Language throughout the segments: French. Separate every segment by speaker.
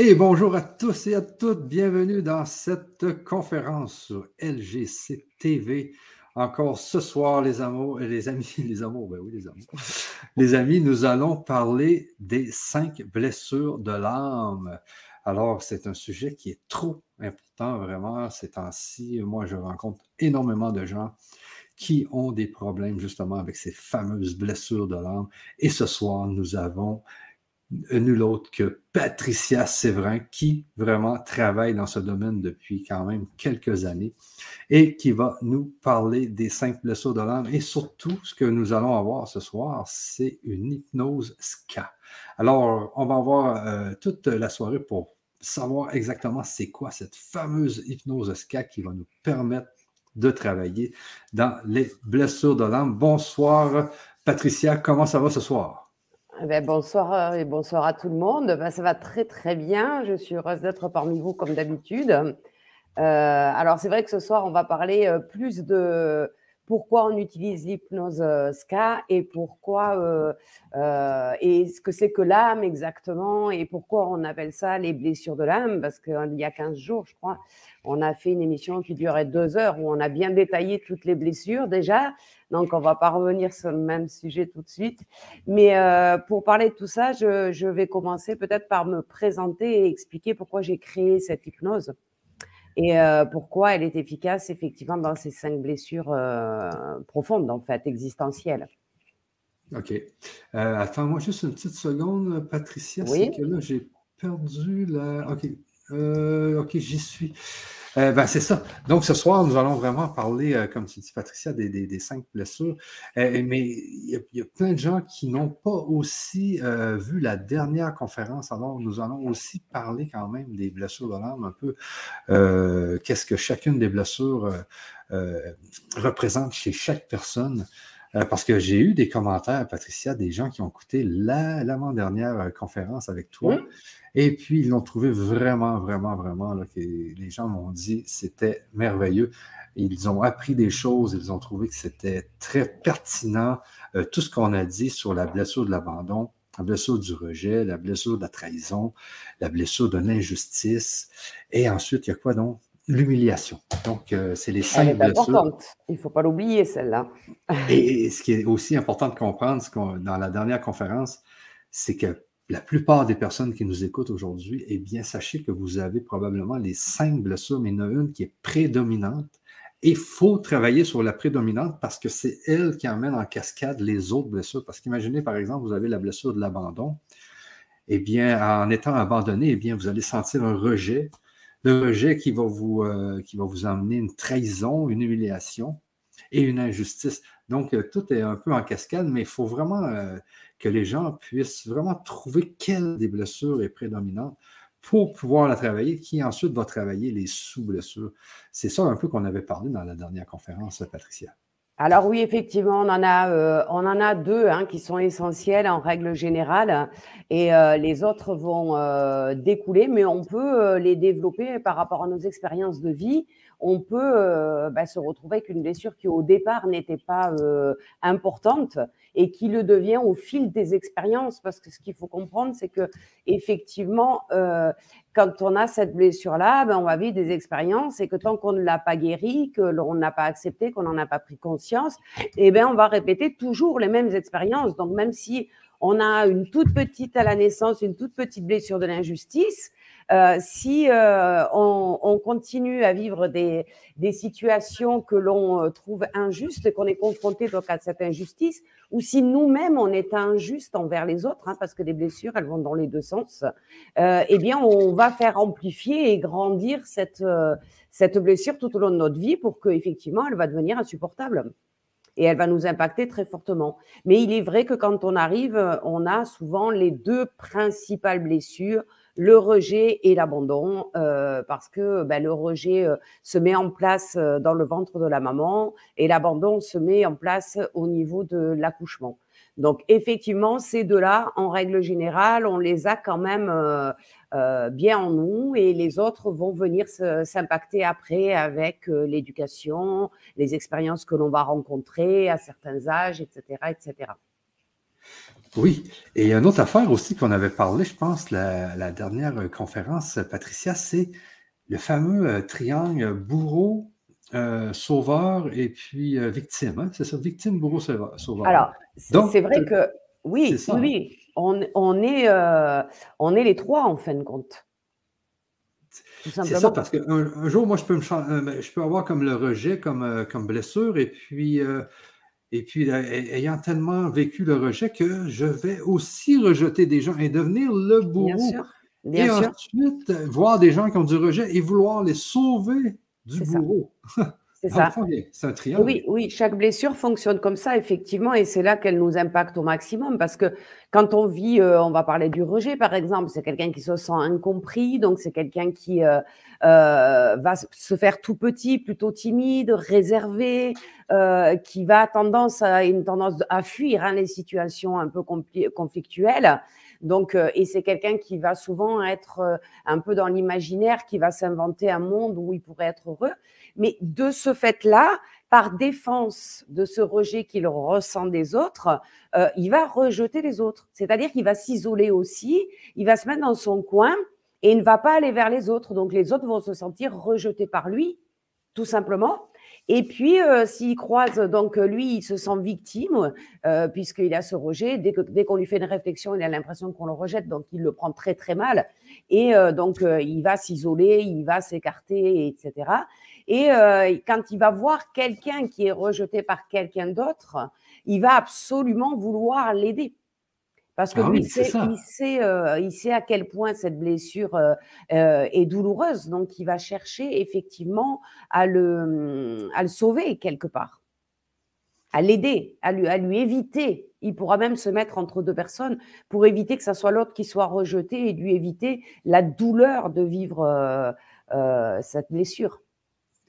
Speaker 1: Et bonjour à tous et à toutes. Bienvenue dans cette conférence sur LGC TV. Encore ce soir, les amours, les amis, les amours, ben oui, les amours. Les amis, nous allons parler des cinq blessures de l'âme. Alors, c'est un sujet qui est trop important, vraiment, ces temps-ci. Moi, je rencontre énormément de gens qui ont des problèmes justement avec ces fameuses blessures de l'âme. Et ce soir, nous avons nul autre que Patricia Séverin, qui vraiment travaille dans ce domaine depuis quand même quelques années et qui va nous parler des cinq blessures de l'âme. Et surtout, ce que nous allons avoir ce soir, c'est une hypnose ska. Alors, on va avoir euh, toute la soirée pour savoir exactement c'est quoi cette fameuse hypnose ska qui va nous permettre de travailler dans les blessures de l'âme. Bonsoir, Patricia, comment ça va ce soir?
Speaker 2: Eh ben, bonsoir euh, et bonsoir à tout le monde. Ben, ça va très très bien. Je suis heureuse d'être parmi vous comme d'habitude. Euh, alors c'est vrai que ce soir on va parler euh, plus de pourquoi on utilise l'hypnose SCA et pourquoi et ce que c'est que l'âme exactement et pourquoi on appelle ça les blessures de l'âme. Parce qu'il y a 15 jours je crois on a fait une émission qui durait deux heures où on a bien détaillé toutes les blessures déjà. Donc, on va pas revenir sur le même sujet tout de suite. Mais euh, pour parler de tout ça, je, vais commencer peut-être par me présenter et expliquer pourquoi j'ai créé cette hypnose et euh, pourquoi elle est efficace effectivement dans ces cinq blessures euh, profondes, en fait, existentielles?
Speaker 1: OK. Attends-moi juste une petite seconde, Patricia. Oui. C'est que là, j'ai perdu la. OK. OK, j'y suis. Euh, ben, c'est ça. Donc, ce soir, nous allons vraiment parler, euh, comme tu dis, Patricia, des, cinq blessures. Euh, mais il y, a plein de gens qui n'ont pas aussi vu la dernière conférence. Alors, nous allons aussi parler quand même des blessures de l'âme, un peu qu'est-ce que chacune des blessures représente chez chaque personne. parce que j'ai eu des commentaires, Patricia, des gens qui ont écouté l'avant-dernière conférence avec toi. Et puis, ils l'ont trouvé vraiment, vraiment, vraiment, là, que les gens m'ont dit c'était merveilleux. Ils ont appris des choses, ils ont trouvé que c'était très pertinent, euh, tout ce qu'on a dit sur la blessure de l'abandon, la blessure du rejet, la blessure de la trahison, la blessure de l'injustice. Et ensuite, il y a quoi donc? L'humiliation. Donc, euh, c'est les cinq
Speaker 2: Elle est importante. Il ne faut pas l'oublier, celle-là.
Speaker 1: et, ce qui est aussi important de comprendre, dans la dernière conférence, c'est que la plupart des personnes qui nous écoutent aujourd'hui, eh bien, sachez que vous avez probablement les cinq blessures, mais il y en a une qui est prédominante. Et il faut travailler sur la prédominante parce que c'est elle qui emmène en cascade les autres blessures. Parce qu'imaginez, par exemple, vous avez la blessure de l'abandon. Eh bien, en étant abandonné, eh bien, vous allez sentir un rejet. Le rejet qui va vous, euh, emmener une trahison, une humiliation et une injustice. Donc, euh, tout est un peu en cascade, mais il faut vraiment euh, que les gens puissent vraiment trouver quelle des blessures est prédominante pour pouvoir la travailler, qui ensuite va travailler les sous-blessures. C'est ça un peu qu'on avait parlé dans la dernière conférence, Patricia.
Speaker 2: Alors oui, effectivement, on en a, euh, on en a deux hein, qui sont essentiels en règle générale, et euh, les autres vont euh, découler, mais on peut les développer par rapport à nos expériences de vie on peut euh, bah, se retrouver avec une blessure qui au départ n'était pas euh, importante et qui le devient au fil des expériences. Parce que ce qu'il faut comprendre, c'est que effectivement, euh, quand on a cette blessure-là, ben, on va vivre des expériences et que tant qu'on ne l'a pas guérie, que l'on n'a pas accepté, qu'on n'en a pas pris conscience, eh ben, on va répéter toujours les mêmes expériences. Donc même si on a une toute petite à la naissance, une toute petite blessure de l'injustice, si euh, on, continue à vivre des, situations que l'on euh, trouve injustes qu'on est confronté donc à cette injustice, ou si nous-mêmes on est injuste envers les autres, hein, parce que les blessures elles vont dans les deux sens, eh bien on va faire amplifier et grandir cette cette blessure tout au long de notre vie pour qu'effectivement elle va devenir insupportable et elle va nous impacter très fortement. Mais il est vrai que quand on arrive, on a souvent les deux principales blessures le rejet et l'abandon, euh, parce que ben, le rejet euh, se met en place euh, dans le ventre de la maman et l'abandon se met en place au niveau de l'accouchement. Donc effectivement, ces deux-là, en règle générale, on les a quand même bien en nous et les autres vont venir s'impacter après avec l'éducation, les expériences que l'on va rencontrer à certains âges, etc., etc.
Speaker 1: Oui, et une autre affaire aussi qu'on avait parlé, je pense, la, dernière conférence, Patricia, c'est le fameux euh, triangle bourreau, euh, sauveur et puis euh, victime. Hein? C'est ça, victime, bourreau, sauveur.
Speaker 2: Alors, c'est vrai que oui, oui, on, on est, on est les trois en fin de compte.
Speaker 1: C'est ça, parce qu'un un jour, moi, je peux, me, ben, je peux avoir comme le rejet comme, comme blessure, et puis et puis, ayant tellement vécu le rejet que je vais aussi rejeter des gens et devenir le bourreau. Bien sûr. et ensuite, voir des gens qui ont du rejet et vouloir les sauver du bourreau.
Speaker 2: C'est ça. C'est un triangle. Oui, oui, chaque blessure fonctionne comme ça, effectivement, et c'est là qu'elle nous impacte au maximum. Parce que quand on vit, euh, on va parler du rejet, par exemple, c'est quelqu'un qui se sent incompris, donc c'est quelqu'un qui euh, euh, va se faire tout petit, plutôt timide, réservé, qui va tendance à une tendance à fuir hein, les situations un peu conflictuelles. Donc, et c'est quelqu'un qui va souvent être un peu dans l'imaginaire, qui va s'inventer un monde où il pourrait être heureux. Mais de ce fait-là, par défense de ce rejet qu'il ressent des autres, euh, il va rejeter les autres. C'est-à-dire qu'il va s'isoler aussi, il va se mettre dans son coin et il ne va pas aller vers les autres. Donc les autres vont se sentir rejetés par lui, tout simplement. Et puis, euh, s'il croise, donc lui, il se sent victime, euh, puisqu'il a ce rejet. Dès, qu'on lui fait une réflexion, il a l'impression qu'on le rejette, donc il le prend très, très mal. Et donc, il va s'isoler, il va s'écarter, etc. Et euh, quand il va voir quelqu'un qui est rejeté par quelqu'un d'autre, il va absolument vouloir l'aider. Parce que ah lui, il, sait, euh, il, sait, à quel point cette blessure euh, est douloureuse. Donc, il va chercher effectivement à le, à le sauver quelque part, à l'aider, à lui, à lui éviter. Il pourra même se mettre entre deux personnes pour éviter que ce soit l'autre qui soit rejeté et lui éviter la douleur de vivre cette blessure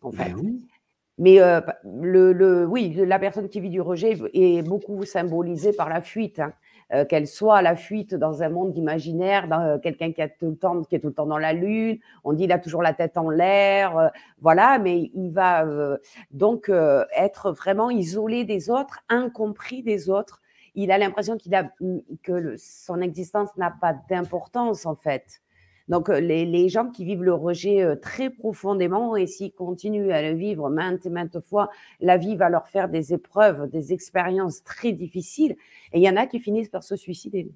Speaker 2: en ben fait. Mais euh, le, le, oui, la personne qui vit du rejet est beaucoup symbolisée par la fuite, hein. Euh, qu'elle soit la fuite dans un monde imaginaire, dans euh, quelqu'un qui, tout le temps, qui est tout le temps dans la lune. On dit il a toujours la tête en l'air, voilà, mais il va donc être vraiment isolé des autres, incompris des autres. Il a l'impression qu'il a que son existence n'a pas d'importance en fait. Donc, euh, les, gens qui vivent le rejet euh, très profondément et s'ils continuent à le vivre maintes et maintes fois, la vie va leur faire des épreuves, des expériences très difficiles. Et il y en a qui finissent par se suicider.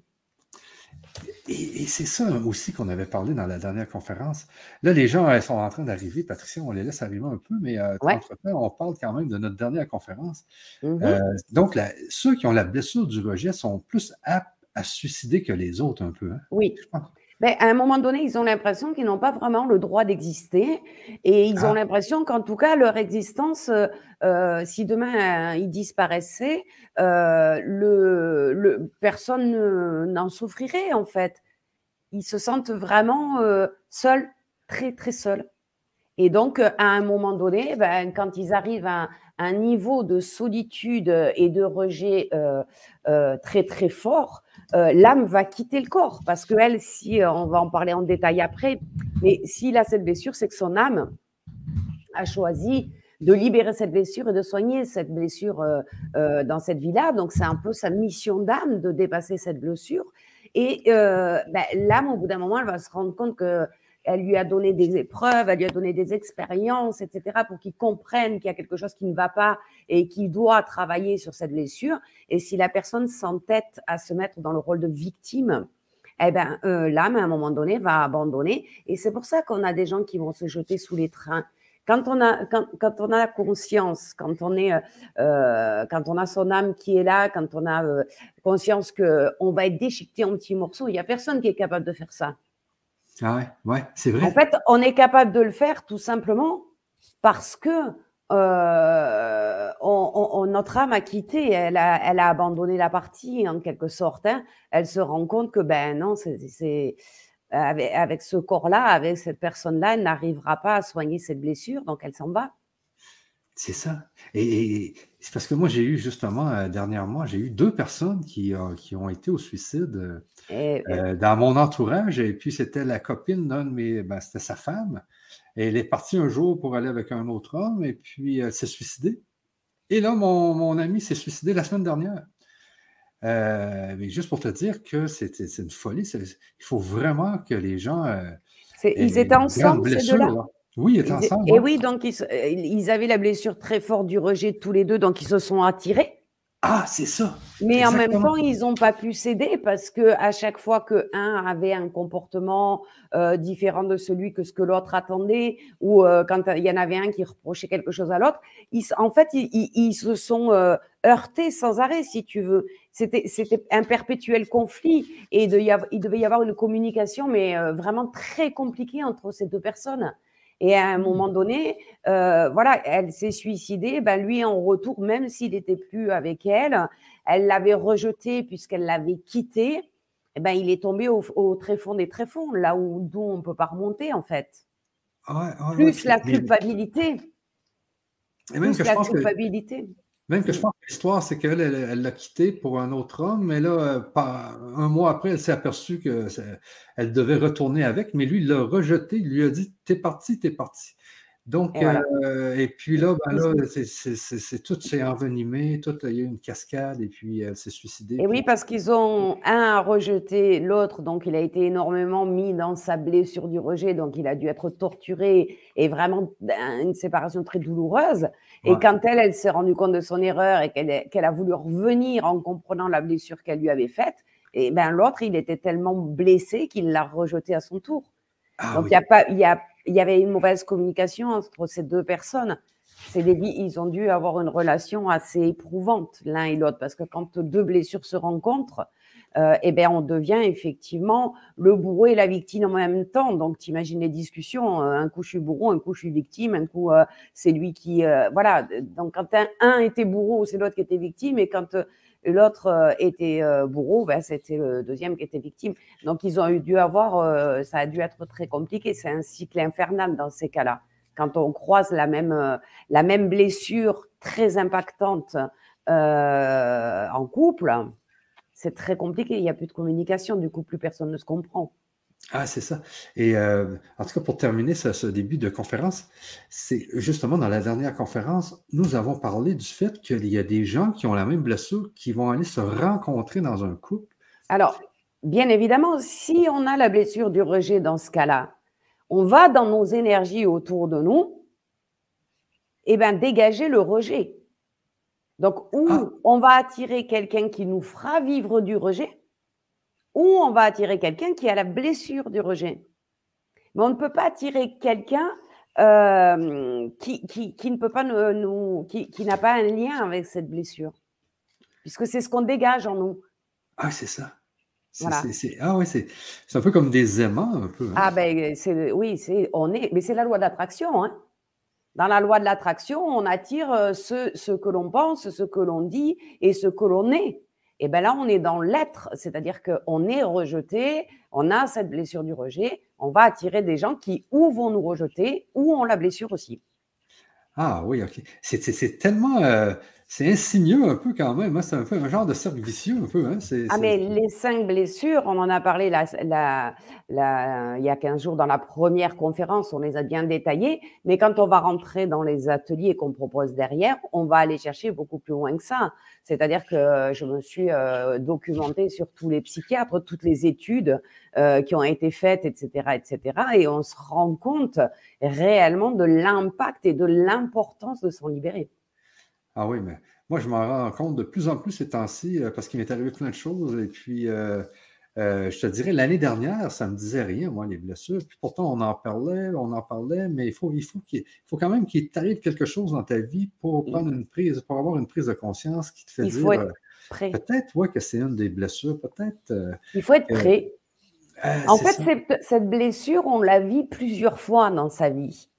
Speaker 1: Et, c'est ça aussi qu'on avait parlé dans la dernière conférence. Là, les gens elles sont en train d'arriver. Patricia, on les laisse arriver un peu, mais euh, entre-temps, on parle quand même de notre dernière conférence. Mm-hmm. donc, ceux qui ont la blessure du rejet sont plus aptes à se suicider que les autres un peu. Hein?
Speaker 2: Oui. Je pense. Ben, à un moment donné, ils ont l'impression qu'ils n'ont pas vraiment le droit d'exister et ils ont ah. l'impression qu'en tout cas, leur existence, euh, euh, si demain euh, ils disparaissaient, le, personne n'en souffrirait en fait. Ils se sentent vraiment seuls, très très seuls. Et donc, à un moment donné, ben, quand ils arrivent à un niveau de solitude et de rejet très très fort, euh, l'âme va quitter le corps. Parce que elle, si euh, on va en parler en détail après, mais s'il a cette blessure, c'est que son âme a choisi de libérer cette blessure et de soigner cette blessure euh, dans cette vie-là. Donc c'est un peu sa mission d'âme de dépasser cette blessure. Et ben, l'âme, au bout d'un moment, elle va se rendre compte que elle lui a donné des épreuves, elle lui a donné des expériences, etc., pour qu'il comprenne qu'il y a quelque chose qui ne va pas et qu'il doit travailler sur cette blessure. Et si la personne s'entête à se mettre dans le rôle de victime, eh ben, euh, l'âme, à un moment donné, va abandonner. Et c'est pour ça qu'on a des gens qui vont se jeter sous les trains. Quand on a, quand, on a conscience, quand on est, euh, quand on a son âme qui est là, quand on a euh, conscience que on va être déchiqueté en petits morceaux, il n'y a personne qui est capable de faire ça.
Speaker 1: Ah.
Speaker 2: En fait, on est capable de le faire tout simplement parce que euh, notre âme a quitté, elle a, abandonné la partie en quelque sorte. Hein. Elle se rend compte que ben non, c'est avec, ce corps-là, avec cette personne-là, elle n'arrivera pas à soigner cette blessure, donc elle s'en va.
Speaker 1: C'est ça. Et, c'est parce que moi, j'ai eu justement, euh, dernièrement, j'ai eu deux personnes qui, euh, qui ont été au suicide euh, dans mon entourage. Et puis, c'était la copine d'un de mes. Ben, c'était sa femme. Et elle est partie un jour pour aller avec un autre homme et puis elle s'est suicidée. Et là, mon, mon ami s'est suicidé la semaine dernière. mais juste pour te dire que c'est une folie. Il faut vraiment que les gens.
Speaker 2: ils étaient ensemble, ces deux-là?
Speaker 1: Oui, ils étaient ensemble.
Speaker 2: Et oui, donc ils, ils, avaient la blessure très forte du rejet tous les deux, donc ils se sont attirés.
Speaker 1: Ah, c'est ça.
Speaker 2: Mais en même temps, ils n'ont pas pu céder parce que à chaque fois que un avait un comportement euh, différent de celui que ce que l'autre attendait, ou euh, quand il y en avait un qui reprochait quelque chose à l'autre, en fait, ils, se sont euh, heurtés sans arrêt, si tu veux. C'était, un perpétuel conflit et il devait y avoir une communication, mais vraiment très compliquée entre ces deux personnes. Et à un moment donné, euh, voilà, elle s'est suicidée. Ben lui, en retour, même s'il n'était plus avec elle, elle l'avait rejeté puisqu'elle l'avait quitté. Et eh ben, il est tombé au, au tréfonds des tréfonds, là où d'où on ne peut pas remonter en fait. plus la culpabilité. Et même plus que la culpabilité.
Speaker 1: Même que je pense que l'histoire, c'est qu'elle elle, l'a quitté pour un autre homme, mais là, euh, un mois après, elle s'est aperçue qu'elle devait retourner avec, mais lui, il l'a rejeté, il lui a dit T'es parti, t'es parti. Donc, et, euh, puis là, ben là c'est, tout s'est envenimé, tout, il y a eu une cascade et puis elle s'est suicidée.
Speaker 2: Et oui, parce qu'ils ont un rejeté l'autre, donc il a été énormément mis dans sa blessure du rejet, donc il a dû être torturé et vraiment une séparation très douloureuse. Et quand elle, elle s'est rendue compte de son erreur et qu'elle, a voulu revenir en comprenant la blessure qu'elle lui avait faite, et ben l'autre, il était tellement blessé qu'il l'a rejeté à son tour. Ah donc il y a pas, y a il y avait une mauvaise communication entre ces deux personnes. C'est des ils ont dû avoir une relation assez éprouvante l'un et l'autre parce que quand deux blessures se rencontrent, euh, eh ben on devient effectivement le bourreau et la victime en même temps. Donc, tu imagines les discussions, euh, un coup je suis bourreau, un coup je suis victime, un coup euh, c'est lui qui... Euh, voilà, donc quand un, un était bourreau, c'est l'autre qui était victime, et quand l'autre euh, était euh, bourreau, ben, c'était le deuxième qui était victime. Donc ils ont dû avoir, euh, ça a dû être très compliqué. C'est un cycle infernal dans ces cas-là. Quand on croise la même, la même blessure très impactante en couple, c'est très compliqué. Il n'y a plus de communication. Du coup, plus personne ne se comprend.
Speaker 1: Ah, c'est ça. Et euh, en tout cas, pour terminer ce, début de conférence, c'est justement dans la dernière conférence, nous avons parlé du fait qu'il y a des gens qui ont la même blessure qui vont aller se rencontrer dans un couple.
Speaker 2: Alors, bien évidemment, si on a la blessure du rejet dans ce cas-là, on va dans nos énergies autour de nous, et eh bien, dégager le rejet. Donc, où ah. on va attirer quelqu'un qui nous fera vivre du rejet, ou on va attirer quelqu'un qui a la blessure du rejet. Mais on ne peut pas attirer quelqu'un euh, qui, qui, ne peut pas nous, qui, qui n'a pas un lien avec cette blessure, puisque c'est ce qu'on dégage en nous.
Speaker 1: Ah, c'est ça. ah oui, c'est un peu comme des aimants, un peu. Hein.
Speaker 2: Ah ben, oui, c'est on est, mais c'est la loi de l'attraction. Hein. Dans la loi de l'attraction, on attire euh, ce, ce que l'on pense, ce que l'on dit et ce que l'on est. Et bien là, on est dans l'être, c'est-à-dire qu'on est rejeté, on a cette blessure du rejet, on va attirer des gens qui ou vont nous rejeter ou ont la blessure aussi.
Speaker 1: Ah oui, ok. C'est tellement, euh, c'est insigneux un peu quand même. Hein. C'est un peu un genre de cercle vicieux un peu. Hein.
Speaker 2: ah, mais les cinq blessures, on en a parlé la, il y a 15 jours dans la première conférence, on les a bien détaillées. Mais quand on va rentrer dans les ateliers qu'on propose derrière, on va aller chercher beaucoup plus loin que ça. C'est-à-dire que je me suis euh, documentée sur tous les psychiatres, toutes les études euh, qui ont été faites, etc., etc. Et on se rend compte réellement de l'impact et de l'importance de s'en libérer.
Speaker 1: Ah oui, mais moi, je m'en rends compte de plus en plus ces temps-ci euh, parce qu'il m'est arrivé plein de choses. Et puis, euh, euh, je te dirais, l'année dernière, ça ne me disait rien, moi, les blessures. Puis pourtant, on en parlait, on en parlait, mais il faut, il faut, qu'il faut quand même qu'il t'arrive quelque chose dans ta vie pour prendre une prise, pour avoir une prise de conscience qui te fait dire. Peut-être, ouais, que c'est une des blessures, peut-être.
Speaker 2: il faut être prêt. en fait, cette, cette blessure, on la vit plusieurs fois dans sa vie.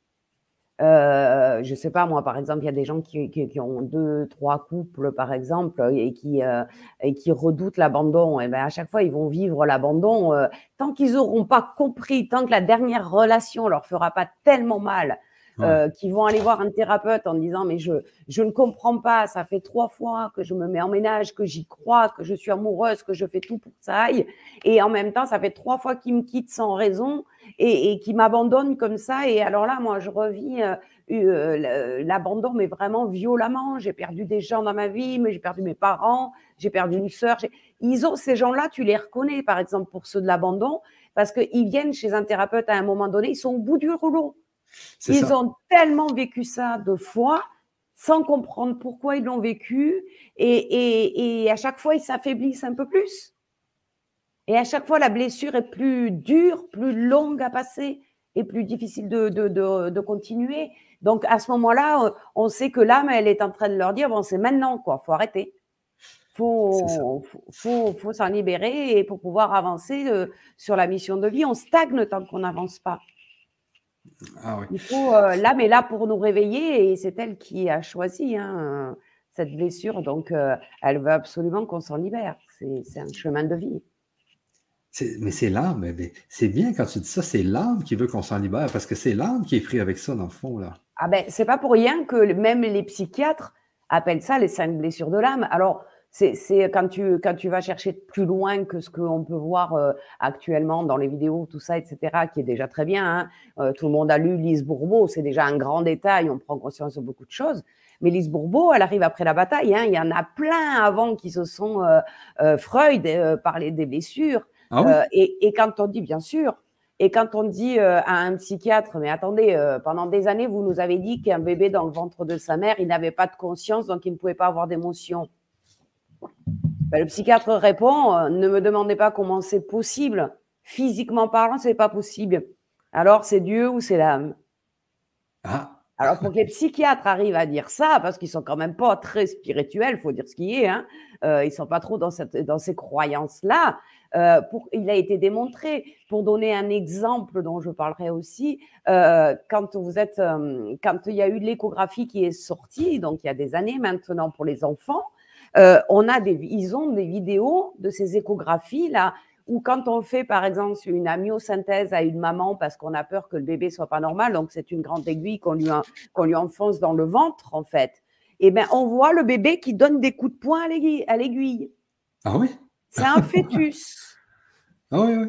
Speaker 2: Euh, je sais pas, moi, par exemple, il y a des gens qui, qui, ont deux, trois couples, par exemple, et qui, euh, et qui redoutent l'abandon. Et ben, à chaque fois, ils vont vivre l'abandon. Euh, tant qu'ils n'auront pas compris, tant que la dernière relation leur fera pas tellement mal euh, qui vont aller voir un thérapeute en disant mais je, je ne comprends pas, ça fait trois fois que je me mets en ménage, que j'y crois, que je suis amoureuse, que je fais tout pour ça aille, et en même temps ça fait trois fois qu'il me quitte sans raison et, et m'abandonne comme ça, et alors là moi je revis euh, euh, l'abandon mais vraiment violemment, j'ai perdu des gens dans ma vie, mais j'ai perdu mes parents, j'ai perdu une sœur, ils ont ces gens-là, tu les reconnais par exemple pour ceux de l'abandon, parce qu'ils viennent chez un thérapeute à un moment donné, ils sont au bout du rouleau ils ont tellement vécu ça de fois sans comprendre pourquoi ils l'ont vécu et, à chaque fois ils s'affaiblissent un peu plus. Et à chaque fois la blessure est plus dure, plus longue à passer et plus difficile de, continuer. Donc à ce moment-là, on sait que l'âme, elle est en train de leur dire bon, c'est maintenant quoi, faut arrêter. Faut, faut, faut, s'en libérer et pour pouvoir avancer euh, sur la mission de vie, on stagne tant qu'on n'avance pas. Ah euh, l'âme est là pour nous réveiller et c'est elle qui a choisi hein, cette blessure. Donc, euh, elle veut absolument qu'on s'en libère. C'est un chemin de vie.
Speaker 1: Mais c'est l'âme. C'est bien quand tu dis ça, c'est l'âme qui veut qu'on s'en libère parce que c'est l'âme qui est pris avec ça, dans le fond. Là.
Speaker 2: Ah ben, c'est pas pour rien que même les psychiatres appellent ça les cinq blessures de l'âme. Alors, c'est quand tu, quand tu vas chercher plus loin que ce qu'on peut voir euh, actuellement dans les vidéos, tout ça, etc., qui est déjà très bien. Hein. Euh, tout le monde a lu Lise Bourbeau, c'est déjà un grand détail, on prend conscience de beaucoup de choses. Mais Lise Bourbeau, elle arrive après la bataille. Hein. Il y en a plein avant qui se sont. Euh, Freud parlait des blessures. Ah et, et, quand on dit, bien sûr, et quand on dit à un psychiatre, mais attendez, pendant des années, vous nous avez dit qu'un bébé dans le ventre de sa mère, il n'avait pas de conscience, donc il ne pouvait pas avoir d'émotion. Ben, le psychiatre répond euh, Ne me demandez pas comment c'est possible. Physiquement parlant, ce n'est pas possible. Alors, c'est Dieu ou c'est l'âme ah. Alors, pour que les psychiatres arrivent à dire ça, parce qu'ils sont quand même pas très spirituels, il faut dire ce qui est, hein, euh, ils sont pas trop dans, cette, dans ces croyances-là. Euh, pour, il a été démontré, pour donner un exemple dont je parlerai aussi, quand vous êtes, quand il y a eu l'échographie qui est sortie, donc il y a des années maintenant pour les enfants, euh, on a des, ils ont des vidéos de ces échographies là où quand on fait par exemple une amyosynthèse à une maman parce qu'on a peur que le bébé soit pas normal, donc c'est une grande aiguille qu'on lui, qu'on lui enfonce dans le ventre en fait. Et eh ben on voit le bébé qui donne des coups de poing à l'aiguille.
Speaker 1: Ah oui?
Speaker 2: C'est un fœtus.
Speaker 1: ah oui, oui.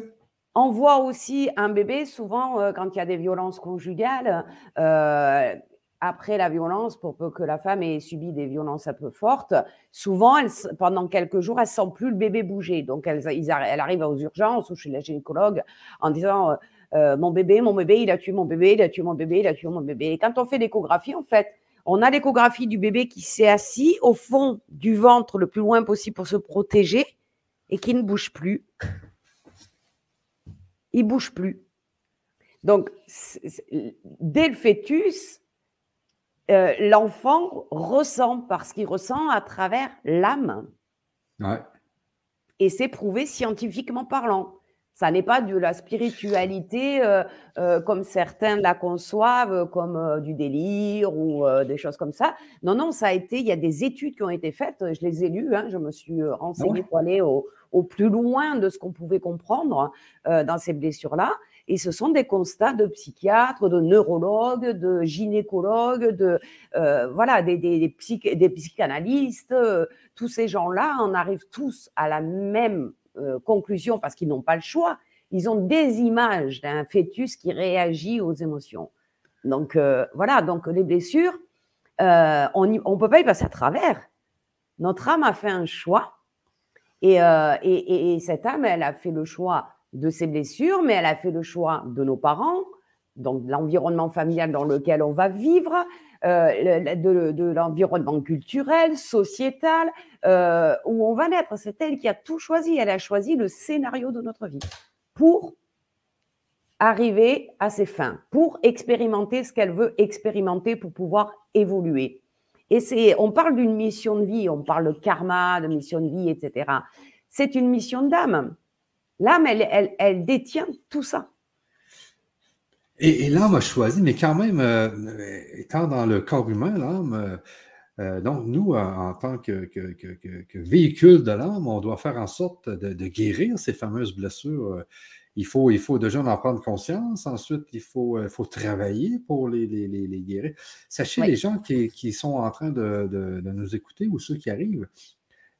Speaker 2: On voit aussi un bébé, souvent, euh, quand il y a des violences conjugales, euh, après la violence, pour que la femme ait subi des violences un peu fortes, souvent, pendant quelques jours, elle sent plus le bébé bouger. Donc, elle, elle arrive aux urgences ou chez la gynécologue en disant euh, euh, Mon bébé, mon bébé, il a tué mon bébé, il a tué mon bébé, il a tué mon bébé. Et quand on fait l'échographie, en fait, on a l'échographie du bébé qui s'est assis au fond du ventre le plus loin possible pour se protéger et qui ne bouge plus. Il bouge plus. Donc, dès le fœtus, euh, l'enfant ressent parce qu'il ressent à travers l'âme. Et c'est prouvé scientifiquement parlant. Ça n'est pas de la spiritualité euh, euh, comme certains la conçoivent, comme du délire ou des choses comme ça. Non, non, ça a été. Il y a des études qui ont été faites. Je les ai lues. Hein, je me suis renseignée pour aller au, au, plus loin de ce qu'on pouvait comprendre dans ces blessures-là. Et ce sont des constats de psychiatres, de neurologues, de gynécologues, de euh, voilà, des, des, psychanalystes. Euh, tous ces gens-là en arrivent tous à la même euh, conclusion parce qu'ils n'ont pas le choix. Ils ont des images d'un fœtus qui réagit aux émotions. Donc voilà, donc les blessures, on ne peut pas y passer à travers. Notre âme a fait un choix et, et, et cette âme, elle a fait le choix de ses blessures, mais elle a fait le choix de nos parents, donc l'environnement familial dans lequel on va vivre, euh, de, l'environnement culturel, sociétal, euh, où on va naître. C'est elle qui a tout choisi. Elle a choisi le scénario de notre vie pour arriver à ses fins, pour expérimenter ce qu'elle veut expérimenter pour pouvoir évoluer. Et c'est, on parle d'une mission de vie, on parle de karma, de mission de vie, etc. C'est une mission d'âme. L'âme, elle, elle, détient tout ça.
Speaker 1: Et, l'âme a choisi, mais quand même, euh, étant dans le corps humain, l'âme, euh, euh, donc nous, en, tant que, véhicule de l'âme, on doit faire en sorte de, guérir ces fameuses blessures il faut, il faut déjà en prendre conscience. Ensuite, il faut, faut travailler pour les, les, les, guérir. Sachez, les gens qui, qui, sont en train de, de, de, nous écouter ou ceux qui arrivent,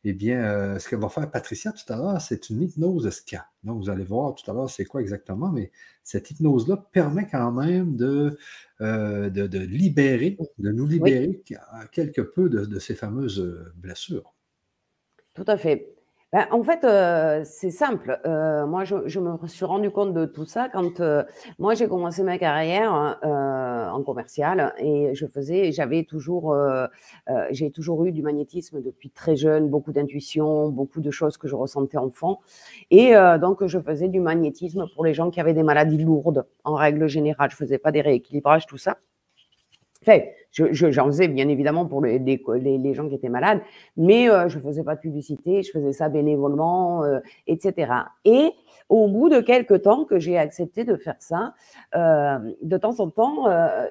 Speaker 1: eh bien, euh, ce que va faire Patricia tout à l'heure, c'est une hypnose SCA. Donc, vous allez voir tout à l'heure c'est quoi exactement, mais cette hypnose-là permet quand même de, euh, de, libérer, de nous libérer quelque peu de, ces fameuses euh, blessures.
Speaker 2: Tout à fait. Ben, en fait, euh, c'est simple. Euh, moi, je, me suis rendu compte de tout ça quand euh, moi j'ai commencé ma carrière en commercial et je faisais, j'avais toujours, j'ai toujours eu du magnétisme depuis très jeune, beaucoup d'intuition, beaucoup de choses que je ressentais enfant, et donc je faisais du magnétisme pour les gens qui avaient des maladies lourdes. En règle générale, je faisais pas des rééquilibrages, tout ça. J'en faisais bien évidemment pour les, les, gens qui étaient malades, mais euh, je ne faisais pas de publicité, je faisais ça bénévolement, euh, etc. Et au bout de quelques temps que j'ai accepté de faire ça, euh, de temps en temps,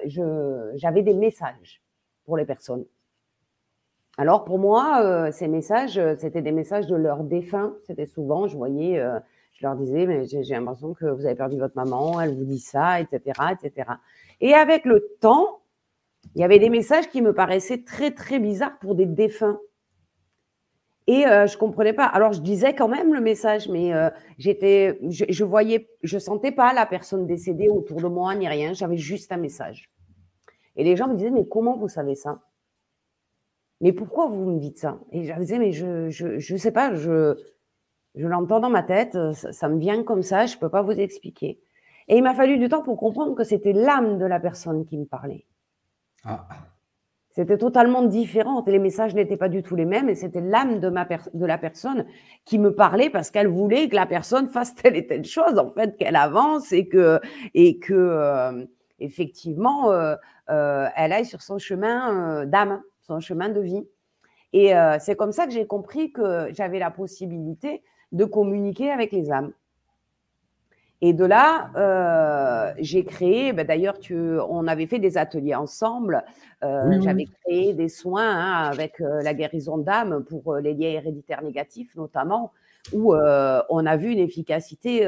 Speaker 2: j'avais des messages pour les personnes. Alors pour moi, ces messages, c'était des messages de leurs défunts. C'était souvent, je voyais, je leur disais, mais j'ai l'impression que vous avez perdu votre maman, elle vous dit ça, etc., etc. Et avec le temps, il y avait des messages qui me paraissaient très, très bizarres pour des défunts. Et euh, je ne comprenais pas. Alors, je disais quand même le message, mais euh, j'étais, je, voyais, je sentais pas la personne décédée autour de moi ni rien. J'avais juste un message. Et les gens me disaient, mais comment vous savez ça? Mais pourquoi vous me dites ça? Et je disais, mais je ne sais pas, je, l'entends dans ma tête, ça, me vient comme ça, je ne peux pas vous expliquer. Et il m'a fallu du temps pour comprendre que c'était l'âme de la personne qui me parlait. Ah. C'était totalement différent. Les messages n'étaient pas du tout les mêmes et c'était l'âme de, la personne qui me parlait parce qu'elle voulait que la personne fasse telle et telle chose, en fait, qu'elle avance et que, et que euh, effectivement, euh, euh, elle aille sur son chemin d'âme, son chemin de vie. Et c'est comme ça que j'ai compris que j'avais la possibilité de communiquer avec les âmes. Et de là, euh, j'ai créé, ben d'ailleurs, on avait fait des ateliers ensemble. Euh, j'avais créé des soins hein, avec euh, la guérison d'âme pour les liens héréditaires négatifs, notamment, où on a vu une efficacité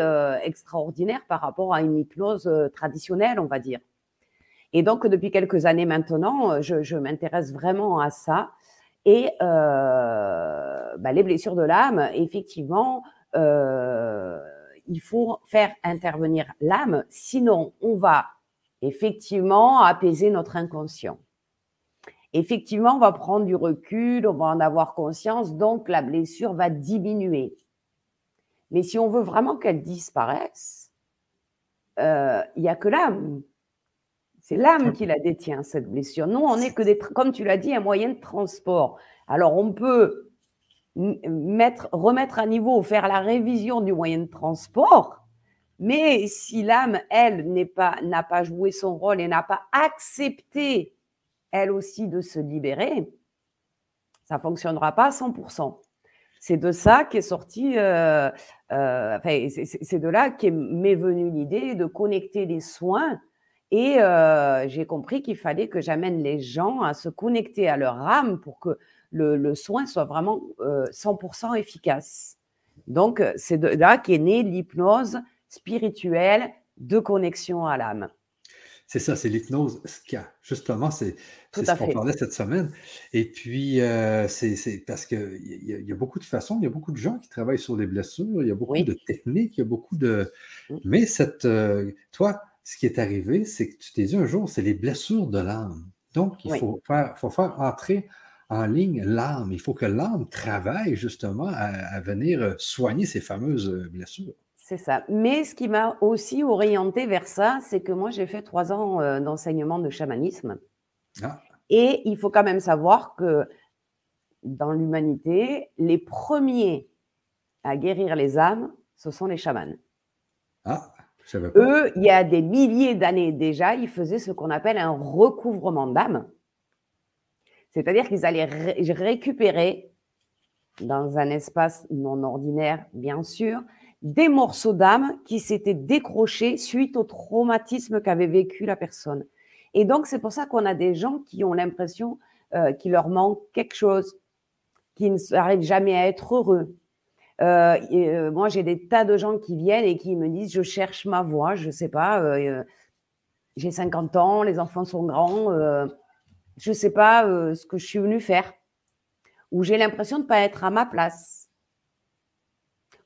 Speaker 2: extraordinaire par rapport à une hypnose traditionnelle, on va dire. Et donc, depuis quelques années maintenant, je, je m'intéresse vraiment à ça. Et ben, les blessures de l'âme, effectivement, il faut faire intervenir l'âme, sinon on va effectivement apaiser notre inconscient. Effectivement, on va prendre du recul, on va en avoir conscience, donc la blessure va diminuer. Mais si on veut vraiment qu'elle disparaisse, euh, il n'y a que l'âme. C'est l'âme qui la détient, cette blessure. Nous, on n'est que des, comme tu l'as dit, un moyen de transport. Alors, on peut mettre, remettre à niveau, faire la révision du moyen de transport. Mais si l'âme, elle, n'est pas, n'a pas joué son rôle et n'a pas accepté, elle aussi, de se libérer, ça fonctionnera pas à 100%. C'est de ça qu'est sorti, euh, euh, c'est de là qu'est venue l'idée de connecter les soins. Et euh, j'ai compris qu'il fallait que j'amène les gens à se connecter à leur âme pour que le, soin soit vraiment 100% euh, efficace. Donc, euh, c'est de là qu'est née l'hypnose spirituelle de connexion à l'âme.
Speaker 1: C'est ça, c'est l'hypnose. Justement, c'est ce qu'on parlait cette semaine. Et puis, euh, c'est parce qu'il y, y, a beaucoup de façons, il y a beaucoup de gens qui travaillent sur les blessures, il y a beaucoup de techniques, il y a beaucoup de. Mmh. Mais cette, toi, ce qui est arrivé, c'est que tu t'es dit un jour, c'est les blessures de l'âme. Donc, il faut, faire, faut faire entrer en ligne l'âme. Il faut que l'âme travaille justement à, venir euh, soigner ces fameuses euh, blessures.
Speaker 2: C'est ça. Mais ce qui m'a aussi orienté vers ça, c'est que moi, j'ai fait trois ans euh, d'enseignement de chamanisme. Ah. Et il faut quand même savoir que dans l'humanité, les premiers à guérir les âmes, ce sont les chamans.
Speaker 1: Ah,
Speaker 2: je savais pas. Eux, il y a des milliers d'années déjà, ils faisaient ce qu'on appelle un recouvrement d'âme. C'est-à-dire qu'ils allaient récupérer dans un espace non ordinaire, bien sûr, des morceaux d'âme qui s'étaient décrochés suite au traumatisme qu'avait vécu la personne. Et donc, c'est pour ça qu'on a des gens qui ont l'impression euh, qu'il leur manque quelque chose, qui n'arrivent jamais à être heureux, moi, j'ai des tas de gens qui viennent et qui me disent je cherche ma voie, je ne sais pas, j'ai 50 ans, les enfants sont grands, je ne sais pas ce que je suis venue faire, ou j'ai l'impression de ne pas être à ma place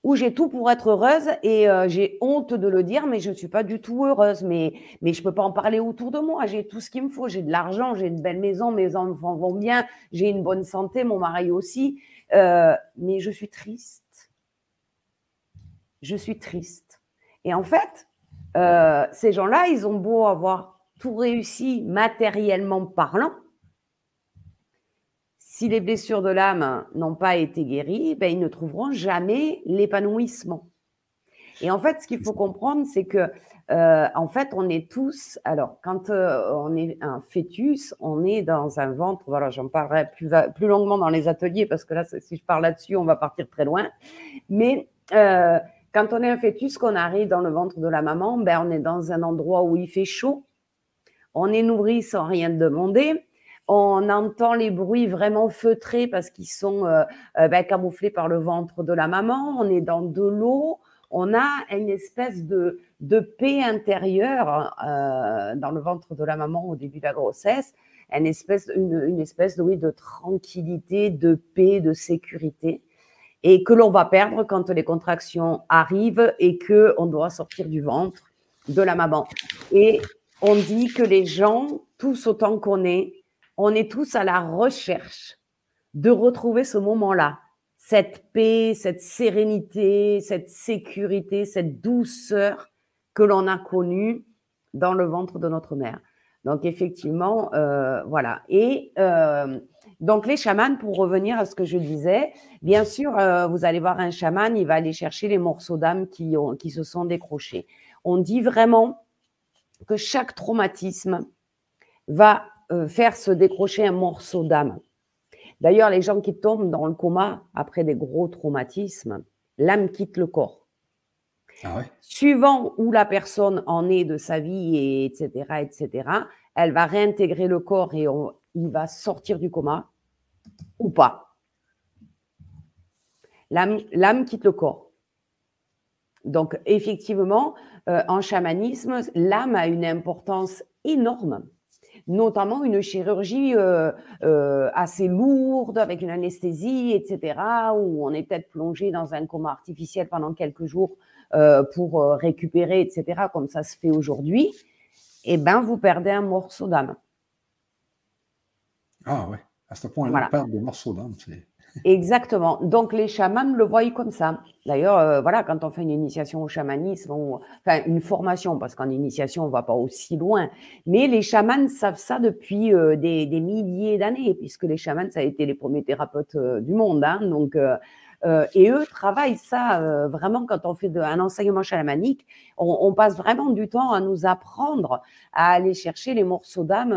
Speaker 2: où j'ai tout pour être heureuse et euh, j'ai honte de le dire, mais je ne suis pas du tout heureuse. Mais, mais je ne peux pas en parler autour de moi. J'ai tout ce qu'il me faut. J'ai de l'argent, j'ai une belle maison, mes enfants vont bien, j'ai une bonne santé, mon mari aussi. Euh, mais je suis triste. Je suis triste. Et en fait, euh, ces gens-là, ils ont beau avoir tout réussi matériellement parlant, si les blessures de l'âme n'ont pas été guéries, ben, ils ne trouveront jamais l'épanouissement. Et en fait, ce qu'il faut comprendre, c'est que, euh, en fait, on est tous. Alors, quand euh, on est un fœtus, on est dans un ventre. Voilà, j'en parlerai plus, plus longuement dans les ateliers parce que là, si je parle là-dessus, on va partir très loin. Mais euh, quand on est un fœtus, qu'on arrive dans le ventre de la maman, ben, on est dans un endroit où il fait chaud. On est nourri sans rien demander on entend les bruits vraiment feutrés parce qu'ils sont euh, euh, ben, camouflés par le ventre de la maman. On est dans de l'eau. On a une espèce de, paix intérieure euh, dans le ventre de la maman au début de la grossesse, une espèce, une, de, de tranquillité, de paix, de sécurité, et que l'on va perdre quand les contractions arrivent et que on doit sortir du ventre de la maman. Et on dit que les gens, tous autant qu'on est, on est tous à la recherche de retrouver ce moment-là, cette paix, cette sérénité, cette sécurité, cette douceur que l'on a connue dans le ventre de notre mère. Donc effectivement, euh, voilà. Et euh, donc les chamans, pour revenir à ce que je disais, bien sûr, euh, vous allez voir un chaman, il va aller chercher les morceaux d'âme qui, qui se sont décrochés. On dit vraiment que chaque traumatisme va euh, faire se décrocher un morceau d'âme. D'ailleurs, les gens qui tombent dans le coma après des gros traumatismes, l'âme quitte le corps. Ah Suivant où la personne en est de sa vie, et etc., etc., elle va réintégrer le corps et il va sortir du coma ou pas. L'âme quitte le corps. Donc, effectivement, euh, en chamanisme, l'âme a une importance énorme notamment une chirurgie euh, euh, assez lourde avec une anesthésie, etc., où on est peut-être plongé dans un coma artificiel pendant quelques jours euh, pour récupérer, etc., comme ça se fait aujourd'hui, eh ben vous perdez un morceau d'âme.
Speaker 1: Ah ouais, à ce point-là, on perd des morceaux d'âme.
Speaker 2: Exactement. Donc les chamans le voient comme ça. D'ailleurs, euh, voilà, quand on fait une initiation au chamanisme, enfin une formation, parce qu'en initiation on va pas aussi loin, mais les chamans savent ça depuis euh, des, milliers d'années, puisque les chamans ça a été les premiers thérapeutes euh, du monde. Hein, donc et eux travaillent ça vraiment quand on fait un enseignement chamanique, on, on, passe vraiment du temps à nous apprendre à aller chercher les morceaux d'âme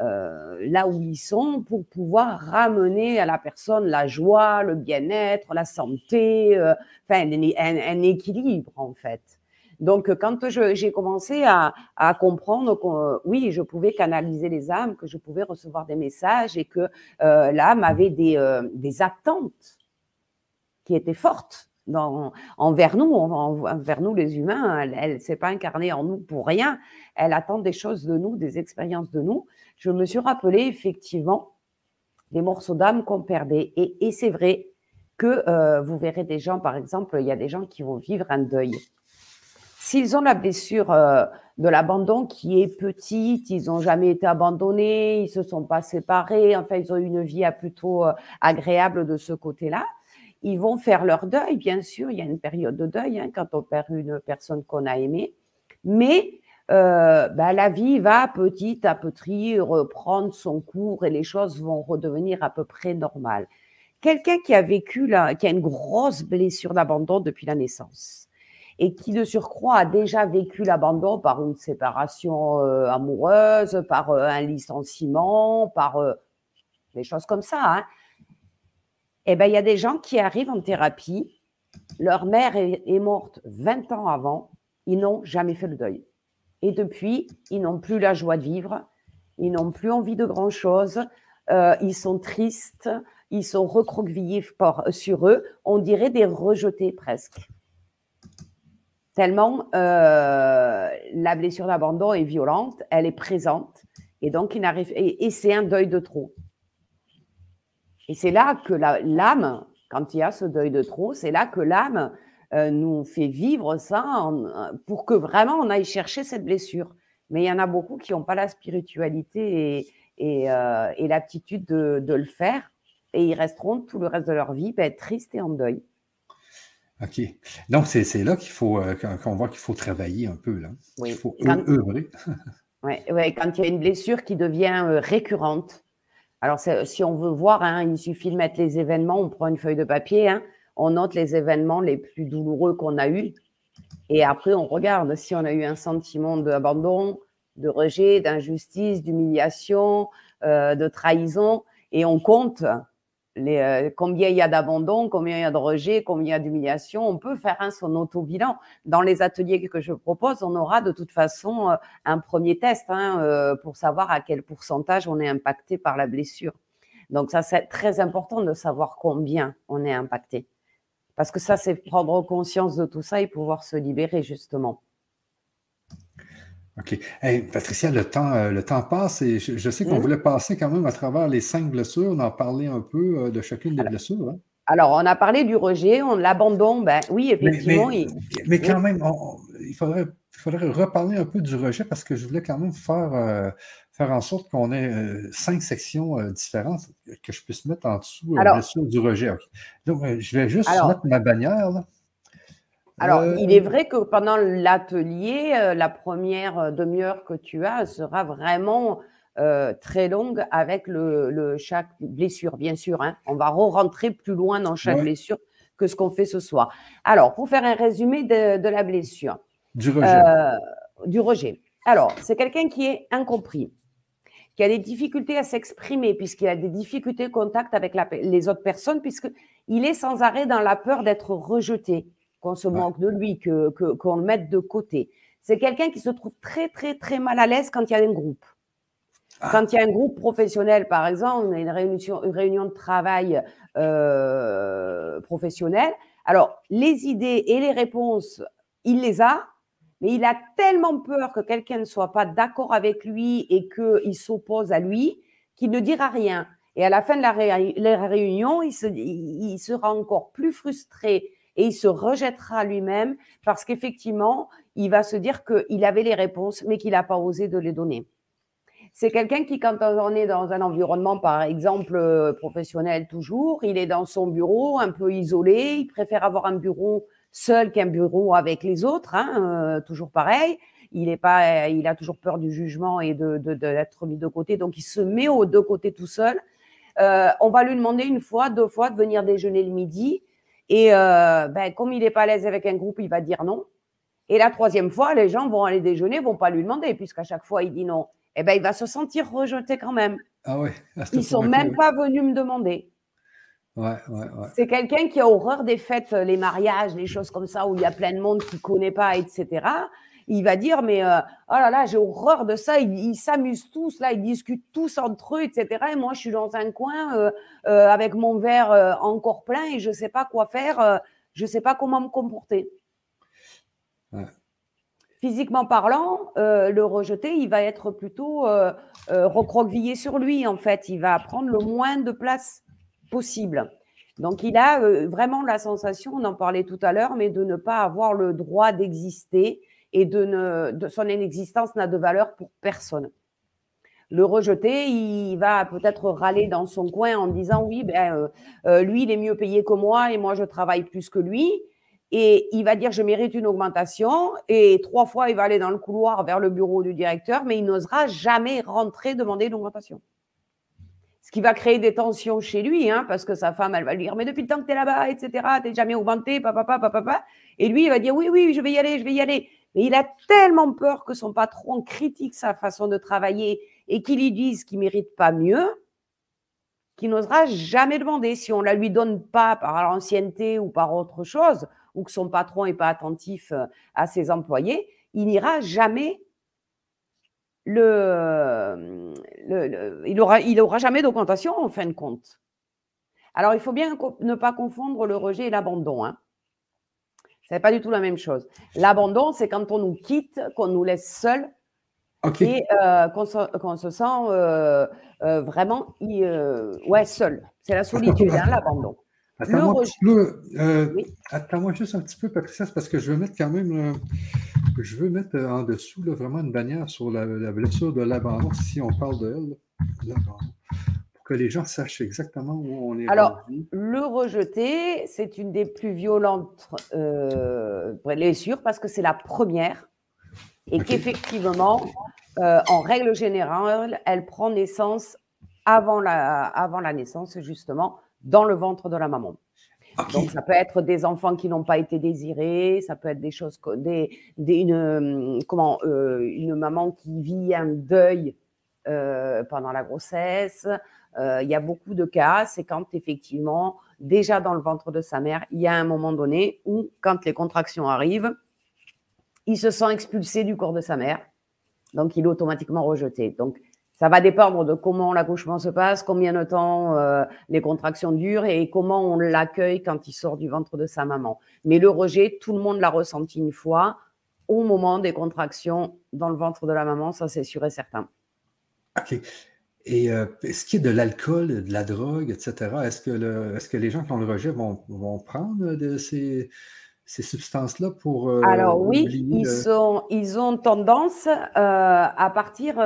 Speaker 2: euh, là où ils sont pour pouvoir ramener à la personne la joie, le bien-être, la santé, euh, enfin un, équilibre en fait. Donc quand j'ai commencé à, comprendre que oui, je pouvais canaliser les âmes, que je pouvais recevoir des messages et que euh, l'âme avait des, des attentes qui étaient fortes envers nous, envers nous les humains. Elle ne s'est pas incarnée en nous pour rien. Elle attend des choses de nous, des expériences de nous. Je me suis rappelé effectivement des morceaux d'âme qu'on perdait. Et, c'est vrai que euh, vous verrez des gens, par exemple, il y a des gens qui vont vivre un deuil. S'ils ont la blessure euh, de l'abandon qui est petite, ils n'ont jamais été abandonnés, ils se sont pas séparés, enfin ils ont eu une vie plutôt euh, agréable de ce côté-là ils vont faire leur deuil, bien sûr, il y a une période de deuil hein, quand on perd une personne qu'on a aimée, mais euh, bah, la vie va petit à petit reprendre son cours et les choses vont redevenir à peu près normales. Quelqu'un qui a vécu, là, qui a une grosse blessure d'abandon depuis la naissance et qui de surcroît a déjà vécu l'abandon par une séparation euh, amoureuse, par euh, un licenciement, par des choses comme ça, hein, eh ben, il y a des gens qui arrivent en thérapie, leur mère est, morte 20 ans avant, ils n'ont jamais fait le deuil. Et depuis, ils n'ont plus la joie de vivre, ils n'ont plus envie de grand-chose, euh, ils sont tristes, ils sont recroquevillés sur eux, on dirait des rejetés presque. Tellement euh, la blessure d'abandon est violente, elle est présente, et donc il n'arrive et, c'est un deuil de trop. Et c'est là que l'âme, quand il y a ce deuil de trop, c'est là que l'âme euh, nous fait vivre ça pour que vraiment on aille chercher cette blessure. Mais il y en a beaucoup qui n'ont pas la spiritualité et, euh, l'aptitude de, le faire, et ils resteront tout le reste de leur vie ben, tristes et en deuil.
Speaker 1: OK. Donc, c'est là qu'il faut, euh, qu'on voit qu'il faut travailler un peu, là. Oui. Il faut œuvrer.
Speaker 2: Oui, ouais, quand il y a une blessure qui devient euh, récurrente. Alors, si on veut voir, hein, il suffit de mettre les événements, on prend une feuille de papier, hein, on note les événements les plus douloureux qu'on a eus. Et après, on regarde si on a eu un sentiment d'abandon, de rejet, d'injustice, d'humiliation, euh, de trahison. Et on compte euh, combien il y a d'abandon, combien il y a de rejet, combien il y a d'humiliation. On peut faire un son auto-bilan. Dans les ateliers que je propose, on aura de toute façon euh, un premier test hein, pour savoir à quel pourcentage on est impacté par la blessure. Donc ça, c'est très important de savoir combien on est impacté. Parce que ça, c'est prendre conscience de tout ça et pouvoir se libérer justement.
Speaker 1: OK. Patricia, le temps, euh, le temps passe et je, sais qu'on mmh. voulait passer quand même à travers les cinq blessures, on en parlé un peu euh, de chacune des blessures. Hein.
Speaker 2: Alors, on a parlé du rejet, on l'abandon, ben oui, effectivement.
Speaker 1: Mais, quand même, il, faudrait, faudrait reparler un peu du rejet parce que je voulais quand même faire, euh, faire en sorte qu'on ait cinq sections différentes que je puisse mettre en dessous du rejet. Donc, je vais juste mettre ma bannière. Là.
Speaker 2: Alors, il est euh, vrai que pendant l'atelier, euh, la première euh, demi-heure que tu as sera vraiment très longue avec le, chaque blessure, bien sûr. Hein. On va re-rentrer plus loin dans chaque blessure que ce qu'on fait ce soir. Alors, pour faire un résumé de, la blessure.
Speaker 1: Du rejet.
Speaker 2: du rejet. Alors, c'est quelqu'un qui est incompris, qui a des difficultés à s'exprimer, puisqu'il a des difficultés de contact avec les autres personnes, puisqu'il est sans arrêt dans la peur d'être rejeté qu'on se moque de lui, que, qu'on le mette de côté. C'est quelqu'un qui se trouve très, très, très mal à l'aise quand il y a un groupe. Ah. Quand il y a un groupe professionnel, par exemple, on a une réunion, une réunion de travail euh, professionnel. Alors, les idées et les réponses, il les a, mais il a tellement peur que quelqu'un ne soit pas d'accord avec lui et qu'il s'oppose à lui qu'il ne dira rien. Et à la fin de la, réunion, il, il sera encore plus frustré et il se rejettera lui-même parce qu'effectivement, il va se dire qu'il avait les réponses, mais qu'il n'a pas osé de les donner. C'est quelqu'un qui, quand on est dans un environnement, par exemple, euh, professionnel toujours, il est dans son bureau, un peu isolé, il préfère avoir un bureau seul qu'un bureau avec les autres, hein, euh, toujours pareil. Il est pas, il a toujours peur du jugement et de, d'être mis de côté, donc il se met aux deux côtés tout seul. Euh, on va lui demander une fois, deux fois de venir déjeuner le midi. Et euh, ben, comme il n'est pas à l'aise avec un groupe, il va dire non. Et la troisième fois, les gens vont aller déjeuner, vont pas lui demander, puisqu'à chaque fois, il dit non. Eh ben, il va se sentir rejeté quand même.
Speaker 1: Ah ouais.
Speaker 2: Ils sont même pas venus me demander.
Speaker 1: Ouais, ouais, ouais.
Speaker 2: C'est quelqu'un qui a horreur des fêtes, les mariages, les choses comme ça, où il y a plein de monde qui ne connaît pas, etc il va dire mais euh, oh là là j'ai horreur de ça. Ils s'amusent tous là ils discutent tous entre eux etc et moi je suis dans un coin euh, euh, avec mon verre encore plein et je sais pas quoi faire je sais pas comment me comporter. Physiquement parlant le rejeté il va être plutôt recroquevillé sur lui en fait. Il va prendre le moins de place possible donc, il a vraiment la sensation, on en parlait tout à l'heure, mais de ne pas avoir le droit d'exister et de, de son inexistence n'a de valeur pour personne. Le rejeter, il va peut-être râler dans son coin en disant oui, ben, euh, euh, lui, il est mieux payé que moi et moi, je travaille plus que lui. Et il va dire je mérite une augmentation. Et trois fois, il va aller dans le couloir vers le bureau du directeur, mais il n'osera jamais rentrer demander une augmentation. Ce qui va créer des tensions chez lui, hein, parce que sa femme, elle va lui dire Mais depuis le temps que tu es là-bas, etc., tu n'es jamais augmenté, papa, papa, papa. Et lui, il va dire Oui, oui, je vais y aller, je vais y aller. Mais il a tellement peur que son patron critique sa façon de travailler et qu'il lui dise qu'il ne mérite pas mieux, qu'il n'osera jamais demander si on ne la lui donne pas par l'ancienneté ou par autre chose, ou que son patron n'est pas attentif euh, à ses employés, il n'ira jamais le, il aura, il aura jamais d'augmentation en fin de compte. Alors, il faut bien ne pas confondre le rejet et l'abandon. Hein. Ce n'est pas du tout la même chose. L'abandon, c'est quand on nous quitte, qu'on nous laisse seuls et euh, qu'on se, sent euh, euh, vraiment ouais, seul. C'est la solitude, hein, l'abandon.
Speaker 1: Attends-moi attends juste un petit peu, Patricia, parce que je veux mettre quand même, je veux mettre en dessous vraiment une bannière sur la, blessure de l'abandon, si on parle de elle, pour que les gens sachent exactement où on est.
Speaker 2: Alors, le rejeter, c'est une des plus violentes blessures parce que c'est la première. Et qu'effectivement, euh, en règle générale, elle prend naissance avant la, avant la naissance, justement, dans le ventre de la maman. Donc, ça peut être des enfants qui n'ont pas été désirés, ça peut être des choses, des, des une, comment, euh, une maman qui vit un deuil euh, pendant la grossesse. Il y a beaucoup de cas, c'est quand effectivement, déjà dans le ventre de sa mère, il y a un moment donné où, quand les contractions arrivent, il se sent expulsé du corps de sa mère, donc il est automatiquement rejeté. Donc ça va dépendre de comment l'accouchement se passe, combien de temps euh, les contractions durent et comment on l'accueille quand il sort du ventre de sa maman. Mais le rejet, tout le monde l'a ressenti une fois au moment des contractions dans le ventre de la maman, ça c'est sûr et certain.
Speaker 1: OK. Et euh, qu'il y a de l'alcool, de la drogue, etc., est-ce que, est que les gens qui ont le rejet vont, vont prendre de ces, ces substances-là pour...
Speaker 2: Euh, Alors oui, ils, sont, ils ont tendance euh, à partir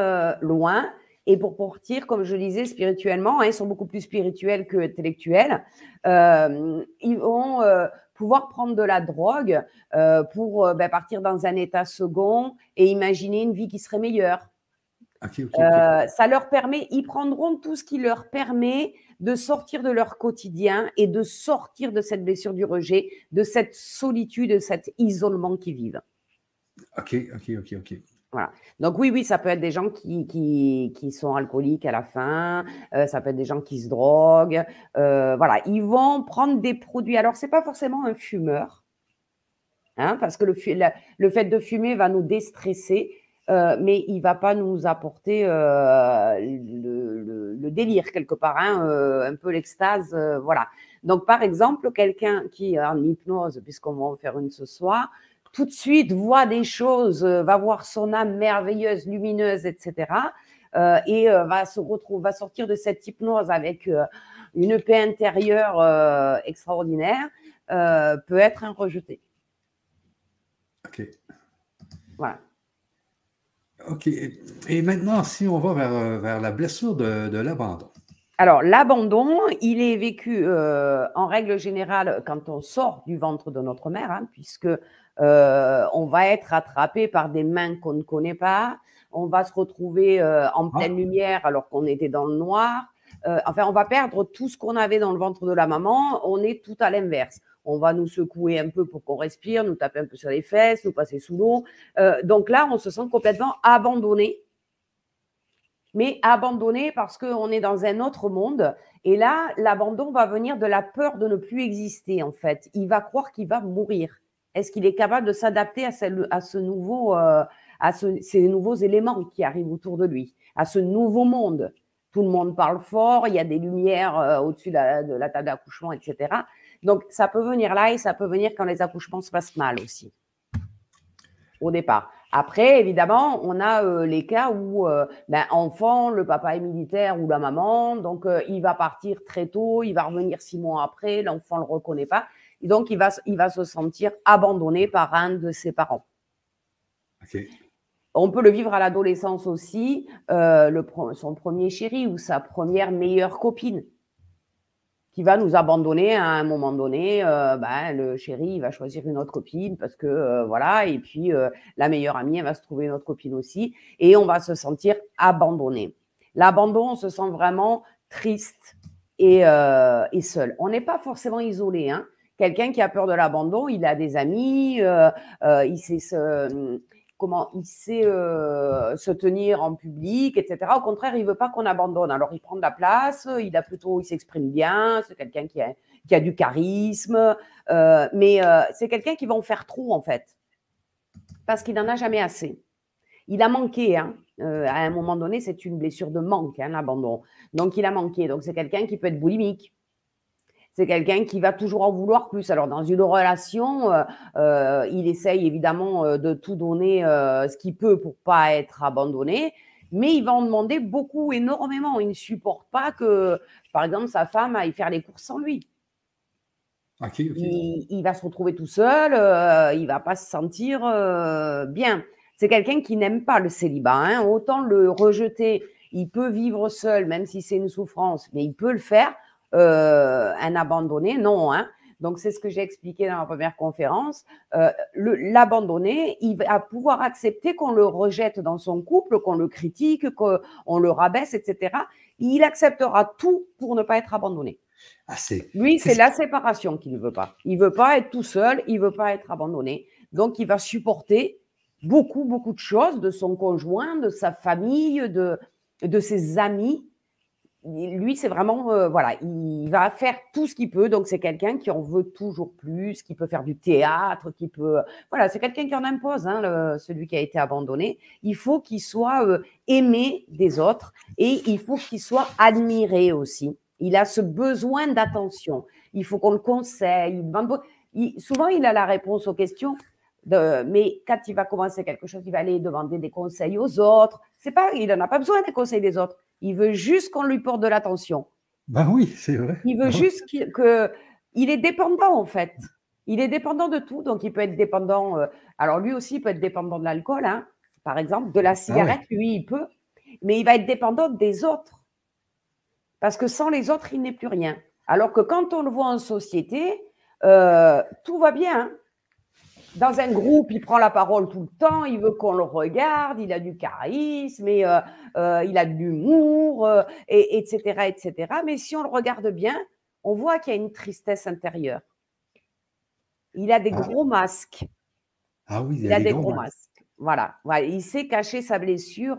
Speaker 2: loin et pour partir, comme je disais, spirituellement, hein, ils sont beaucoup plus spirituels que intellectuels. ils vont pouvoir prendre de la drogue pour ben, partir dans un état second et imaginer une vie qui serait meilleure. ça leur permet, ils prendront tout ce qui leur permet de sortir de leur quotidien et de sortir de cette blessure du rejet, de cette solitude, de cet isolement qu'ils vivent.
Speaker 1: Ok, ok, ok, ok.
Speaker 2: Donc oui, oui, ça peut être des gens qui, qui, sont alcooliques à la fin, euh, ça peut être des gens qui se droguent. Euh, voilà, ils vont prendre des produits. Alors, ce n'est pas forcément un fumeur, hein, parce que le, le fait de fumer va nous déstresser. Euh, mais il va pas nous apporter euh, le, délire quelque part, hein, un peu l'extase, voilà. Donc par exemple, quelqu'un qui est en hypnose, puisqu'on va en faire une ce soir, tout de suite voit des choses, va voir son âme merveilleuse, lumineuse, etc. et va se retrouver, va sortir de cette hypnose avec une paix intérieure extraordinaire, peut être un rejeté.
Speaker 1: Ok.
Speaker 2: Voilà.
Speaker 1: OK. Et maintenant, si on va vers, euh, vers la blessure de, l'abandon.
Speaker 2: Alors, l'abandon, il est vécu euh, en règle générale quand on sort du ventre de notre mère, hein, puisque euh, on va être attrapé par des mains qu'on ne connaît pas, on va se retrouver en ah. pleine lumière alors qu'on était dans le noir. enfin, on va perdre tout ce qu'on avait dans le ventre de la maman, on est tout à l'inverse on va nous secouer un peu pour qu'on respire, nous taper un peu sur les fesses, nous passer sous l'eau. Euh, donc là, on se sent complètement abandonné. Mais abandonné parce qu'on est dans un autre monde. Et là, l'abandon va venir de la peur de ne plus exister, en fait. Il va croire qu'il va mourir. Est-ce qu'il est capable de s'adapter à, ce, nouveau, euh, à ces nouveaux éléments qui arrivent autour de lui, à ce nouveau monde? Tout le monde parle fort, il y a des lumières euh, au-dessus de la table d'accouchement, etc. Donc, ça peut venir là et ça peut venir quand les accouchements se passent mal aussi, au départ. Après, évidemment, on a euh, les cas où, euh, ben, enfant, le papa est militaire ou la maman, donc il va partir très tôt, il va revenir six mois après, l'enfant ne le reconnaît pas, et donc il va, il va se sentir abandonné par un de ses parents. On peut le vivre à l'adolescence aussi, le, son premier chéri ou sa première meilleure copine qui va nous abandonner à un moment donné. Euh, ben, le chéri, il va choisir une autre copine parce que euh, voilà, et puis euh, la meilleure amie, elle va se trouver une autre copine aussi, et on va se sentir abandonné. L'abandon, on se sent vraiment triste et, et seul. On n'est pas forcément isolé. Hein. Quelqu'un qui a peur de l'abandon, il a des amis, il sait se comment il sait euh, se tenir en public, etc. Au contraire, il veut pas qu'on abandonne. Alors, il prend de la place, il a plutôt, il s'exprime bien, c'est quelqu'un qui a, du charisme, euh, mais euh, c'est quelqu'un qui va en faire trop, en fait, parce qu'il n'en a jamais assez. Il a manqué, hein. à un moment donné, c'est une blessure de manque, hein, l'abandon. Donc, il a manqué. Donc, c'est quelqu'un qui peut être boulimique. C'est quelqu'un qui va toujours en vouloir plus. Alors, dans une relation, euh, euh, il essaye évidemment euh, de tout donner ce qu'il peut pour pas être abandonné, mais il va en demander beaucoup, énormément. Il ne supporte pas que, par exemple, sa femme aille faire les courses sans lui. Il, va se retrouver tout seul, il il va pas se sentir bien. C'est quelqu'un qui n'aime pas le célibat. Hein. Autant le rejeter, il peut vivre seul, même si c'est une souffrance, mais il peut le faire euh, un abandonné, non. Hein. Donc, c'est ce que j'ai expliqué dans la première conférence. Euh, L'abandonné, il va pouvoir accepter qu'on le rejette dans son couple, qu'on le critique, qu'on le rabaisse, etc. Il acceptera tout pour ne pas être abandonné. Ah, Lui, c'est la séparation qu'il ne veut pas. Il ne veut pas être tout seul, il ne veut pas être abandonné. Donc, il va supporter beaucoup, beaucoup de choses de son conjoint, de sa famille, de, de ses amis lui, c'est vraiment, euh, voilà, il va faire tout ce qu'il peut. Donc, c'est quelqu'un qui en veut toujours plus, qui peut faire du théâtre, qui peut, voilà, c'est quelqu'un qui en impose, hein, celui qui a été abandonné. Il faut qu'il soit euh, aimé des autres et il faut qu'il soit admiré aussi. Il a ce besoin d'attention. Il faut qu'on le conseille. souvent, il a la réponse aux questions. Mais quand il va commencer quelque chose, il va aller demander des conseils aux autres. C'est pas, il n'en a pas besoin des conseils des autres. Il veut juste qu'on lui porte de l'attention.
Speaker 1: Ben oui, c'est vrai.
Speaker 2: Il veut juste qu'il que, il est dépendant en fait. Il est dépendant de tout, donc il peut être dépendant. Euh, alors lui aussi il peut être dépendant de l'alcool, hein, par exemple, de la ah cigarette, lui il peut, mais il va être dépendant des autres, parce que sans les autres il n'est plus rien. Alors que quand on le voit en société, euh, tout va bien. Hein dans un groupe, il prend la parole tout le temps, il veut qu'on le regarde, il a du charisme, et, euh, euh, il a de l'humour, euh, et, etc., etc. Mais si on le regarde bien, on voit qu'il y a une tristesse intérieure. Il a des ah. gros masques.
Speaker 1: Ah oui,
Speaker 2: il, a, des, gros, masques. Voilà. il sait cacher sa blessure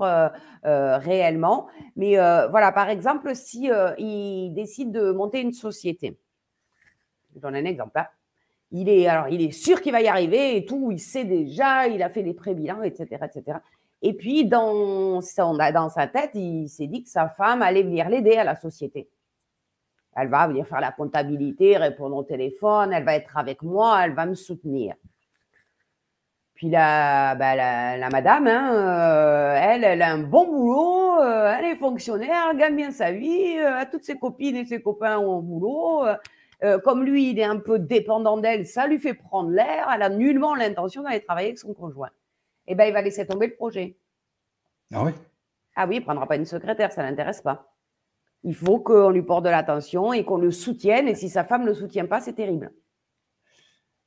Speaker 2: réellement. Mais voilà, par exemple, si il décide de monter une société, je donne un exemple. Hein. Il est, alors, il est sûr qu'il va y arriver et tout, il sait déjà, il a fait des pré-bilans, etc., etc. Et puis, dans, son, dans sa tête, il s'est dit que sa femme allait venir l'aider à la société. Elle va venir faire la comptabilité, répondre au téléphone, elle va être avec moi, elle va me soutenir. Puis la, bah, la, madame, hein, euh, elle, elle a un bon boulot, euh, elle est fonctionnaire, elle gagne bien sa vie, euh, toutes ses copines et ses copains un boulot. Euh, comme lui, il est un peu dépendant d'elle, ça lui fait prendre l'air. Elle a nullement l'intention d'aller travailler avec son conjoint. Eh bien, il va laisser tomber le projet.
Speaker 1: Ah oui?
Speaker 2: Ah oui, il ne prendra pas une secrétaire, ça ne l'intéresse pas. Il faut qu'on lui porte de l'attention et qu'on le soutienne. Et si sa femme ne le soutient pas, c'est terrible.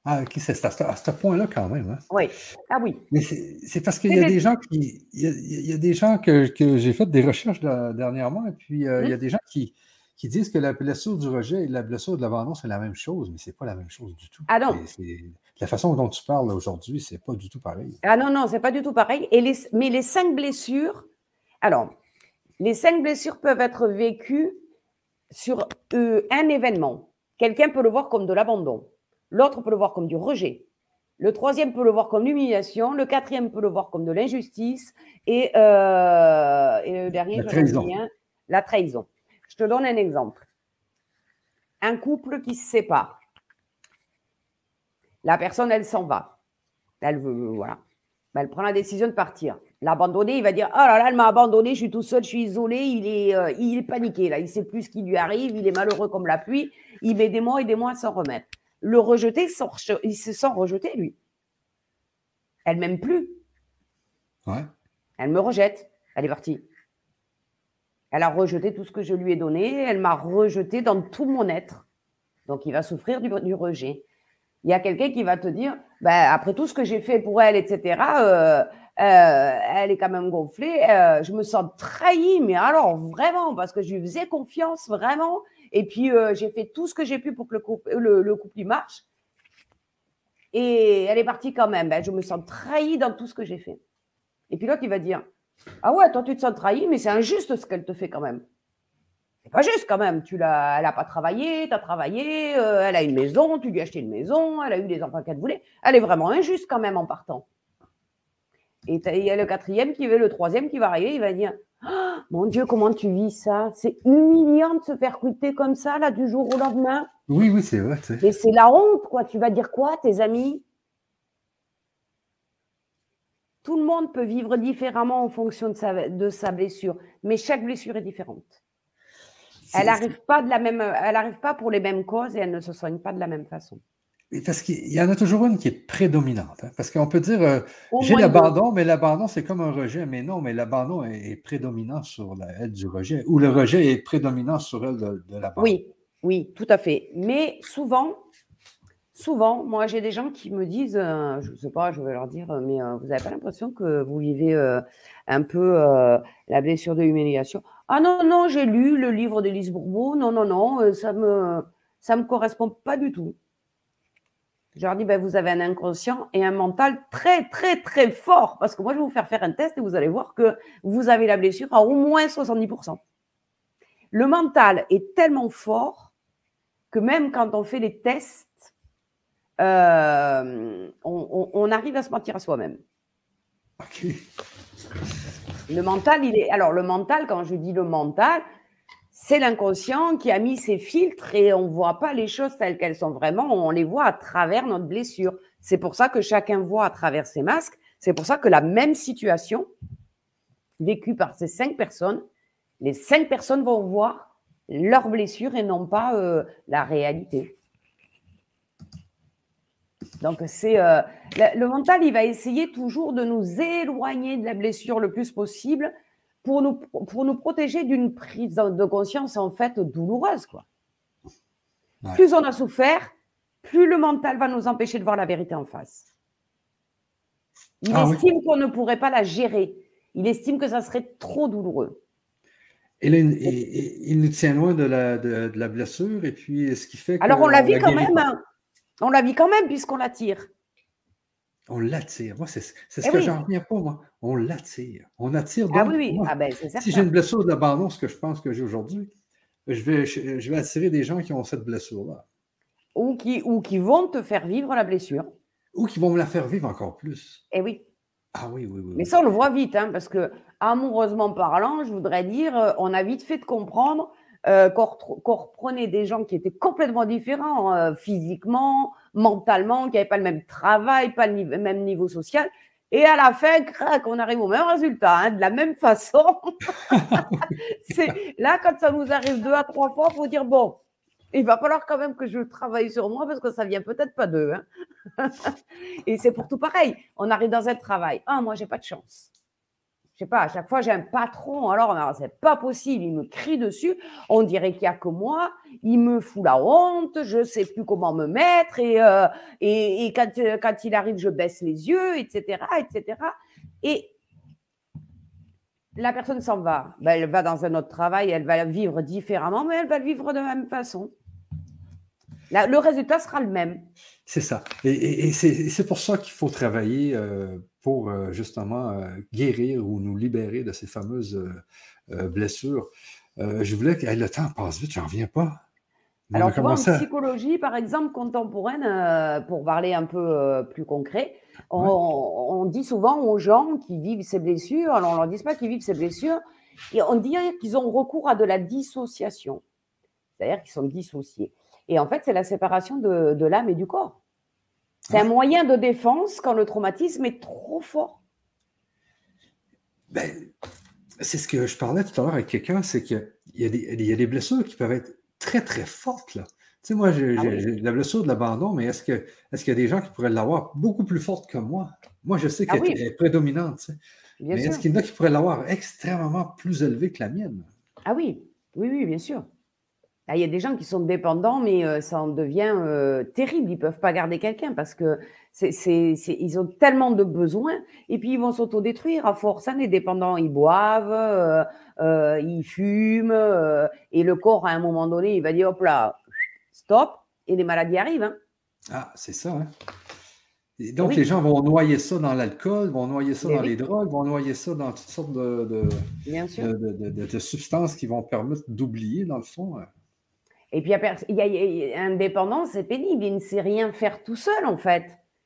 Speaker 1: Ah, ok, c'est à, ce point-là quand même. Hein.
Speaker 2: Oui. Ah oui.
Speaker 1: Mais c'est parce qu'il y a des gens qui. Il y a, des gens que, j'ai fait des recherches dernièrement, et puis euh, il y a hum. des gens qui, qui disent que la blessure du rejet et la blessure de l'abandon, c'est la même chose, mais ce n'est pas la même chose du tout.
Speaker 2: Ah non.
Speaker 1: la façon dont tu parles aujourd'hui, c'est pas du tout pareil.
Speaker 2: Ah non, non, c'est pas du tout pareil. Et les, mais les cinq blessures, alors, les cinq blessures peuvent être vécues sur euh, un événement. Quelqu'un peut le voir comme de l'abandon, l'autre peut le voir comme du rejet, le troisième peut le voir comme l'humiliation, le quatrième peut le voir comme de l'injustice, et, euh, et, le dernier,
Speaker 1: la trahison.
Speaker 2: la trahison. Je te donne un exemple. Un couple qui se sépare. La personne, elle s'en va. Elle veut, voilà. Elle prend la décision de partir. L'abandonner, il va dire Oh là là, elle m'a abandonné, je suis tout seul, je suis isolé, il est, euh, il est paniqué là, il sait plus ce qui lui arrive, il est malheureux comme la pluie, il met des mois et des mois à s'en remettre. Le rejeter, il se sent rejeté, lui. Elle m'aime plus.
Speaker 1: Ouais.
Speaker 2: Elle me rejette. Elle est partie. Elle a rejeté tout ce que je lui ai donné. Elle m'a rejeté dans tout mon être. Donc, il va souffrir du, rejet. Il y a quelqu'un qui va te dire, ben, après tout ce que j'ai fait pour elle, etc., euh, euh, elle est quand même gonflée. Euh, je me sens trahie, mais alors vraiment, parce que je lui faisais confiance vraiment. Et puis, j'ai fait tout ce que j'ai pu pour que le couple, le, couple marche. Et elle est partie quand même. Ben, je me sens trahie dans tout ce que j'ai fait. Et puis l'autre, il va dire, ah ouais, toi, tu te sens trahi, mais c'est injuste ce qu'elle te fait quand même. C'est pas juste quand même. Tu l'as, elle n'a pas travaillé, tu as travaillé, euh, elle a une maison, tu lui as acheté une maison, elle a eu les enfants qu'elle voulait. Elle est vraiment injuste quand même en partant. Et il y a le quatrième qui veut, le troisième qui va arriver, il va dire mon Dieu, comment tu vis ça? C'est humiliant de se faire quitter comme ça, là, du jour au lendemain.
Speaker 1: Oui, oui, c'est vrai.
Speaker 2: Mais c'est la honte, quoi. Tu vas dire quoi, tes amis? Tout le monde peut vivre différemment en fonction de sa, de sa blessure, mais chaque blessure est différente. Elle n'arrive pas, de la même, elle arrive pas pour les mêmes causes et elle ne se soigne pas de la même façon.
Speaker 1: Parce qu'il y en a toujours une qui est prédominante. Hein. parce qu'on peut dire, euh, j'ai l'abandon, mais l'abandon, c'est comme un rejet. Mais non, mais l'abandon est, prédominant sur la, elle du rejet, ou le rejet est prédominant sur elle de, l'abandon.
Speaker 2: Oui, oui, tout à fait. Mais souvent, souvent, moi, j'ai des gens qui me disent, euh, je ne sais pas, je vais leur dire, mais euh, vous n'avez pas l'impression que vous vivez un peu la blessure de l'humiliation? Ah non, non, j'ai lu le livre d'Élise Bourbeau. Non, non, non, ça me, ça me correspond pas du tout. Je leur dis, ben, vous avez un inconscient et un mental très, très, très fort. Parce que moi, je vais vous faire faire un test et vous allez voir que vous avez la blessure à au moins 70%. Le mental est tellement fort que même quand on fait les tests, euh, on, arrive à se mentir à soi-même. Le mental, il est. Alors, le mental, quand je dis le mental, c'est l'inconscient qui a mis ses filtres et on ne voit pas les choses telles qu'elles sont vraiment, on les voit à travers notre blessure. C'est pour ça que chacun voit à travers ses masques. C'est pour ça que la même situation vécue par ces cinq personnes, les cinq personnes vont voir leur blessure et non pas euh, la réalité. Donc c'est euh, le mental, il va essayer toujours de nous éloigner de la blessure le plus possible pour nous, pour nous protéger d'une prise de conscience en fait douloureuse. Quoi. Plus on a souffert, plus le mental va nous empêcher de voir la vérité en face. Il ah estime qu'on ne pourrait pas la gérer. Il estime que ça serait trop douloureux.
Speaker 1: Et il, nous tient loin de la, de, la, blessure et puis ce qui fait que.
Speaker 2: Alors on la vit quand même. Hein. On la vit quand même puisqu'on la tire.
Speaker 1: On l'attire. Moi, c'est ce eh que j'en reviens pas, moi. On l'attire. On attire.
Speaker 2: ah oui, oui. ah ben, si
Speaker 1: j'ai une blessure de l'abandon, ce que je pense que j'ai aujourd'hui, je vais, je, vais attirer des gens qui ont cette blessure-là.
Speaker 2: Ou qui, ou qui vont te faire vivre la blessure.
Speaker 1: Ou qui vont me la faire vivre encore plus.
Speaker 2: Eh oui.
Speaker 1: Ah oui, oui, oui.
Speaker 2: Mais ça, on le voit vite, hein, parce que, amoureusement parlant, je voudrais dire, euh, on a vite fait de comprendre euh, qu'on reprenait des gens qui étaient complètement différents euh, physiquement, mentalement, qui n'avaient pas le même travail, pas le même niveau social. Et à la fin, crac, on arrive au même résultat, hein, de la même façon. là, quand ça nous arrive deux à trois fois, faut dire bon, il va falloir quand même que je travaille sur moi parce que ça vient peut-être pas d'eux. Hein. Et c'est pour tout pareil. On arrive dans un travail. Ah, moi, j'ai pas de chance je sais pas, à chaque fois j'ai un patron, alors c'est pas possible, il me crie dessus, on dirait qu'il n'y a que moi, il me fout la honte, je sais plus comment me mettre, et, euh, et, quand, euh, quand, il arrive, je baisse les yeux, etc., etc. Et la personne s'en va, ben, elle va dans un autre travail, elle va vivre différemment, mais elle va vivre de la même façon. le résultat sera le même.
Speaker 1: C'est ça. Et, c'est pour ça qu'il faut travailler euh, pour euh, justement euh, guérir ou nous libérer de ces fameuses blessures. je voulais que le temps passe vite, je n'en reviens pas.
Speaker 2: Alors, toi, en psychologie, par exemple, contemporaine, pour parler un peu plus concret, on, dit souvent aux gens qui vivent ces blessures, alors on ne leur dit pas qu'ils vivent ces blessures, et on dit qu'ils ont recours à de la dissociation, c'est-à-dire qu'ils sont dissociés. Et en fait, c'est la séparation de, l'âme et du corps. C'est un moyen de défense quand le traumatisme est trop fort.
Speaker 1: Ben, c'est ce que je parlais tout à l'heure avec quelqu'un, c'est qu'il y, y, a des blessures qui peuvent être très, très fortes. Là. Tu sais, moi, j'ai ah la blessure de l'abandon, mais est-ce qu'il est y a des gens qui pourraient l'avoir beaucoup plus forte que moi? Moi, je sais ah qu'elle est prédominante. mais est-ce qu'il y en a qui pourraient l'avoir extrêmement plus élevée que la mienne?
Speaker 2: Ah oui, oui, oui, bien sûr. Ah, il y a des gens qui sont dépendants, mais euh, ça en devient euh, terrible. Ils ne peuvent pas garder quelqu'un parce que c'est, ils ont tellement de besoins et puis ils vont s'autodétruire à force. Hein, les dépendants, ils boivent, euh, ils fument et le corps, à un moment donné, il va dire hop là, stop, et les maladies arrivent. Hein.
Speaker 1: Ah, c'est ça. Hein. donc, les gens vont noyer ça dans l'alcool, vont noyer ça dans les drogues, vont noyer ça dans toutes sortes de, de substances qui vont permettre d'oublier, dans le fond.
Speaker 2: Et puis, il y a, indépendance, c'est pénible. Il ne sait rien faire tout seul, en fait.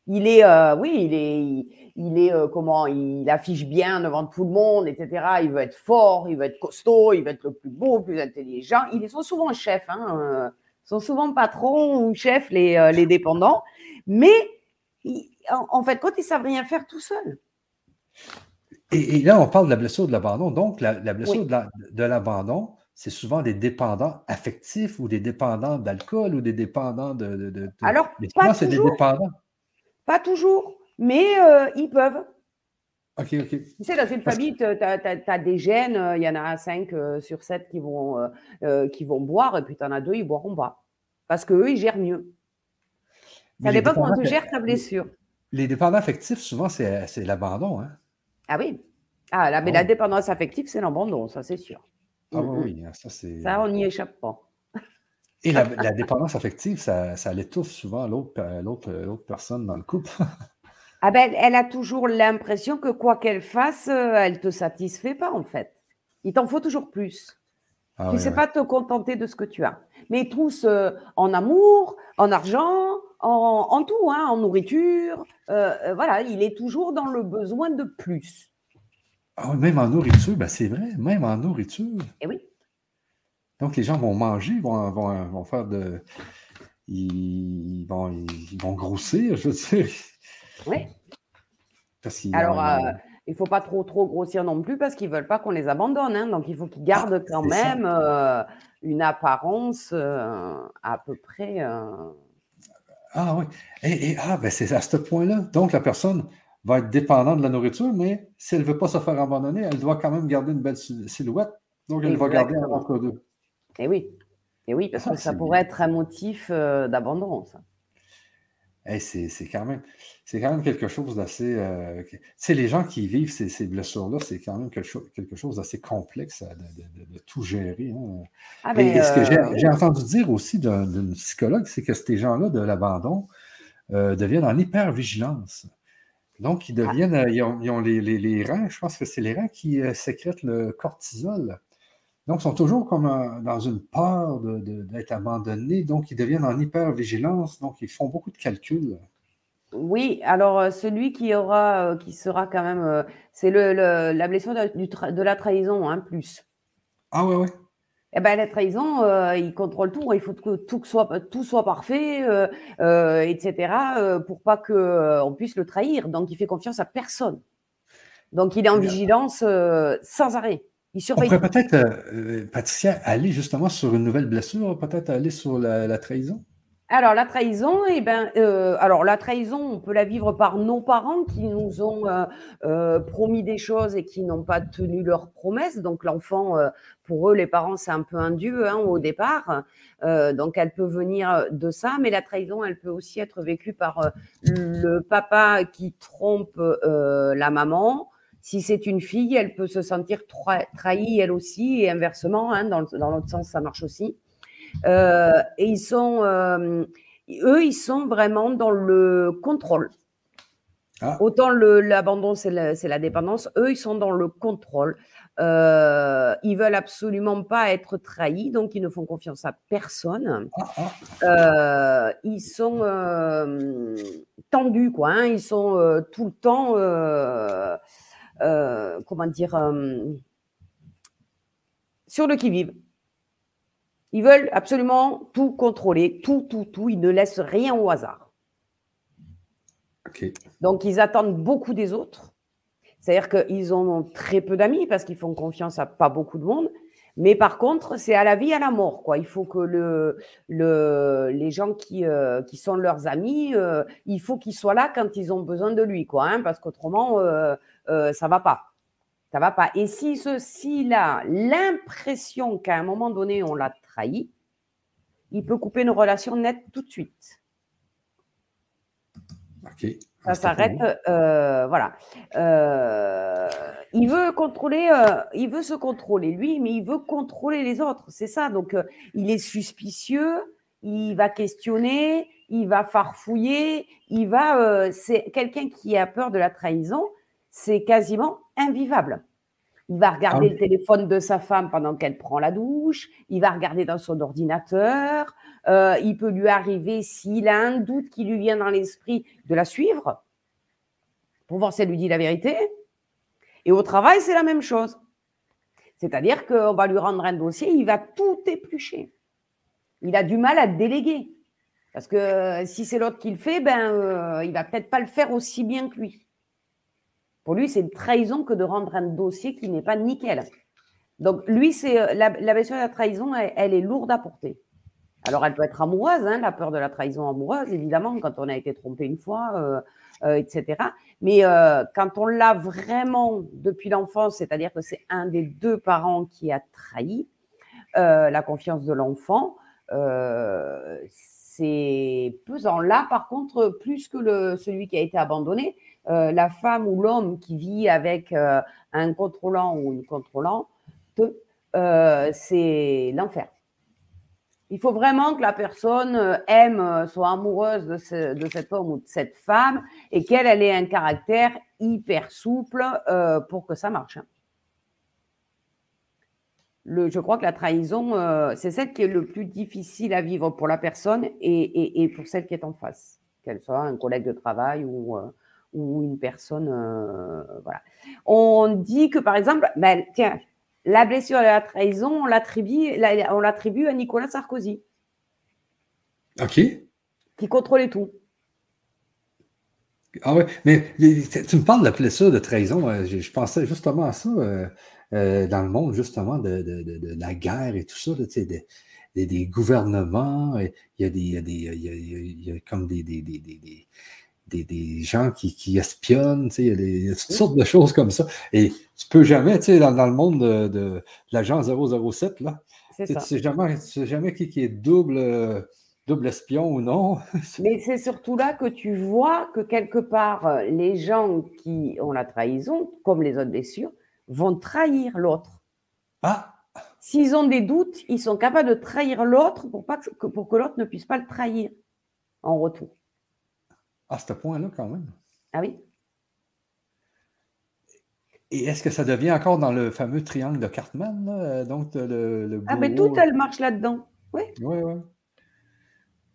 Speaker 2: Il est, euh, oui, il est, il, est euh, comment Il affiche bien devant tout le monde, etc. Il veut être fort, il veut être costaud, il veut être le plus beau, le plus intelligent. Ils sont souvent chefs, hein, ils sont souvent patrons ou chefs les, les dépendants, mais en, fait, quand ils savent rien faire tout seuls.
Speaker 1: Et, là, on parle de la blessure de l'abandon. Donc, la, blessure de l'abandon, c'est souvent des dépendants affectifs ou des dépendants d'alcool ou des dépendants de.
Speaker 2: Alors, pas toujours. Des dépendants. Pas toujours, mais euh, ils peuvent.
Speaker 1: OK, OK. Tu
Speaker 2: sais, dans une famille, tu as, des gènes, euh, il y en a 5 euh, sur 7 qui vont, qui vont boire, et puis tu en as deux, ils boiront pas. Parce qu'eux, ils gèrent mieux. Ça dépend comment tu gères ta blessure.
Speaker 1: Les dépendants affectifs, souvent, c'est l'abandon. Hein?
Speaker 2: Ah oui. Ah, là, mais la dépendance affective, c'est l'abandon, ça, c'est sûr.
Speaker 1: Ah oui, ça, c'est.
Speaker 2: Ça, on n'y échappe pas.
Speaker 1: Et la, dépendance affective, ça, ça l'étouffe souvent l'autre personne dans le couple.
Speaker 2: ah ben, elle a toujours l'impression que quoi qu'elle fasse, euh, elle ne te satisfait pas, en fait. Il t'en faut toujours plus. Ah tu ne sais pas te contenter de ce que tu as. Mais tous euh, en amour, en argent, en, tout, hein, en nourriture. Euh, voilà, il est toujours dans le besoin de plus.
Speaker 1: Ah, même en nourriture, ben c'est vrai, même en nourriture.
Speaker 2: Eh oui.
Speaker 1: Donc, les gens vont manger, vont, vont, faire de. Ils vont, ils vont grossir, je veux dire.
Speaker 2: Oui. Alors, euh, il ne faut pas trop, trop grossir non plus parce qu'ils ne veulent pas qu'on les abandonne. Hein. donc, il faut qu'ils gardent ah, quand même euh, une apparence euh, à peu près.
Speaker 1: Ah oui. Et, ah, ben c'est à ce point-là. Donc, la personne va être dépendante de la nourriture, mais si elle ne veut pas se faire abandonner, elle doit quand même garder une belle silhouette. Donc, elle va garder un entre deux.
Speaker 2: Et eh oui, et eh oui parce ah, que ça pourrait être un motif euh, d'abandon.
Speaker 1: Eh, c'est quand, même, quand même quelque chose d'assez. Euh, tu sais, les gens qui vivent ces, blessures-là, c'est quand même quelque, chose, quelque chose d'assez complexe de, tout gérer. Hein. Ah, et, ce que euh, j'ai entendu dire aussi d'une psychologue, c'est que ces gens-là de l'abandon deviennent en hypervigilance. Donc, ils deviennent, ils ont, les, les, les, reins, je pense que c'est les reins qui sécrètent le cortisol. Donc, ils sont toujours comme euh, dans une peur d'être abandonnés, donc ils deviennent en hyper-vigilance, donc ils font beaucoup de calculs.
Speaker 2: Oui, alors euh, celui qui aura, euh, qui sera quand même, c'est le, la blessure de, la trahison, hein, plus.
Speaker 1: Ah ouais, ouais.
Speaker 2: Eh ben, la trahison, il contrôle tout. Il faut que tout soit, tout soit parfait, etc., pour pas qu'on puisse le trahir. Donc, il fait confiance à personne. Donc, il est en vigilance sans arrêt.
Speaker 1: On pourrait peut-être, euh, Patricia, aller justement sur une nouvelle blessure, peut-être aller sur la, trahison?
Speaker 2: Alors la trahison, eh ben, euh, alors la trahison, on peut la vivre par nos parents qui nous ont euh, promis des choses et qui n'ont pas tenu leurs promesses. Donc l'enfant, pour eux, les parents, c'est un peu un dieu hein, au départ. donc elle peut venir de ça, mais la trahison, elle peut aussi être vécue par le papa qui trompe la maman, si c'est une fille, elle peut se sentir trahie elle aussi, et inversement, hein, dans, l'autre sens, ça marche aussi. Euh, et ils sont, euh, eux, ils sont vraiment dans le contrôle. Ah. Autant l'abandon, c'est la, dépendance. Eux, ils sont dans le contrôle. Euh, ils veulent absolument pas être trahis, donc ils ne font confiance à personne. Ah, ah. Euh, ils sont tendus, quoi. Hein. ils sont tout le temps comment dire, sur le qui-vive. Ils veulent absolument tout contrôler, tout, tout, tout. Ils ne laissent rien au hasard. Donc, ils attendent beaucoup des autres. C'est-à-dire qu'ils ont très peu d'amis parce qu'ils font confiance à pas beaucoup de monde. Mais par contre, c'est à la vie, à la mort. Quoi. Il faut que le, le, les gens qui, euh, qui sont leurs amis, il faut qu'ils soient là quand ils ont besoin de lui. Quoi, hein, parce qu'autrement, euh, ça va pas. Ça va pas. Et si ceci a l'impression qu'à un moment donné, on l'a trahi, il peut couper une relation nette tout de suite. Ça s'arrête. Euh, voilà. Euh, il veut contrôler, il veut se contrôler lui, mais il veut contrôler les autres. C'est ça. Donc, il est suspicieux, il va questionner, il va farfouiller, il va. c'est quelqu'un qui a peur de la trahison c'est quasiment invivable. Il va regarder ah le téléphone de sa femme pendant qu'elle prend la douche, il va regarder dans son ordinateur, Euh, il peut lui arriver, s'il a un doute qui lui vient dans l'esprit, de la suivre pour voir si elle lui dit la vérité. Et au travail, c'est la même chose. C'est-à-dire qu'on va lui rendre un dossier, il va tout éplucher. Il a du mal à déléguer. Parce que si c'est l'autre qui le fait, ben, euh, il va peut-être pas le faire aussi bien que lui. Pour lui, c'est une trahison que de rendre un dossier qui n'est pas nickel. Donc, lui, c'est euh, la, blessure de la trahison, elle, est lourde à porter. Alors, elle peut être amoureuse, hein, la peur de la trahison amoureuse, évidemment, quand on a été trompé une fois, etc. Mais quand on l'a vraiment depuis l'enfance, c'est-à-dire que c'est un des deux parents qui a trahi la confiance de l'enfant, c'est pesant. Là, par contre, plus que celui qui a été abandonné, euh, la femme ou l'homme qui vit avec euh, un contrôlant ou une contrôlante, euh, c'est l'enfer. Il faut vraiment que la personne aime, soit amoureuse de, de cet homme ou de cette femme et qu'elle ait un caractère hyper souple pour que ça marche je crois que la trahison, euh, c'est celle qui est le plus difficile à vivre pour la personne et, pour celle qui est en face, qu'elle soit un collègue de travail ou, euh, une personne. Euh, voilà. On dit que, par exemple, ben, tiens, la blessure de la trahison, on l'attribue à Nicolas Sarkozy.
Speaker 1: OK.
Speaker 2: Qui? Contrôlait tout.
Speaker 1: Ah oui, mais, tu me parles de la blessure de trahison. Je, je pensais justement à ça. Euh, dans le monde, justement, de, de, de, la guerre et tout ça, là, des, des, des, gouvernements, il y a, des, il y a, des, il y a, il y a comme des, des, des, des gens qui, qui espionnent, il y a des, toutes sortes de choses comme ça. Et tu peux jamais, tu sais, dans, dans, le monde de, de l'agent 007, là, tu sais jamais, jamais qui, qui est double double espion ou non.
Speaker 2: Mais c'est surtout là que tu vois que quelque part, les gens qui ont la trahison, comme les autres blessures, vont trahir l'autre.
Speaker 1: Ah.
Speaker 2: S'ils ont des doutes, ils sont capables de trahir l'autre pour, pas que, pour que l'autre ne puisse pas le trahir en retour.
Speaker 1: À ce point-là, quand même.
Speaker 2: Ah oui.
Speaker 1: Et est-ce que ça devient encore dans le fameux triangle de Cartman, donc le, le
Speaker 2: Ah, mais tout, elle marche là-dedans. Oui.
Speaker 1: Oui, oui.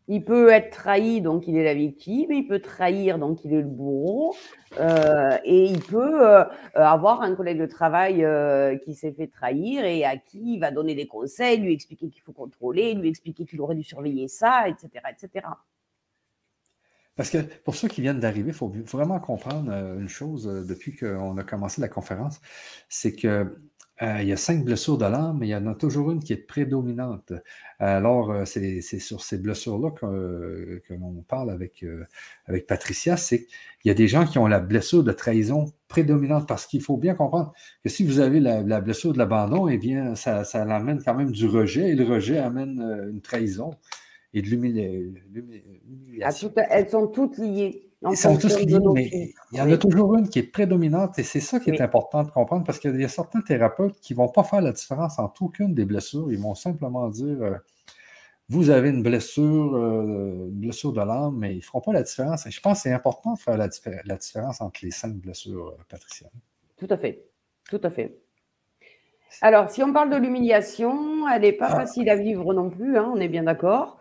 Speaker 2: Il peut être trahi, donc il est la victime, il peut trahir, donc il est le bourreau, euh, et il peut euh, avoir un collègue de travail euh, qui s'est fait trahir et à qui il va donner des conseils, lui expliquer qu'il faut contrôler, lui expliquer qu'il aurait dû surveiller ça, etc. etc.
Speaker 1: Parce que pour ceux qui viennent d'arriver, il faut vraiment comprendre une chose depuis qu'on a commencé la conférence, c'est que euh, il y a cinq blessures de l'âme, mais il y en a toujours une qui est prédominante. Alors, euh, c'est sur ces blessures-là que, l'on parle avec, euh, avec Patricia, c'est qu'il y a des gens qui ont la blessure de trahison prédominante, parce qu'il faut bien comprendre que si vous avez la, blessure de l'abandon, eh bien, ça, ça quand même du rejet, et le rejet amène une trahison et de l'humiliation.
Speaker 2: Elles sont toutes liées.
Speaker 1: Ils sont tous liés, mais il y en a toujours une qui est prédominante et c'est ça qui est important de comprendre parce qu'il y a certains thérapeutes qui ne vont pas faire la différence entre aucune des blessures. Ils vont simplement dire euh, vous avez une blessure, euh, une blessure de l'âme, mais ils ne feront pas la différence. Et je pense que c'est important de faire la, différence entre les cinq blessures, euh, Patricia.
Speaker 2: Tout à fait. Tout à fait. Alors, si on parle de l'humiliation, elle n'est pas ah. facile à vivre non plus, hein, on est bien d'accord.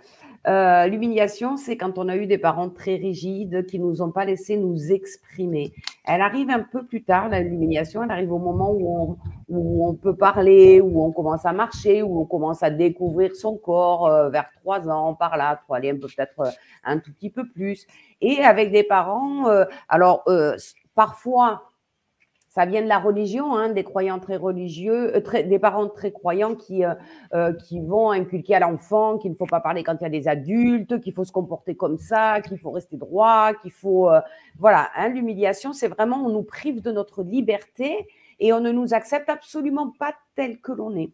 Speaker 2: Euh, l'humiliation, c'est quand on a eu des parents très rigides qui nous ont pas laissé nous exprimer. Elle arrive un peu plus tard, l'humiliation. Elle arrive au moment où on, peut parler, où on commence à marcher, où on commence à découvrir son corps euh, vers trois ans, par là, trois peu peut-être euh, un tout petit peu plus. Et avec des parents, alors parfois ça vient de la religion, hein, des croyants très religieux, euh, des parents très croyants qui, euh, euh, qui vont inculquer à l'enfant qu'il ne faut pas parler quand il y a des adultes, qu'il faut se comporter comme ça, qu'il faut rester droit, qu'il faut... voilà, hein, l'humiliation, c'est vraiment on nous prive de notre liberté et on ne nous accepte absolument pas tel que l'on est.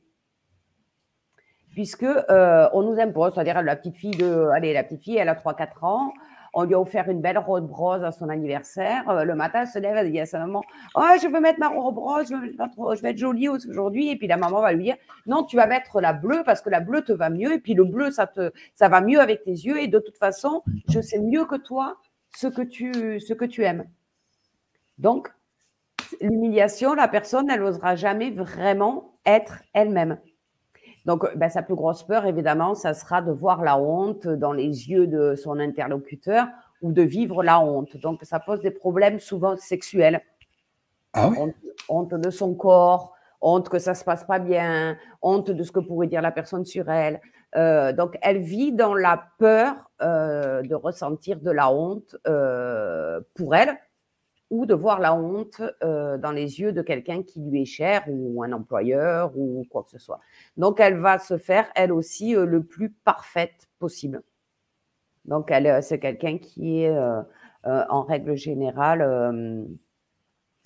Speaker 2: Puisque on nous impose, c'est-à-dire la petite fille allez, la petite fille, elle a 3-4 ans, on lui a offert une belle robe rose à son anniversaire. Euh, le matin, elle se lève, elle dit à sa maman Oh, je veux mettre ma robe rose, je vais, être jolie aujourd'hui. Et puis la maman va lui dire Non, tu vas mettre la bleue parce que la bleue te va mieux. Et puis le bleu, ça, te, va mieux avec tes yeux. Et de toute façon, je sais mieux que toi ce que tu, ce que tu aimes. Donc, l'humiliation, la personne, elle n'osera jamais vraiment être elle-même. Donc, ben, sa plus grosse peur, évidemment, ça sera de voir la honte dans les yeux de son interlocuteur ou de vivre la honte. Donc, ça pose des problèmes souvent sexuels.
Speaker 1: Ah
Speaker 2: honte, de son corps, honte que ça se passe pas bien, honte de ce que pourrait dire la personne sur elle. Euh, donc, elle vit dans la peur euh, de ressentir de la honte euh, pour elle ou de voir la honte dans les yeux de quelqu'un qui lui est cher ou un employeur ou quoi que ce soit. Donc, elle va se faire, elle aussi, le plus parfaite possible. Donc, elle, c'est quelqu'un qui est, en règle générale,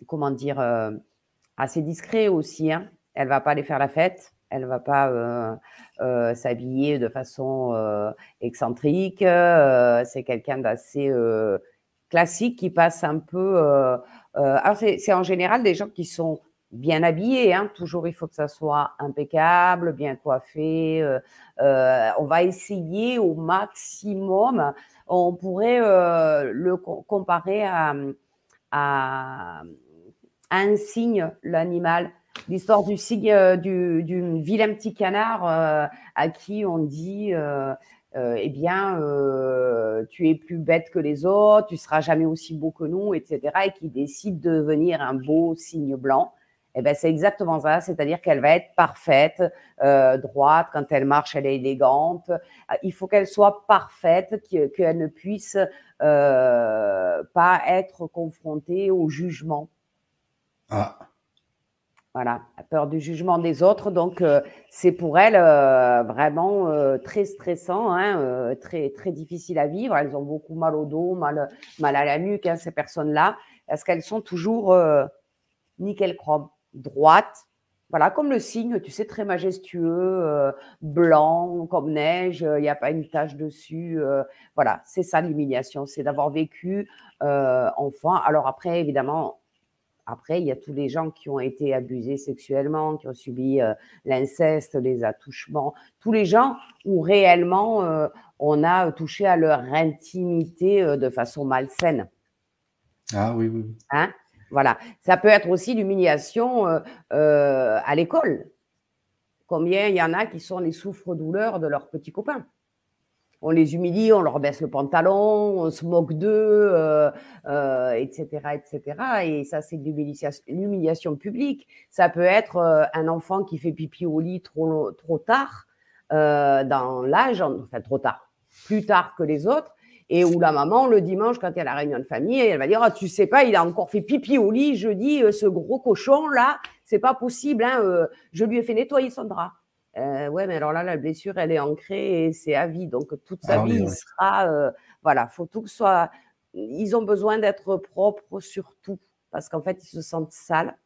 Speaker 2: comment dire, assez discret aussi. Hein. Elle va pas aller faire la fête elle va pas euh, euh, s'habiller de façon euh, excentrique. c'est quelqu'un d'assez classique qui passe un peu. alors c'est en général des gens qui sont bien habillés. Hein. Toujours, il faut que ça soit impeccable, bien coiffé. on va essayer au maximum. On pourrait le comparer à, un signe, l'animal l'histoire du, euh, du, du, vilain petit canard euh, à qui on dit euh, eh bien, tu es plus bête que les autres, tu seras jamais aussi beau que nous, etc. Et qui décide de devenir un beau signe blanc. Eh ben, c'est exactement ça, c'est-à-dire qu'elle va être parfaite, droite, quand elle marche, elle est élégante. Il faut qu'elle soit parfaite, qu'elle ne puisse pas être confrontée au jugement.
Speaker 1: Ah.
Speaker 2: Voilà, peur du jugement des autres. Donc, euh, c'est pour elles euh, vraiment euh, très stressant, hein, très, très difficile à vivre. Elles ont beaucoup mal au dos, mal, mal à la nuque, hein, ces personnes-là, parce qu'elles sont toujours nickel chrome, droites. Voilà, comme le signe, tu sais, très majestueux, blanc comme neige, il n'y a pas une tache dessus. voilà, c'est ça l'humiliation, c'est d'avoir vécu enfant. Alors après, évidemment, après, il y a tous les gens qui ont été abusés sexuellement, qui ont subi euh, l'inceste, les attouchements, tous les gens où réellement euh, on a touché à leur intimité euh, de façon malsaine.
Speaker 1: Ah oui, oui.
Speaker 2: Hein? Voilà. Ça peut être aussi l'humiliation à l'école. Combien il y en a qui sont les souffres-douleurs de leurs petits copains on les humilie, on leur baisse le pantalon, on se moque d'eux, etc., euh, etc. Euh, Et ça, c'est l'humiliation publique. Ça peut être euh, un enfant qui fait pipi au lit trop, trop tard dans l'âge, enfin trop tard, plus tard que les autres, et où la maman, le dimanche, quand il y a la réunion de famille, elle va dire ah, Tu sais pas, il a encore fait pipi au lit jeudi, ce gros cochon là, c'est pas possible, hein, je lui ai fait nettoyer son drap. Euh, ouais, mais alors là, la blessure, elle est ancrée et c'est à vie. Donc, toute sa ah vie, il sera. Euh, voilà, faut tout que soit. Ils ont besoin d'être propres surtout parce qu'en fait, ils se sentent sales.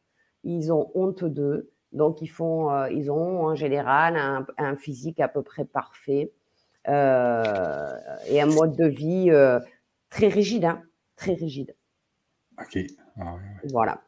Speaker 2: Ils ont honte d'eux. Donc, ils, font, euh, ils ont en général un, physique à peu près parfait et un mode de vie très rigide. Hein, très rigide.
Speaker 1: OK. Ah
Speaker 2: voilà.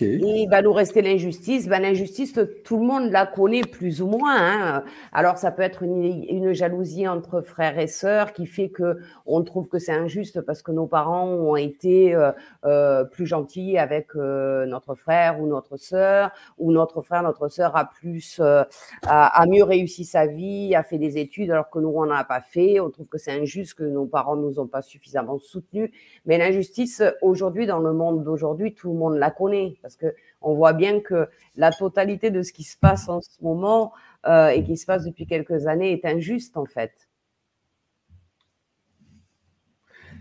Speaker 2: Et il va nous rester l'injustice. Ben, l'injustice, tout le monde la connaît plus ou moins. Hein. Alors, ça peut être une, jalousie entre frères et sœurs qui fait que on trouve que c'est injuste parce que nos parents ont été euh, euh, plus gentils avec euh, notre frère ou notre sœur, ou notre frère, notre sœur a plus, a, mieux réussi sa vie, a fait des études alors que nous on n'en a pas fait. On trouve que c'est injuste que nos parents nous ont pas suffisamment soutenus. Mais l'injustice aujourd'hui, dans le monde d'aujourd'hui, tout le monde la connaît parce que on voit bien que la totalité de ce qui se passe en ce moment euh, et qui se passe depuis quelques années est injuste en fait.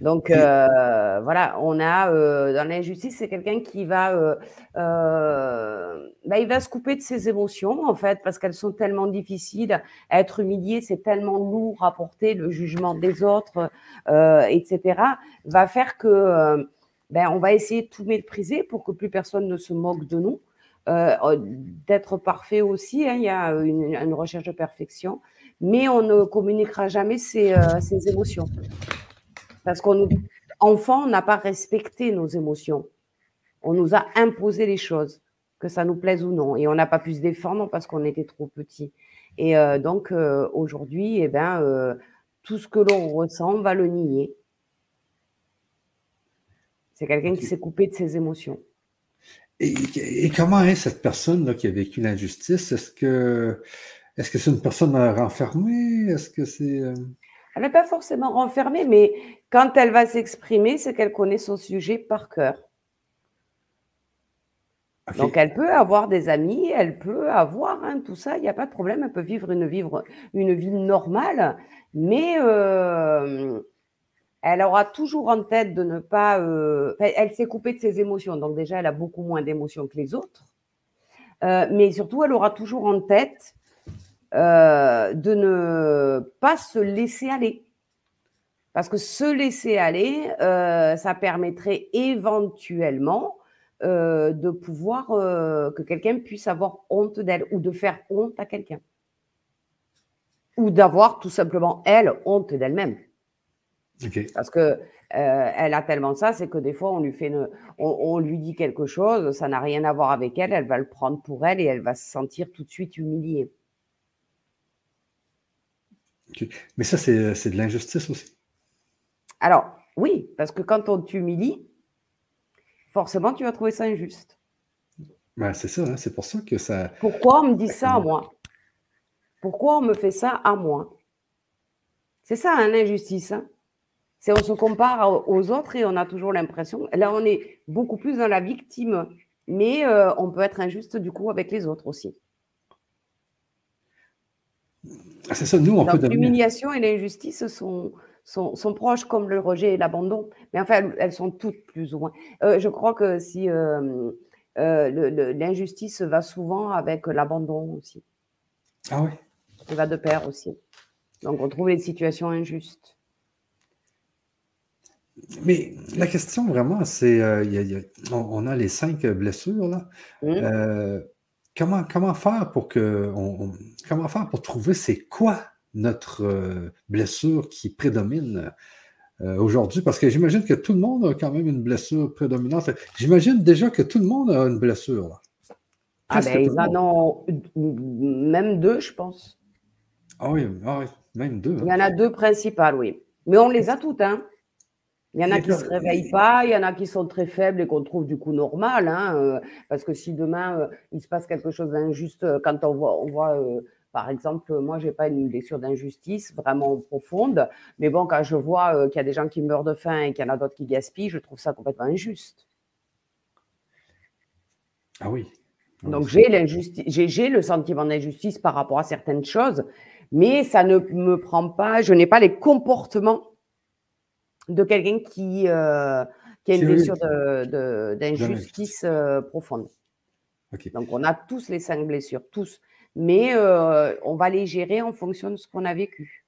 Speaker 2: Donc euh, voilà, on a euh, dans l'injustice, c'est quelqu'un qui va, bah, il va se couper de ses émotions en fait parce qu'elles sont tellement difficiles. Être humilié, c'est tellement lourd à porter, le jugement des autres, etc. Va faire que ben, on va essayer de tout mépriser pour que plus personne ne se moque de nous. Euh, euh, d'être parfait aussi, hein, il y a une, recherche de perfection, mais on ne communiquera jamais ses, euh, émotions. Parce qu'enfant, on n'a pas respecté nos émotions. On nous a imposé les choses, que ça nous plaise ou non, et on n'a pas pu se défendre parce qu'on était trop petit. Et donc aujourd'hui, eh ben, tout ce que l'on ressent, on va le nier. C'est quelqu'un qui s'est coupé de ses émotions.
Speaker 1: Et, comment est cette personne là, qui a vécu l'injustice? Est-ce que Est-ce que c'est une personne renfermée? Est-ce que c'est. Euh,
Speaker 2: elle n'est pas forcément renfermée, mais quand elle va s'exprimer, c'est qu'elle connaît son sujet par cœur. Donc, elle peut avoir des amis, elle peut avoir hein, tout ça, il n'y a pas de problème, elle peut vivre une, vivre une vie normale, mais euh, elle aura toujours en tête de ne pas. Euh, elle s'est coupée de ses émotions, donc déjà, elle a beaucoup moins d'émotions que les autres. Euh, mais surtout, elle aura toujours en tête de ne pas se laisser aller. Parce que se laisser aller, ça permettrait éventuellement de pouvoir que quelqu'un puisse avoir honte d'elle ou de faire honte à quelqu'un. Ou d'avoir tout simplement, elle, honte d'elle-même. Parce que elle a tellement ça, c'est que des fois, on lui, fait on, lui dit quelque chose, ça n'a rien à voir avec elle, elle va le prendre pour elle et elle va se sentir tout de suite humiliée.
Speaker 1: Mais ça, c'est de l'injustice aussi.
Speaker 2: Alors, oui, parce que quand on t'humilie, forcément, tu vas trouver ça injuste.
Speaker 1: Ben, c'est ça, hein, c'est pour ça que ça.
Speaker 2: Pourquoi on me dit ça à moi? Pourquoi on me fait ça à moi? C'est ça, hein, l'injustice. Hein c'est on se compare aux autres et on a toujours l'impression. Là, on est beaucoup plus dans la victime, mais euh, on peut être injuste du coup avec les autres aussi.
Speaker 1: Ah, c'est ça, nous, on peut
Speaker 2: L'humiliation et l'injustice sont, sont, proches comme le rejet et l'abandon. Mais enfin, elles, sont toutes plus ou moins. Euh, je crois que si euh, l'injustice va souvent avec l'abandon aussi.
Speaker 1: Ah oui.
Speaker 2: Ça va de pair aussi. Donc, on trouve les situations injustes.
Speaker 1: Mais la question vraiment, c'est, euh, on, a les cinq blessures là. Mmh. Euh, comment, comment faire pour que, comment faire pour trouver c'est quoi notre euh, blessure qui prédomine aujourd'hui? Parce que j'imagine que tout le monde a quand même une blessure prédominante. J'imagine déjà que tout le monde a une blessure. Là.
Speaker 2: Ah ben, ils en ont même deux, je pense.
Speaker 1: Ah oui, ah oui, même deux.
Speaker 2: Il y en a deux principales, oui. Mais on les a toutes, hein. Il y en a qui ne se réveillent pas, il y en a qui sont très faibles et qu'on trouve du coup normal, hein, euh, parce que si demain euh, il se passe quelque chose d'injuste, euh, quand on voit, on voit par exemple, moi j'ai pas une blessure d'injustice vraiment profonde, mais bon, quand je vois qu'il y a des gens qui meurent de faim et qu'il y en a d'autres qui gaspillent, je trouve ça complètement injuste.
Speaker 1: Ah oui.
Speaker 2: Donc j'ai l'injustice, j'ai le sentiment d'injustice par rapport à certaines choses, mais ça ne me prend pas, je n'ai pas les comportements de quelqu'un qui, euh, qui, a une blessure d'injustice euh, profonde. Donc, on a tous les cinq blessures, tous. Mais euh, on va les gérer en fonction de ce qu'on a vécu.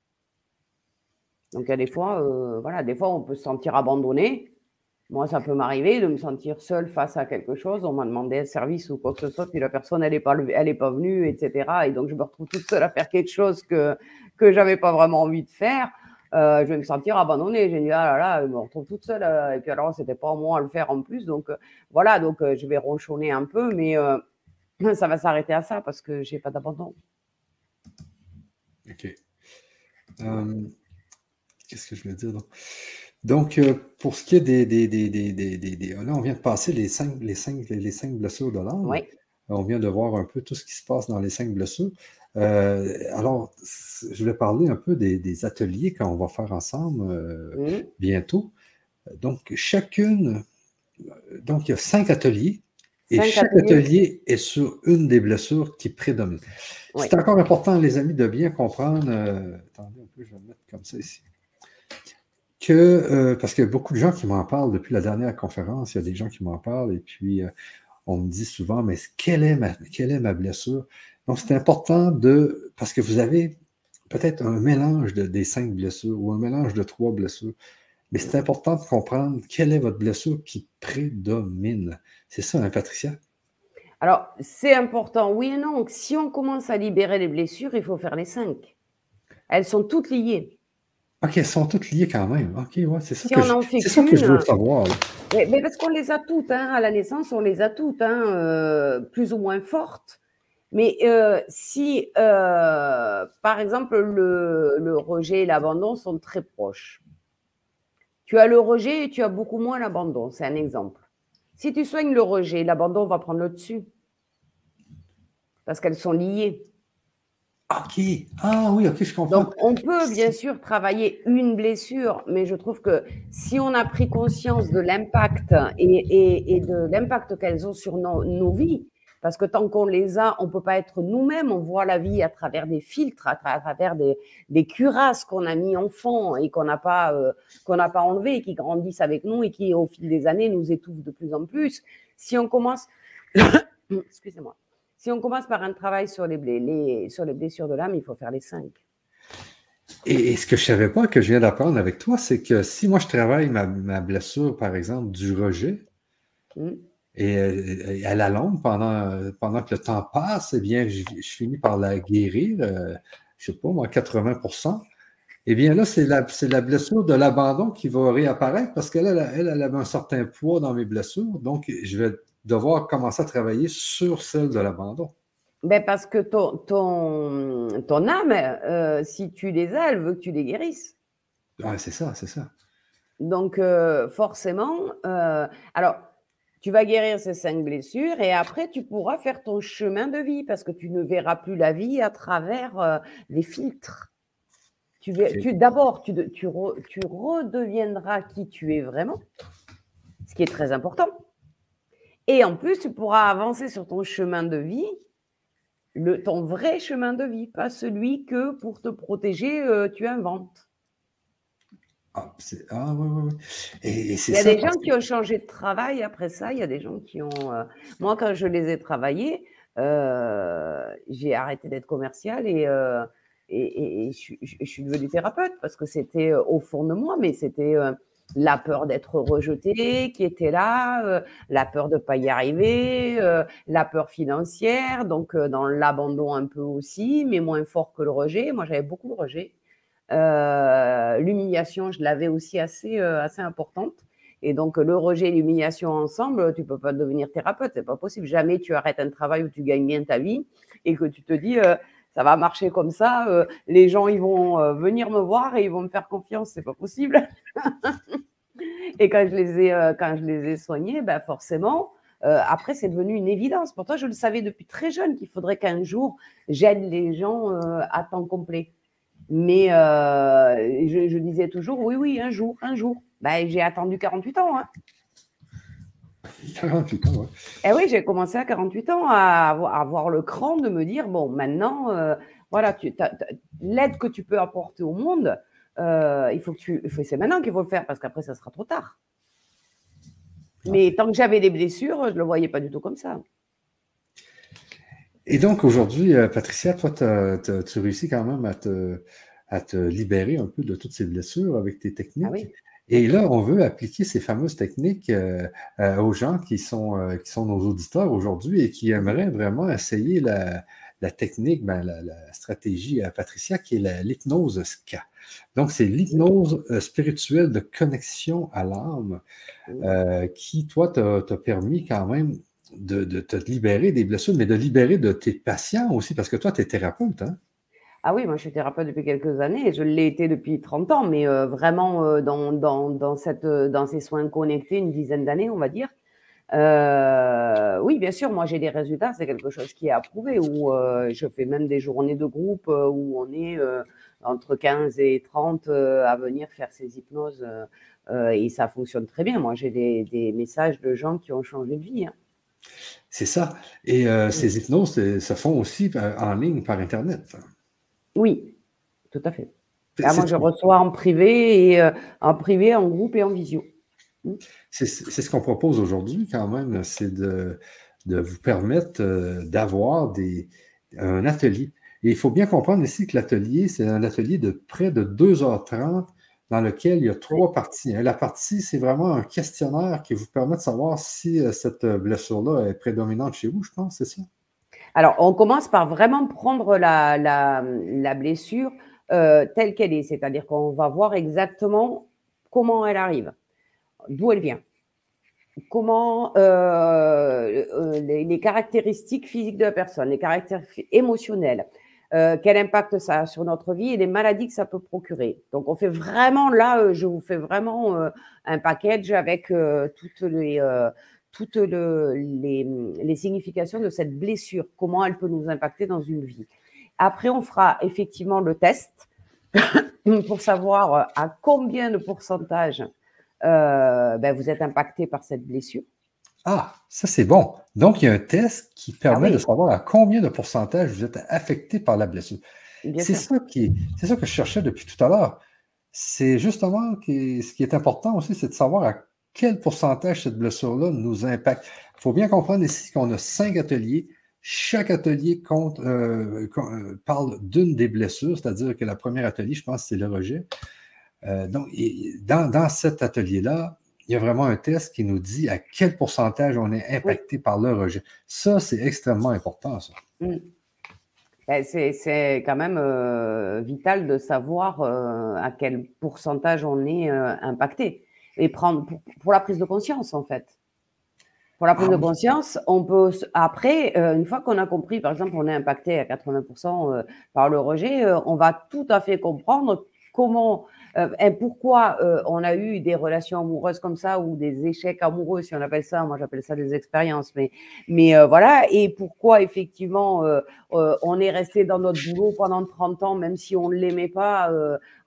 Speaker 2: Donc, il y a des fois, voilà, des fois, on peut se sentir abandonné. Moi, ça peut m'arriver de me sentir seule face à quelque chose. On m'a demandé un service ou quoi que ce soit, puis la personne, elle n'est pas, elle pas venue, etc. Et donc, je me retrouve toute seule à faire quelque chose que, que je n'avais pas vraiment envie de faire. Euh, je vais me sentir abandonnée. J'ai dit, ah là là, je me retrouve toute seule. Euh, et puis alors, c'était pas moi à le faire en plus. Donc euh, voilà, donc je vais ronchonner un peu, mais ça va s'arrêter à ça parce que j'ai pas d'abandon.
Speaker 1: OK. Qu'est-ce que je veux dire? Donc, pour ce qui est des, des, des, des, Là, on vient de passer les cinq, les cinq, les cinq blessures de l'âme.
Speaker 2: Oui.
Speaker 1: On vient de voir un peu tout ce qui se passe dans les cinq blessures. Euh, alors, je vais parler un peu des, ateliers qu'on va faire ensemble euh, bientôt. Donc, chacune, donc il y a cinq ateliers et chaque atelier. est sur une des blessures qui prédomine. C'est encore important, les amis, de bien comprendre. Euh, attendez un peu, je vais mettre comme ça ici. Que, parce qu'il y a beaucoup de gens qui m'en parlent depuis la dernière conférence, il y a des gens qui m'en parlent et puis on me dit souvent, mais quelle est ma, quelle est ma blessure? Donc, c'est important de, parce que vous avez peut-être un mélange de, des cinq blessures ou un mélange de trois blessures, mais c'est important de comprendre quelle est votre blessure qui prédomine. C'est ça, hein, Patricia?
Speaker 2: Alors, c'est important, oui et non. Si on commence à libérer les blessures, il faut faire les cinq. Elles sont toutes liées.
Speaker 1: OK, elles sont toutes liées quand même. OK, ouais, c'est ça, je, ça que je veux savoir.
Speaker 2: Mais, parce qu'on les a toutes, hein, à la naissance, on les a toutes, hein, euh, plus ou moins fortes. Mais euh, si, euh, par exemple, le, rejet et l'abandon sont très proches, tu as le rejet et tu as beaucoup moins l'abandon. C'est un exemple. Si tu soignes le rejet, l'abandon va prendre le dessus. Parce qu'elles sont liées.
Speaker 1: OK. Ah oui, OK, je comprends.
Speaker 2: Donc, on peut bien sûr travailler une blessure, mais je trouve que si on a pris conscience de l'impact et, de l'impact qu'elles ont sur nos, vies, parce que tant qu'on les a, on ne peut pas être nous-mêmes, on voit la vie à travers des filtres, à, travers des, cuirasses qu'on a mis enfant et qu'on n'a pas, euh, qu'on n'a pas enlevées, qui grandissent avec nous et qui, au fil des années, nous étouffent de plus en plus. Si on commence... Excusez-moi si on commence par un travail sur les, sur les blessures de l'âme, il faut faire les cinq.
Speaker 1: Et, ce que je ne savais pas, que je viens d'apprendre avec toi, c'est que si moi je travaille ma, blessure, par exemple, du rejet, hmm. Et, à la longue, pendant, pendant que le temps passe, eh bien, je, finis par la guérir, euh, je ne sais pas, moi, 80% eh bien là, c'est la, la, blessure de l'abandon qui va réapparaître parce qu'elle elle, elle, avait un certain poids dans mes blessures. Donc, je vais devoir commencer à travailler sur celle de l'abandon?
Speaker 2: Ben parce que ton, ton, ton âme, euh, si tu les as, elle veut que tu les guérisses.
Speaker 1: Ouais, c'est ça, c'est ça.
Speaker 2: Donc, euh, forcément, euh, alors, tu vas guérir ces cinq blessures et après, tu pourras faire ton chemin de vie parce que tu ne verras plus la vie à travers les filtres. Tu, tu D'abord, tu, tu, tu redeviendras qui tu es vraiment, ce qui est très important. Et en plus, tu pourras avancer sur ton chemin de vie, le, ton vrai chemin de vie, pas celui que pour te protéger, euh, tu inventes.
Speaker 1: Ah, ah.
Speaker 2: Et, il y a des gens qui ont changé de travail après ça. Il y a des gens qui ont. Euh, moi, quand je les ai travaillés, euh, j'ai arrêté d'être commercial et, et, je, je, suis devenue thérapeute parce que c'était au fond de moi, mais c'était la peur d'être rejeté qui était là, euh, la peur de ne pas y arriver, euh, la peur financière, donc euh, dans l'abandon un peu aussi, mais moins fort que le rejet. Moi, j'avais beaucoup de rejet. L'humiliation, je l'avais aussi assez, assez importante. Et donc, le rejet et l'humiliation ensemble, tu peux pas devenir thérapeute, c'est pas possible. Jamais tu arrêtes un travail où tu gagnes bien ta vie et que tu te dis, ça va marcher comme ça. les gens, ils vont venir me voir et ils vont me faire confiance. C'est pas possible. Et quand je les ai, euh, quand je les ai soignés, ben forcément, euh, après, c'est devenu une évidence. Pourtant, je le savais depuis très jeune qu'il faudrait qu'un jour, j'aide les gens euh, à temps complet. Mais je, disais toujours, oui, oui, un jour, un jour. Ben, j'ai attendu 48 ans. Hein. 48 ans, oui. Et eh oui, j'ai commencé à 48 ans à avoir, le cran de me dire, bon, maintenant, voilà, l'aide que tu peux apporter au monde, euh, il faut que tu, c'est maintenant qu'il faut le faire parce qu'après ça sera trop tard. Mais tant que j'avais des blessures, je ne le voyais pas du tout comme ça.
Speaker 1: Et donc aujourd'hui, euh, Patricia, toi, tu réussis quand même à te, à te libérer un peu de toutes ces blessures avec tes techniques. Ah Et là, on veut appliquer ces fameuses techniques euh, aux gens qui sont, qui sont nos auditeurs aujourd'hui et qui aimeraient vraiment essayer la, la technique, ben, la, stratégie à Patricia, qui est l'hypnose SCA. Donc, c'est l'hypnose euh, spirituelle de connexion à l'âme euh, qui, toi, t'a permis quand même de, te libérer des blessures, mais de libérer de tes patients aussi, parce que toi, tu es thérapeute. Hein?
Speaker 2: Ah oui, moi je suis thérapeute depuis quelques années, je l'ai été depuis 30 ans, mais euh, vraiment dans, dans, cette, dans ces soins connectés, une dizaine d'années, on va dire. Euh, oui, bien sûr, moi j'ai des résultats, c'est quelque chose qui est approuvé, où euh, je fais même des journées de groupe euh, où on est entre 15 et 30 à venir faire ces hypnoses et ça fonctionne très bien. Moi j'ai des, messages de gens qui ont changé de vie. Hein.
Speaker 1: C'est ça. Et ces hypnoses se font aussi en ligne par Internet.
Speaker 2: Oui, tout à fait. Moi je reçois en privé, et, en privé, en groupe et en visio.
Speaker 1: C'est ce qu'on propose aujourd'hui quand même, c'est de, vous permettre euh, d'avoir un atelier. Et il faut bien comprendre ici que l'atelier, c'est un atelier de près de 2h30 dans lequel il y a trois parties. Hein. La partie, c'est vraiment un questionnaire qui vous permet de savoir si euh, cette blessure-là est prédominante chez vous, je pense, c'est ça?
Speaker 2: Alors, on commence par vraiment prendre la, blessure euh, telle qu'elle est, c'est-à-dire qu'on va voir exactement comment elle arrive d'où elle vient, comment euh, euh, les, caractéristiques physiques de la personne, les caractéristiques émotionnelles, euh, quel impact ça a sur notre vie et les maladies que ça peut procurer. Donc, on fait vraiment là, je vous fais vraiment un package avec toutes les, significations de cette blessure, comment elle peut nous impacter dans une vie. Après, on fera effectivement le test pour savoir à combien de pourcentage ben, vous êtes impacté par cette blessure.
Speaker 1: Ah, ça c'est bon. Donc, il y a un test qui ah permet de savoir à combien de pourcentage vous êtes affecté par la blessure. C'est ça, qui, c'est ça que je cherchais depuis tout à l'heure. C'est justement ce qui est important aussi, c'est de savoir à quel pourcentage cette blessure-là nous impacte. Il faut bien comprendre ici qu'on a cinq ateliers. Chaque atelier compte, euh, euh, parle d'une des blessures, c'est-à-dire que la première atelier, je pense, c'est le rejet. Euh, donc, dans, dans cet atelier-là, il y a vraiment un test qui nous dit à quel pourcentage on est impacté par le rejet. Ça, c'est extrêmement important, ça. Mm.
Speaker 2: Ben, c'est quand même euh, vital de savoir euh, à quel pourcentage on est euh, impacté. Et prendre pour, la prise de conscience, en fait. Pour la prise de ah conscience, on peut, après, une fois qu'on a compris, par exemple, on est impacté à 80% par le rejet, on va tout à fait comprendre comment et pourquoi euh, on a eu des relations amoureuses comme ça ou des échecs amoureux, si on appelle ça, moi j'appelle ça des expériences, mais, mais euh, voilà, et pourquoi effectivement on est resté dans notre boulot pendant 30 ans, même si on ne l'aimait pas,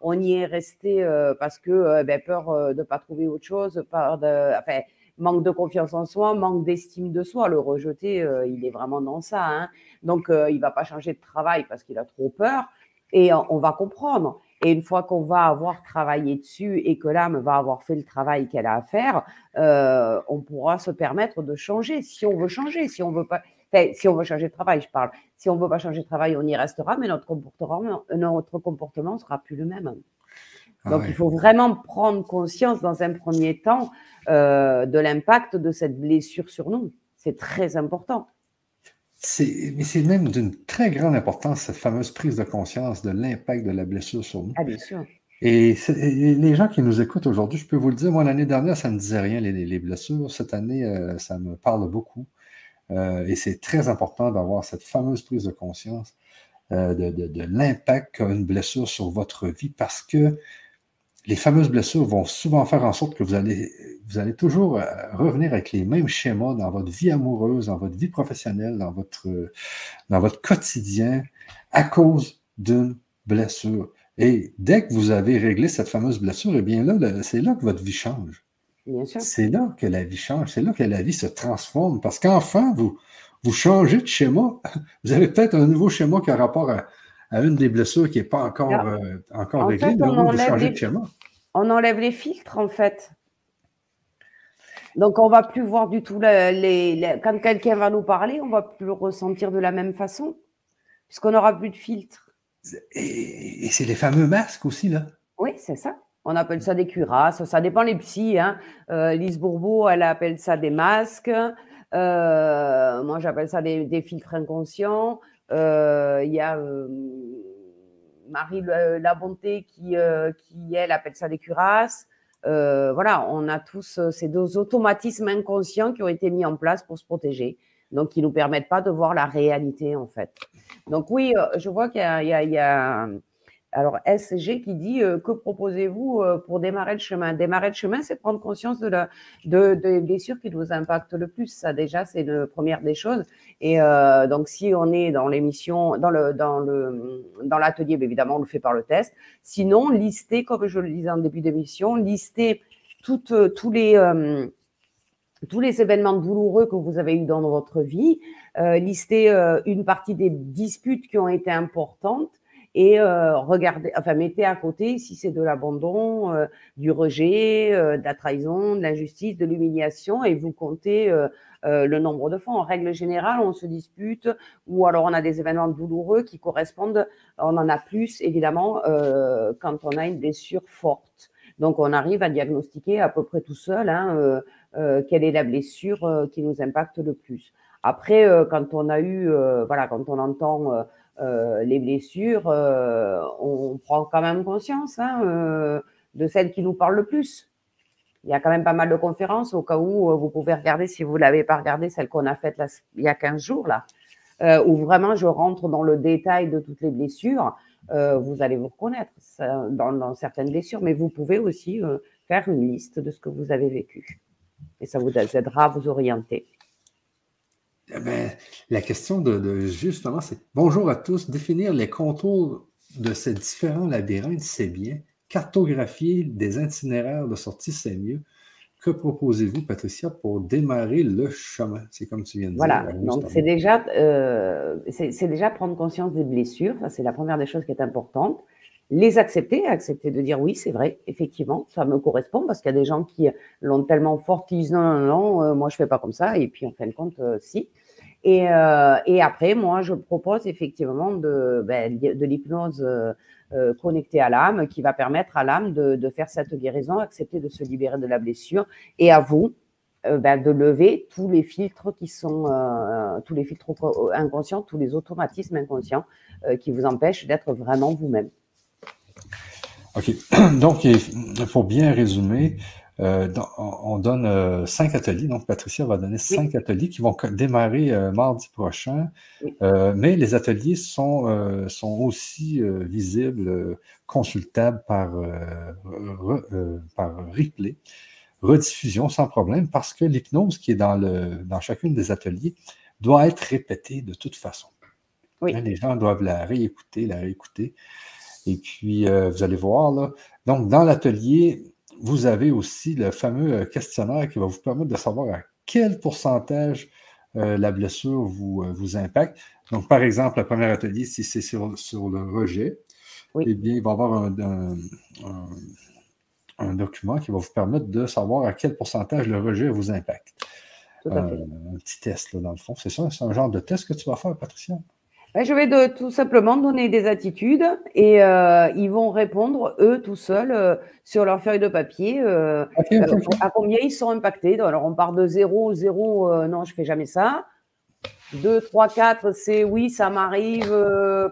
Speaker 2: on y est resté parce que ben, peur de ne pas trouver autre chose, peur de, enfin, manque de confiance en soi, manque d'estime de soi. Le rejeter, il est vraiment dans ça. Hein. Donc, il va pas changer de travail parce qu'il a trop peur. Et on va comprendre. Et une fois qu'on va avoir travaillé dessus et que l'âme va avoir fait le travail qu'elle a à faire, euh, on pourra se permettre de changer si on veut changer. Si on veut pas, si on veut changer de travail, je parle. Si on veut pas changer de travail, on y restera, mais notre comportement, notre comportement sera plus le même. Ah Donc, il faut vraiment prendre conscience dans un premier temps euh, de l'impact de cette blessure sur nous. C'est très important
Speaker 1: mais c'est même d'une très grande importance, cette fameuse prise de conscience de l'impact de la blessure sur nous.
Speaker 2: Ah, bien sûr.
Speaker 1: Et, les gens qui nous écoutent aujourd'hui, je peux vous le dire, moi, l'année dernière, ça ne me disait rien, les, blessures. Cette année, euh, ça me parle beaucoup. Euh, et c'est très important d'avoir cette fameuse prise de conscience euh, de, de l'impact qu'a une blessure sur votre vie parce que les fameuses blessures vont souvent faire en sorte que vous allez, vous allez toujours euh, revenir avec les mêmes schémas dans votre vie amoureuse, dans votre vie professionnelle, dans votre, dans votre quotidien, à cause d'une blessure. Et dès que vous avez réglé cette fameuse blessure, eh bien là, c'est là que votre vie change. C'est là que la vie change, c'est là que la vie se transforme. Parce qu'enfin, vous, vous changez de schéma. Vous avez peut-être un nouveau schéma qui a rapport à, une des blessures qui n'est pas encore, euh, encore réglée.
Speaker 2: on, enlève les, on enlève les filtres, en fait. Donc, on va plus voir du tout les, quand quelqu'un va nous parler, on va plus le ressentir de la même façon, puisqu'on n'aura plus de filtre.
Speaker 1: Et, c'est les fameux masques aussi, là.
Speaker 2: Oui, c'est ça. On appelle ça des cuirasses. Ça dépend les psys. Hein. Euh, Lise Bourbeau, elle appelle ça des masques. Euh, moi, j'appelle ça des, filtres inconscients. Euh, il y a Marie Labonté qui, qui, elle, appelle ça des cuirasses. Euh, voilà, on a tous euh, ces deux automatismes inconscients qui ont été mis en place pour se protéger, donc qui nous permettent pas de voir la réalité en fait. Donc oui, euh, je vois qu'il y, a, alors SG qui dit que proposez-vous pour démarrer le chemin? Démarrer le chemin, c'est prendre conscience de la de, des blessures qui nous impactent le plus. Ça déjà, c'est une première des choses. Et donc si on est dans l'émission, dans le dans le dans l'atelier, ben, évidemment, on le fait par le test. Sinon, lister, comme je le disais en début d'émission, lister toutes tous les tous les événements douloureux que vous avez eu dans votre vie, euh, lister une partie des disputes qui ont été importantes et euh, regardez, enfin mettez à côté si c'est de l'abandon, euh, du rejet, euh, de la trahison, de l'injustice, de l'humiliation, et vous comptez le nombre de fois. En règle générale, on se dispute, ou alors on a des événements douloureux qui correspondent. On en a plus évidemment quand on a une blessure forte. Donc on arrive à diagnostiquer à peu près tout seul hein, quelle est la blessure qui nous impacte le plus. Après, quand on a eu, voilà, quand on entend euh, les blessures, euh, on prend quand même conscience hein, euh, de celles qui nous parlent le plus. Il y a quand même pas mal de conférences au cas où vous pouvez regarder, si vous ne l'avez pas regardé, celle qu'on a faite il y a 15 jours, là, où vraiment je rentre dans le détail de toutes les blessures. vous allez vous reconnaître dans, dans, certaines blessures, mais vous pouvez aussi faire une liste de ce que vous avez vécu. Et ça vous aidera à vous orienter.
Speaker 1: Eh ben, la question de, justement, c'est bonjour à tous. Définir les contours de ces différents labyrinthes, c'est bien. Cartographier des itinéraires de sortie, c'est mieux. Que proposez-vous, Patricia, pour démarrer le chemin? C'est comme tu viens de dire.
Speaker 2: Voilà, donc c'est déjà, euh, c'est déjà prendre conscience des blessures. Ça, c'est la première des choses qui est importante. Les accepter, accepter de dire oui, c'est vrai, effectivement, ça me correspond parce qu'il y a des gens qui l'ont tellement fort qu'ils disent non, non, non, euh, moi je fais pas comme ça. Et puis en fin de compte, euh, si. Et, et, après, moi, je propose effectivement de, ben, l'hypnose euh, connecté à l'âme qui va permettre à l'âme de, faire cette guérison, accepter de se libérer de la blessure et à vous euh, ben, de lever tous les filtres qui sont euh, tous les filtres inconscients, tous les automatismes inconscients qui vous empêchent d'être vraiment vous-même.
Speaker 1: OK. Donc, pour bien résumer, euh, on donne euh, cinq ateliers. Donc, Patricia va donner cinq ateliers qui vont démarrer euh, mardi prochain. mais les ateliers sont, sont aussi visibles, consultables par, par replay, rediffusion sans problème, parce que l'hypnose qui est dans, le, dans chacune des ateliers doit être répétée de toute façon. Hein, les gens doivent la réécouter, la réécouter. Et puis, vous allez voir, là. Donc, dans l'atelier, vous avez aussi le fameux euh, questionnaire qui va vous permettre de savoir à quel pourcentage euh, la blessure vous, euh, vous impacte. Donc, par exemple, le premier atelier, si c'est sur, le rejet, eh bien, il va y avoir un, document qui va vous permettre de savoir à quel pourcentage le rejet vous impacte. un petit test, là, dans le fond. C'est ça? C'est un genre de test que tu vas faire, Patricia?
Speaker 2: Ben, je vais de, tout simplement donner des attitudes et euh, ils vont répondre, eux, tout seuls, euh, sur leur feuille de papier, euh, à combien ils sont impactés. Alors, on part de 0, 0, non, je fais jamais ça. 2, 3, 4, c'est oui, ça m'arrive,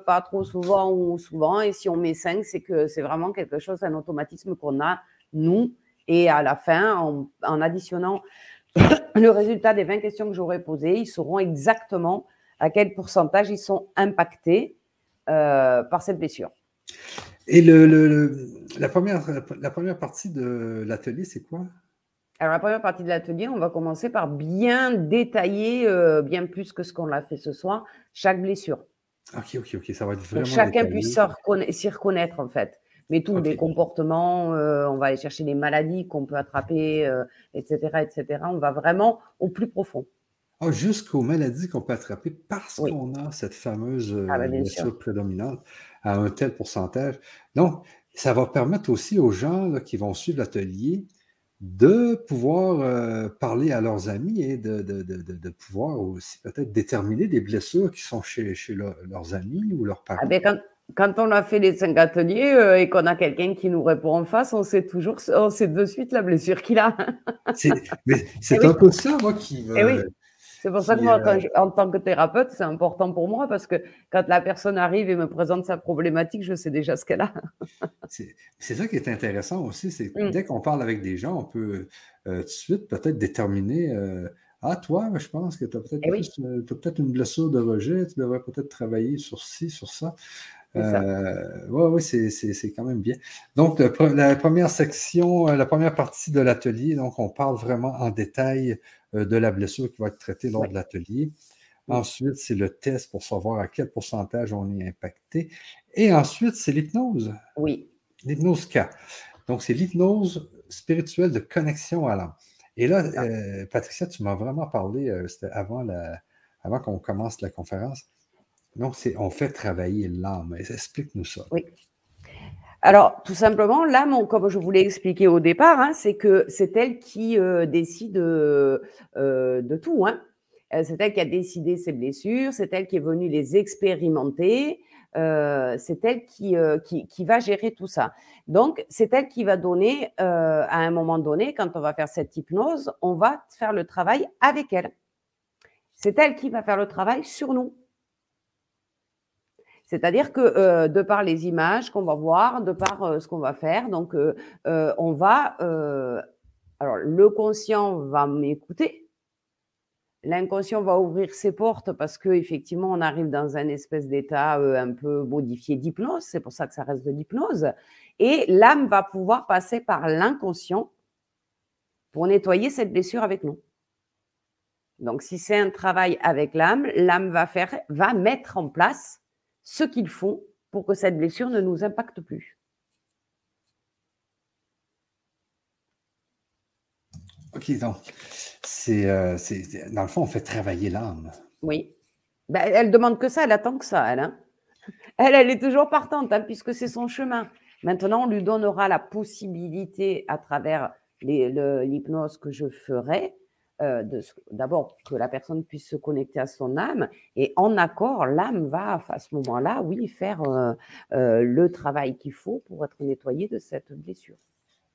Speaker 2: pas trop souvent ou souvent. Et si on met 5, c'est que c'est vraiment quelque chose, un automatisme qu'on a, nous. Et à la fin, en, en additionnant le résultat des 20 questions que j'aurais posées, ils sauront exactement à quel pourcentage ils sont impactés euh, par cette blessure.
Speaker 1: Et le, la, première, la première partie de l'atelier, c'est quoi?
Speaker 2: Alors, la première partie de l'atelier, on va commencer par bien détailler, euh, bien plus que ce qu'on a fait ce soir, chaque blessure.
Speaker 1: Ok, ok, ok, ça va être vraiment.
Speaker 2: chacun puisse s'y reconnaître, en fait. Mais tous les comportements, euh, on va aller chercher les maladies qu'on peut attraper, etc., etc. On va vraiment au plus profond.
Speaker 1: Ah, jusqu'aux maladies qu'on peut attraper parce qu'on a cette fameuse euh, ah, ben, blessure prédominante à un tel pourcentage. Donc, ça va permettre aussi aux gens qui vont suivre l'atelier de pouvoir euh, parler à leurs amis et de, pouvoir aussi peut-être déterminer des blessures qui sont chez, chez leurs amis ou leurs ah, parents.
Speaker 2: Ben, quand, on a fait les cinq ateliers euh, et qu'on a quelqu'un qui nous répond en face, on sait toujours, on sait de suite la blessure qu'il a.
Speaker 1: c'est eh un peu ça, moi, qui
Speaker 2: eh me, c'est pour ça que moi, euh, en tant que thérapeute, c'est important pour moi parce que quand la personne arrive et me présente sa problématique, je sais déjà ce qu'elle a.
Speaker 1: c'est ça qui est intéressant aussi, c'est que mmh. dès qu'on parle avec des gens, on peut euh, tout de suite peut-être déterminer euh, Ah, toi, je pense que tu as peut-être peut une blessure de rejet, tu devrais peut-être travailler sur ci, sur ça. oui, oui, c'est quand même bien. Donc, la première section, la première partie de l'atelier, donc on parle vraiment en détail de la blessure qui va être traitée lors de l'atelier. Ensuite, c'est le test pour savoir à quel pourcentage on est impacté. Et ensuite, c'est l'hypnose.
Speaker 2: Oui.
Speaker 1: L'hypnose K. Donc, c'est l'hypnose spirituelle de connexion à l'âme. Et là, ah. euh, Patricia, tu m'as vraiment parlé, euh, c'était avant, avant qu'on commence la conférence. Donc, c'est on fait travailler l'âme. Explique-nous ça.
Speaker 2: Oui. Alors, tout simplement, l'âme, comme je vous l'ai expliqué au départ, hein, c'est que c'est elle qui euh, décide euh, de tout. Hein. Euh, c'est elle qui a décidé ses blessures, c'est elle qui est venue les expérimenter, c'est elle qui, va gérer tout ça. Donc, c'est elle qui va donner, à un moment donné, quand on va faire cette hypnose, on va faire le travail avec elle. C'est elle qui va faire le travail sur nous. C'est-à-dire que euh, de par les images qu'on va voir, de par euh, ce qu'on va faire, donc euh, on va. alors, le conscient va m'écouter. L'inconscient va ouvrir ses portes parce qu'effectivement, on arrive dans un espèce d'état un peu modifié d'hypnose. C'est pour ça que ça reste de l'hypnose. Et l'âme va pouvoir passer par l'inconscient pour nettoyer cette blessure avec nous. Donc, si c'est un travail avec l'âme, l'âme va faire, va mettre en place ce qu'il faut pour que cette blessure ne nous impacte plus.
Speaker 1: OK, donc, c'est, euh, dans le fond, on fait travailler l'âme.
Speaker 2: Oui. Ben, elle demande que ça, elle attend que ça, elle. Hein. Elle, elle est toujours partante, hein, puisque c'est son chemin. Maintenant, on lui donnera la possibilité, à travers l'hypnose que je ferai, euh, d'abord que la personne puisse se connecter à son âme et en accord, l'âme va à ce moment-là, oui, faire euh, euh, le travail qu'il faut pour être nettoyée de cette blessure.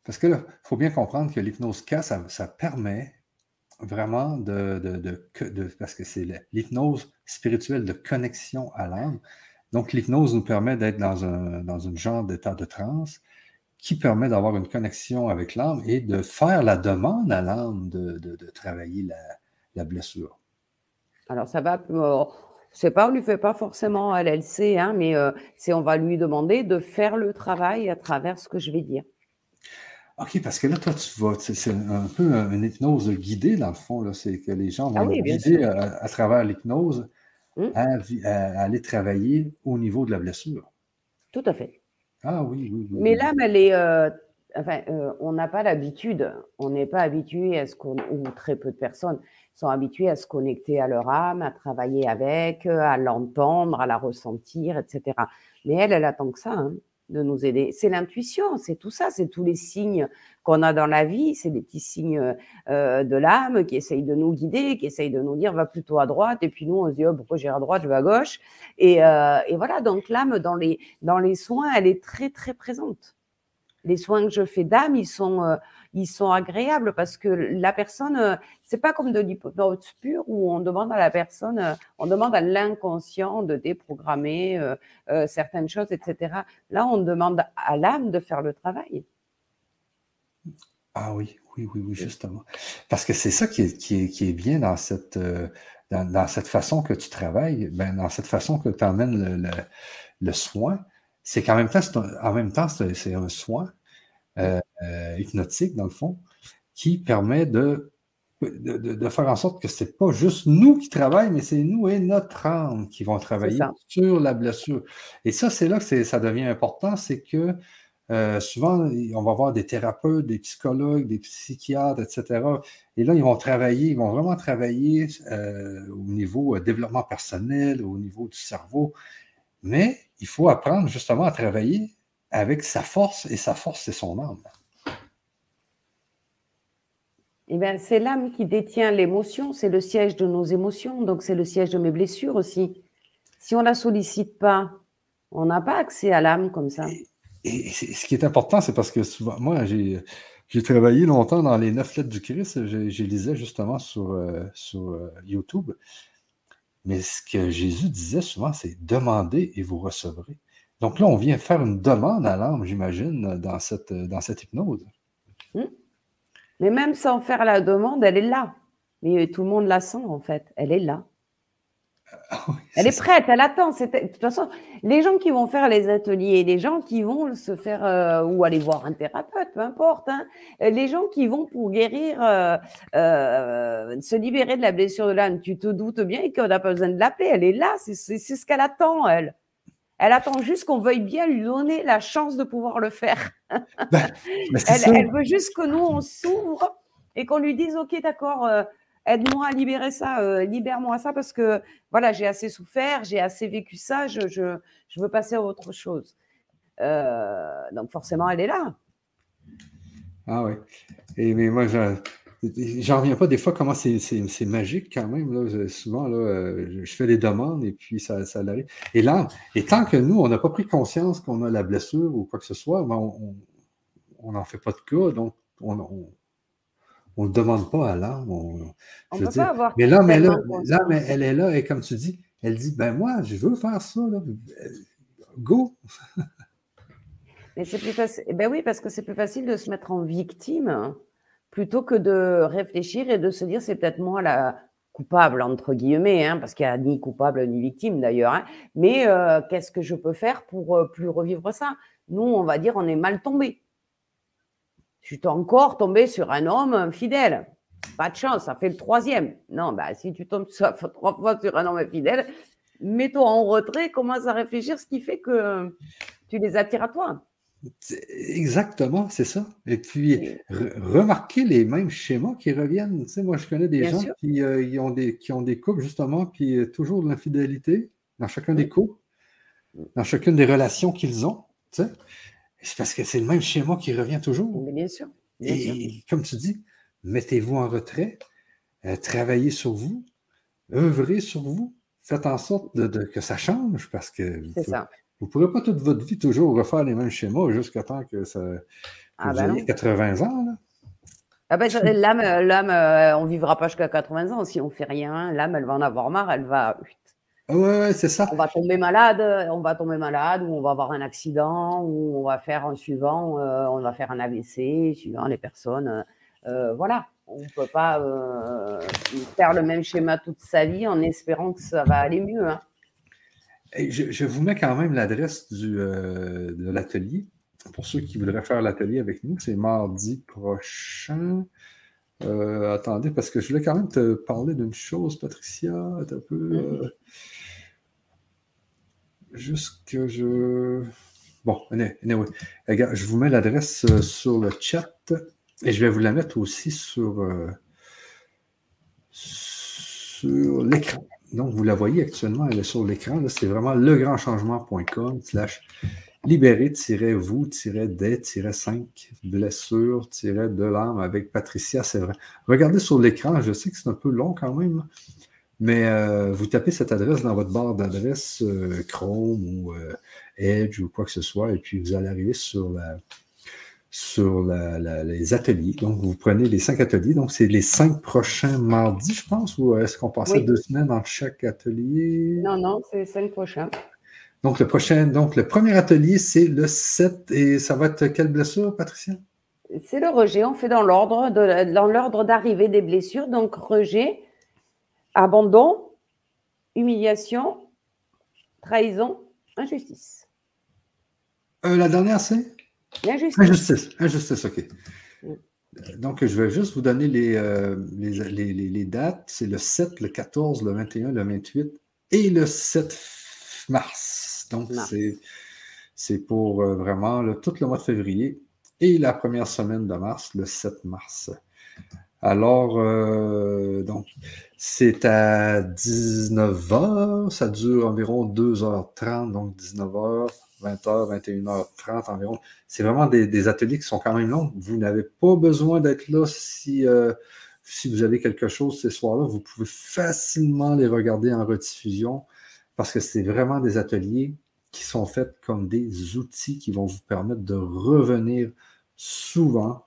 Speaker 1: Parce que il faut bien comprendre que l'hypnose K, ça, permet vraiment de, de, parce que c'est l'hypnose spirituelle de connexion à l'âme. Donc, l'hypnose nous permet d'être dans un, dans un genre d'état de transe qui permet d'avoir une connexion avec l'âme et de faire la demande à l'âme de, travailler la, blessure.
Speaker 2: Alors, ça va, euh, c'est pas, on lui fait pas forcément à l'LC, hein, mais euh, c'est on va lui demander de faire le travail à travers ce que je vais dire.
Speaker 1: OK, parce que là, toi, tu vas, c'est un peu une hypnose guidée, dans le fond, c'est que les gens vont ah guider à, travers l'hypnose hum. à, aller travailler au niveau de la blessure.
Speaker 2: Tout à fait.
Speaker 1: Ah oui, oui,
Speaker 2: Mais l'âme, elle est. Euh, enfin, euh, on n'a pas l'habitude. On n'est pas habitué à ce qu'on. Ou très peu de personnes sont habituées à se connecter à leur âme, à travailler avec, à l'entendre, à la ressentir, etc. Mais elle, elle attend que ça. Hein de nous aider. C'est l'intuition, c'est tout ça, c'est tous les signes qu'on a dans la vie, c'est des petits signes euh, de l'âme qui essayent de nous guider, qui essayent de nous dire va plutôt à droite, et puis nous on se dit oh, pourquoi j'irai à droite, je vais à gauche, et, euh, et voilà donc l'âme dans les dans les soins, elle est très très présente. Les soins que je fais d'âme, ils sont euh, ils sont agréables parce que la personne, euh, c'est pas comme de l'hypnose pure où on demande à la personne, euh, on demande à l'inconscient de déprogrammer euh, certaines choses, etc. Là, on demande à l'âme de faire le travail.
Speaker 1: Ah oui, oui, oui, oui, justement. Parce que c'est ça qui est, bien dans cette, dans, cette façon que tu travailles, ben, dans cette façon que tu emmènes le, soin. C'est qu'en même temps, en même temps, c'est un soin, euh, euh, hypnotique, dans le fond, qui permet de, de, faire en sorte que ce n'est pas juste nous qui travaillons, mais c'est nous et notre âme qui vont travailler sur la blessure. Et ça, c'est là que ça devient important, c'est que euh, souvent, on va voir des thérapeutes, des psychologues, des psychiatres, etc. Et là, ils vont travailler, ils vont vraiment travailler au niveau développement personnel, au niveau du cerveau. Mais il faut apprendre justement à travailler avec sa force, et sa force, c'est son âme.
Speaker 2: Eh bien, c'est l'âme qui détient l'émotion, c'est le siège de nos émotions, donc c'est le siège de mes blessures aussi. Si on ne la sollicite pas, on n'a pas accès à l'âme comme ça.
Speaker 1: Et, ce qui est important, c'est parce que souvent, moi, j'ai, travaillé longtemps dans les neuf lettres du Christ, je, lisais justement sur, euh, sur euh, YouTube. Mais ce que Jésus disait souvent, c'est demandez et vous recevrez. Donc là, on vient faire une demande à l'âme, j'imagine, dans cette, dans cette hypnose. Hmm.
Speaker 2: Mais même sans faire la demande, elle est là. Mais tout le monde la sent, en fait. Elle est là. Ah elle est, prête, elle attend. De toute façon, les gens qui vont faire les ateliers, les gens qui vont se faire euh, ou aller voir un thérapeute, peu importe, hein, les gens qui vont pour guérir, euh, euh, se libérer de la blessure de l'âme, tu te doutes bien qu'on n'a pas besoin de l'appeler. Elle est là, c'est ce qu'elle attend, elle. Elle attend juste qu'on veuille bien lui donner la chance de pouvoir le faire. Ben, elle, veut juste que nous, on s'ouvre et qu'on lui dise, OK, d'accord, euh, aide-moi à libérer ça, euh, libère-moi ça, parce que voilà, j'ai assez souffert, j'ai assez vécu ça, je, je, veux passer à autre chose. Euh, donc forcément, elle est là.
Speaker 1: Ah oui. Et mais moi, J'en reviens pas des fois comment c'est magique quand même. Là. Souvent, là, euh, je fais des demandes et puis ça, ça arrive. Et là, et tant que nous, on n'a pas pris conscience qu'on a la blessure ou quoi que ce soit, ben, on n'en fait pas de cas, donc on ne le demande pas à l'âme. On,
Speaker 2: peut pas avoir
Speaker 1: mais là, mais là, là mais elle est là et comme tu dis, elle dit, ben moi, je veux faire ça. Là. Go!
Speaker 2: mais c'est plus facile. Ben oui, parce que c'est plus facile de se mettre en victime plutôt que de réfléchir et de se dire c'est peut-être moi la coupable, entre guillemets, hein, parce qu'il n'y a ni coupable ni victime d'ailleurs, hein, mais euh, qu'est-ce que je peux faire pour euh, plus revivre ça? Nous, on va dire on est mal tombé. Je suis encore tombé sur un homme fidèle. pas de chance, ça fait le troisième. Non, bah, si tu tombes trois fois sur un homme fidèle, mets-toi en retrait, commence à réfléchir, ce qui fait que tu les attires à toi.
Speaker 1: Exactement, c'est ça. Et puis, remarquez les mêmes schémas qui reviennent. Tu sais, moi, je connais des gens qui, euh, ont des, qui ont des couples, justement, puis euh, toujours de l'infidélité dans chacun des couples, dans chacune des relations qu'ils ont. Tu sais. C'est parce que c'est le même schéma qui revient toujours.
Speaker 2: bien sûr.
Speaker 1: Et comme tu dis, mettez-vous en retrait, euh, travaillez sur vous, œuvrez sur vous, faites en sorte de, que ça change parce que vous ne pourrez pas toute votre vie toujours refaire les mêmes schémas jusqu'à temps que, ça, ah, vous ben ayez 80 ans. Là?
Speaker 2: Ah ben, l'âme, l'âme euh, on ne vivra pas jusqu'à 80 ans si on ne fait rien. L'âme, elle va en avoir marre, elle va.
Speaker 1: Ah ouais, c'est ça.
Speaker 2: On va tomber malade, on va tomber malade, ou on va avoir un accident, ou on va faire un suivant, euh, on va faire un AVC, suivant les personnes. Euh, voilà, on ne peut pas faire le même schéma toute sa vie en espérant que ça va aller mieux. Hein.
Speaker 1: Je, vous mets quand même l'adresse euh, de l'atelier. Pour ceux qui voudraient faire l'atelier avec nous, c'est mardi prochain. attendez, parce que je voulais quand même te parler d'une chose, Patricia. Un peu. Mm-hmm. juste que je. Bon, anyway. je vous mets l'adresse sur le chat. Et je vais vous la mettre aussi sur, euh, sur l'écran. Donc, vous la voyez actuellement, elle est sur l'écran. C'est vraiment legrandchangement.com slash libérer-vous-des-5 blessures-de l'âme avec Patricia C'est vrai. Regardez sur l'écran, je sais que c'est un peu long quand même, mais euh, vous tapez cette adresse dans votre barre d'adresse euh, Chrome ou Edge ou quoi que ce soit, et puis vous allez arriver sur la, sur les ateliers. Donc, vous prenez les cinq ateliers. Donc, c'est les cinq prochains mardis, je pense, ou est-ce qu'on passait deux semaines dans chaque atelier?
Speaker 2: Non, non, c'est les cinq prochains.
Speaker 1: Donc, le prochain, donc, le premier atelier, c'est le 7 et ça va être quelle blessure, Patricia?
Speaker 2: C'est le rejet. On fait dans l'ordre, dans l'ordre d'arrivée des blessures. Donc, rejet, abandon, humiliation, trahison, injustice.
Speaker 1: Euh, la dernière, c'est? Injustice. Injustice, OK. Donc, je vais juste vous donner les, euh, les, dates. C'est le 7, le 14, le 21, le 28 et le 7 mars. Donc, c'est pour euh, vraiment le, tout le mois de février et la première semaine de mars, le 7 mars. Alors, euh, donc, c'est à 19h, ça dure environ 2h30, donc 19h, 20h, 21h30 environ. C'est vraiment des, ateliers qui sont quand même longs. Vous n'avez pas besoin d'être là si, euh, si vous avez quelque chose ce soir-là. Vous pouvez facilement les regarder en rediffusion parce que c'est vraiment des ateliers qui sont faits comme des outils qui vont vous permettre de revenir souvent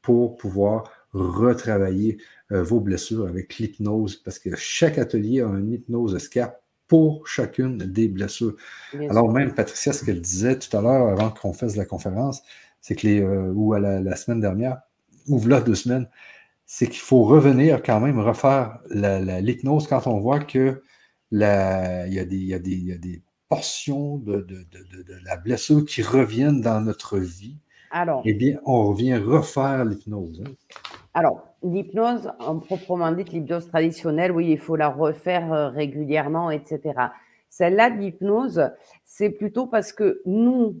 Speaker 1: pour pouvoir retravailler euh, vos blessures avec l'hypnose, parce que chaque atelier a une hypnose SCAP pour chacune des blessures. Alors même, Patricia, ce qu'elle disait tout à l'heure avant qu'on fasse la conférence, c'est que les, euh, ou à la, semaine dernière, ou là deux semaines, c'est qu'il faut revenir quand même, refaire l'hypnose quand on voit que la, il, y a des, il, y a des, il y a des portions de, de, de, de, la blessure qui reviennent dans notre vie. Alors, eh bien, on revient refaire l'hypnose. Hein.
Speaker 2: Alors, l'hypnose, en proprement dit, l'hypnose traditionnelle, oui, il faut la refaire euh, régulièrement, etc. Celle-là, l'hypnose, c'est plutôt parce que nous,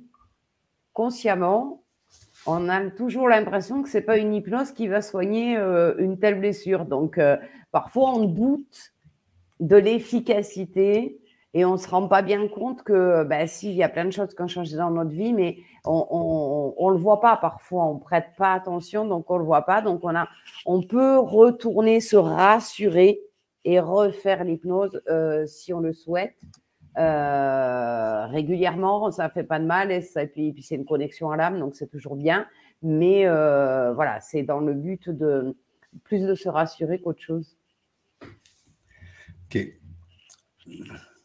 Speaker 2: consciemment, on a toujours l'impression que c'est pas une hypnose qui va soigner euh, une telle blessure. Donc, euh, parfois, on doute de l'efficacité et on ne se rend pas bien compte que, ben, il y a plein de choses qui ont changé dans notre vie, mais on ne le voit pas parfois, on ne prête pas attention, donc on ne le voit pas. Donc, on, a, on peut retourner, se rassurer et refaire l'hypnose euh, si on le souhaite. Euh, régulièrement, ça fait pas de mal et, ça, puis, puis c'est une connexion à l'âme, donc c'est toujours bien. Mais euh, voilà, c'est dans le but de plus de se rassurer qu'autre chose.
Speaker 1: Ok.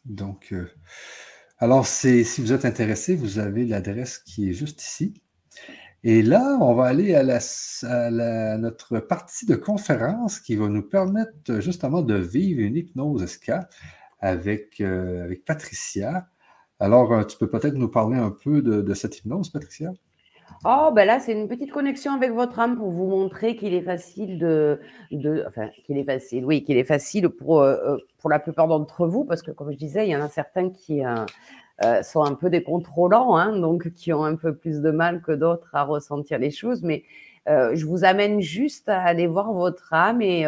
Speaker 1: Donc, euh, alors, si vous êtes intéressé, vous avez l'adresse qui est juste ici. Et là, on va aller à, notre partie de conférence qui va nous permettre justement de vivre une hypnose avec, euh, avec Patricia. Alors, euh, tu peux peut-être nous parler un peu de, cette hypnose, Patricia?
Speaker 2: Oh, ben là, c'est une petite connexion avec votre âme pour vous montrer qu'il est facile de, de enfin, qu'il est facile, oui, qu'il est facile pour, euh, euh, pour la plupart d'entre vous, parce que comme je disais, il y en a certains qui euh, sont un peu des contrôlants, hein, donc qui ont un peu plus de mal que d'autres à ressentir les choses, mais je vous amène juste à aller voir votre âme et,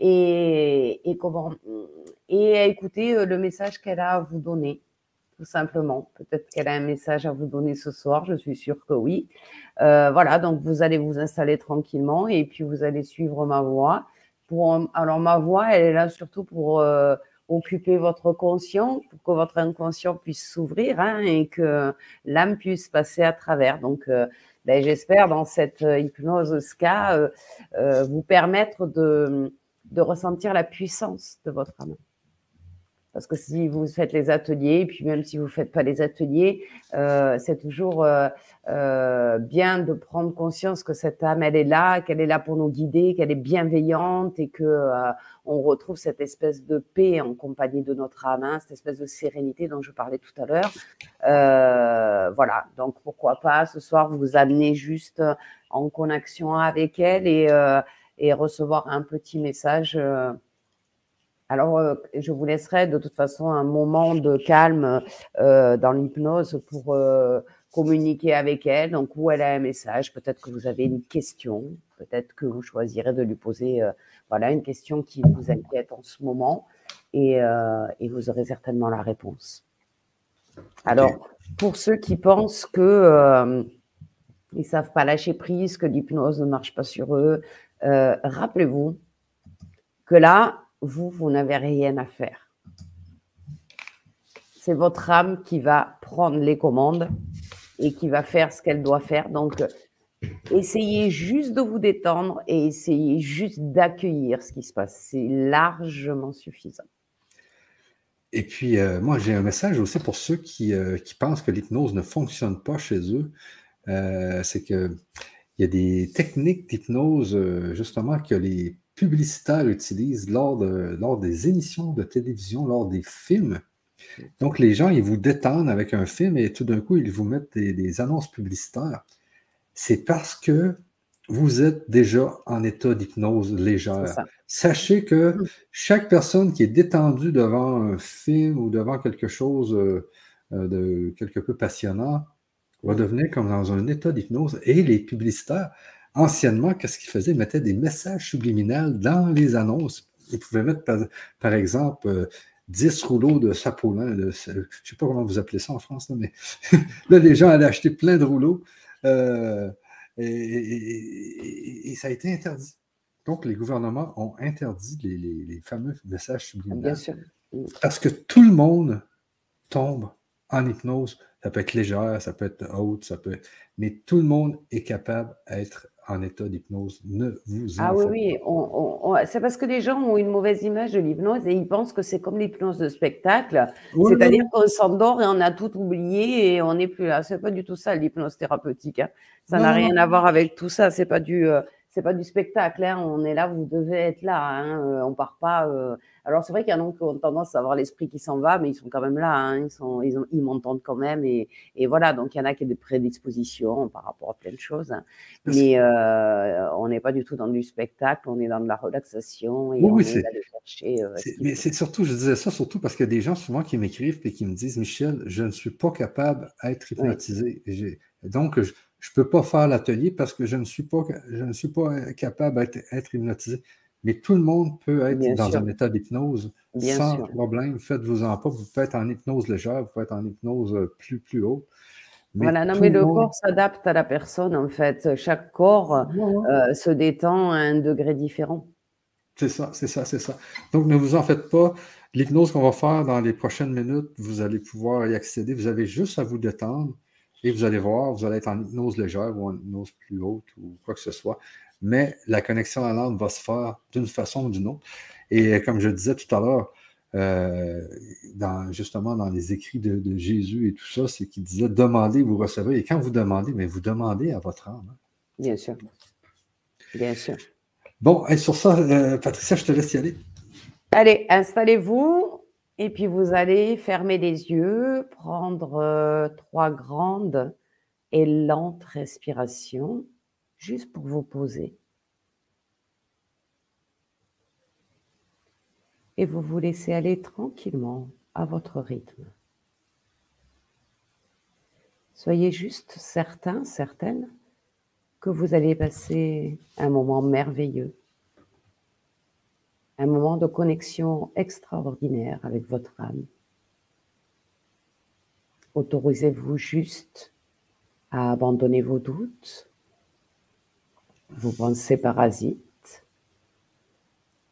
Speaker 2: et, et comment, et à écouter le message qu'elle a à vous donner tout simplement. Peut-être qu'elle a un message à vous donner ce soir, je suis sûre que oui. Euh, voilà, donc vous allez vous installer tranquillement et puis vous allez suivre ma voix. Pour, alors ma voix, elle est là surtout pour euh, occuper votre conscient, pour que votre inconscient puisse s'ouvrir hein, et que l'âme puisse passer à travers. Donc euh, ben, j'espère dans cette hypnose SCA vous permettre de, de ressentir la puissance de votre âme. Parce que si vous faites les ateliers, et puis même si vous ne faites pas les ateliers, euh, c'est toujours euh, euh, bien de prendre conscience que cette âme, elle est là, qu'elle est là pour nous guider, qu'elle est bienveillante et que on retrouve cette espèce de paix en compagnie de notre âme, hein, cette espèce de sérénité dont je parlais tout à l'heure. voilà, donc pourquoi pas ce soir vous amener juste en connexion avec elle et, et recevoir un petit message alors, euh, je vous laisserai de toute façon un moment de calme euh, dans l'hypnose pour euh, communiquer avec elle. Donc, où elle a un message, peut-être que vous avez une question, peut-être que vous choisirez de lui poser voilà, une question qui vous inquiète en ce moment et, vous aurez certainement la réponse. Alors, pour ceux qui pensent que ils savent pas lâcher prise, que l'hypnose ne marche pas sur eux, rappelez-vous que là, vous, vous n'avez rien à faire. C'est votre âme qui va prendre les commandes et qui va faire ce qu'elle doit faire. Donc, essayez juste de vous détendre et essayez juste d'accueillir ce qui se passe. C'est largement suffisant.
Speaker 1: Et puis, euh, moi, j'ai un message aussi pour ceux qui, euh, pensent que l'hypnose ne fonctionne pas chez eux. Euh, c'est qu'il y a des techniques d'hypnose, justement, que les publicitaires utilisent lors, de, lors des émissions de télévision, lors des films. Donc, les gens, ils vous détendent avec un film et tout d'un coup, ils vous mettent des, annonces publicitaires. C'est parce que vous êtes déjà en état d'hypnose légère. Sachez que mm. chaque personne qui est détendue devant un film ou devant quelque chose euh, euh, de quelque peu passionnant va devenir comme dans un état d'hypnose. Et les publicitaires, anciennement, qu'est-ce qu'ils faisaient? Ils mettaient des messages subliminales dans les annonces. Ils pouvaient mettre, par, exemple, 10 euh, rouleaux de sapolin. je ne sais pas comment vous appelez ça en France, mais là, les gens allaient acheter plein de rouleaux euh, et, ça a été interdit. Donc, les gouvernements ont interdit les, fameux messages subliminaux. Parce que tout le monde tombe en hypnose. Ça peut être légère, ça peut être haute, ça peut être... Mais tout le monde est capable d'être en état d'hypnose. Ne vous
Speaker 2: Ah oui, oui. c'est parce que les gens ont une mauvaise image de l'hypnose et ils pensent que c'est comme l'hypnose de spectacle. C'est-à-dire qu'on s'endort et on a tout oublié et on n'est plus là. C'est pas du tout ça, l'hypnose thérapeutique. Hein. Ça n'a rien à voir avec tout ça. C'est pas du. Euh, c'est pas du spectacle, hein. on est là, vous devez être là, hein. euh, on part pas. Euh. Alors c'est vrai qu'il y en a qui ont tendance à avoir l'esprit qui s'en va, mais ils sont quand même là, hein. ils sont, ils, ils m'entendent quand même, et, et, voilà. Donc il y en a qui ont des prédispositions par rapport à plein de choses, mais euh, on n'est pas du tout dans du spectacle, on est dans de la relaxation et on est, d'aller
Speaker 1: chercher. mais c'est surtout, je disais ça surtout parce qu'il y a des gens souvent qui m'écrivent et qui me disent, Michel, je ne suis pas capable d'être hypnotisé. Donc je, je ne peux pas faire l'atelier parce que je ne suis pas, je ne suis pas capable d'être hypnotisé. Mais tout le monde peut être dans un état d'hypnose sans problème. Faites-vous-en pas. Vous pouvez être en hypnose légère, vous pouvez être en hypnose euh, plus, plus haute.
Speaker 2: voilà, non, mais le, corps s'adapte à la personne, en fait. Chaque corps euh, se détend à un degré différent.
Speaker 1: C'est ça, c'est ça, c'est ça. Donc, ne vous en faites pas. L'hypnose qu'on va faire dans les prochaines minutes, vous allez pouvoir y accéder. Vous avez juste à vous détendre. Et vous allez voir, vous allez être en hypnose légère ou en hypnose plus haute ou quoi que ce soit. Mais la connexion à l'âme va se faire d'une façon ou d'une autre. Et comme je disais tout à l'heure, euh, dans, justement dans les écrits de, Jésus et tout ça, c'est qu'il disait demandez, vous recevrez. Et quand vous demandez, mais vous demandez à votre âme. Hein.
Speaker 2: Bien sûr. Bien sûr.
Speaker 1: Bon, et sur ça, euh, Patricia, je te laisse y aller.
Speaker 2: Allez, installez-vous. Et puis vous allez fermer les yeux, prendre euh, trois grandes et lente respiration juste pour vous poser. Et vous vous laissez aller tranquillement à votre rythme. Soyez juste certain, certaine, que vous allez passer un moment merveilleux, un moment de connexion extraordinaire avec votre âme. Autorisez-vous juste à abandonner vos doutes, vos pensées parasites,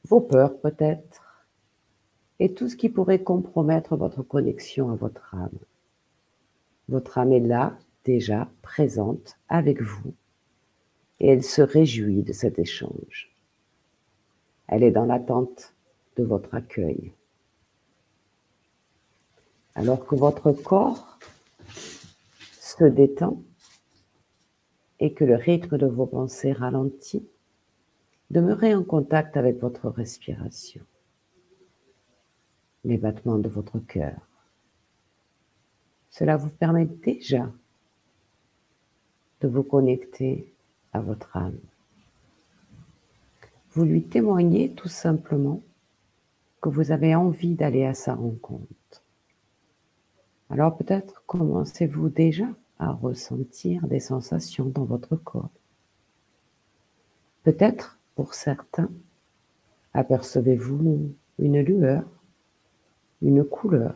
Speaker 2: vos peurs peut-être, et tout ce qui pourrait compromettre votre connexion à votre âme. Votre âme est là, déjà présente avec vous, et elle se réjouit de cet échange. Elle est dans l'attente de votre accueil. Alors que votre corps se détend, et que le rythme de vos pensées ralentit, demeurez en contact avec votre respiration, les battements de votre cœur. Cela vous permet déjà de vous connecter à votre âme. Vous lui témoignez tout simplement que vous avez envie d'aller à sa rencontre. Alors peut-être commencez-vous déjà à ressentir des sensations dans votre corps. Peut-être, pour certains, apercevez-vous une lueur, une couleur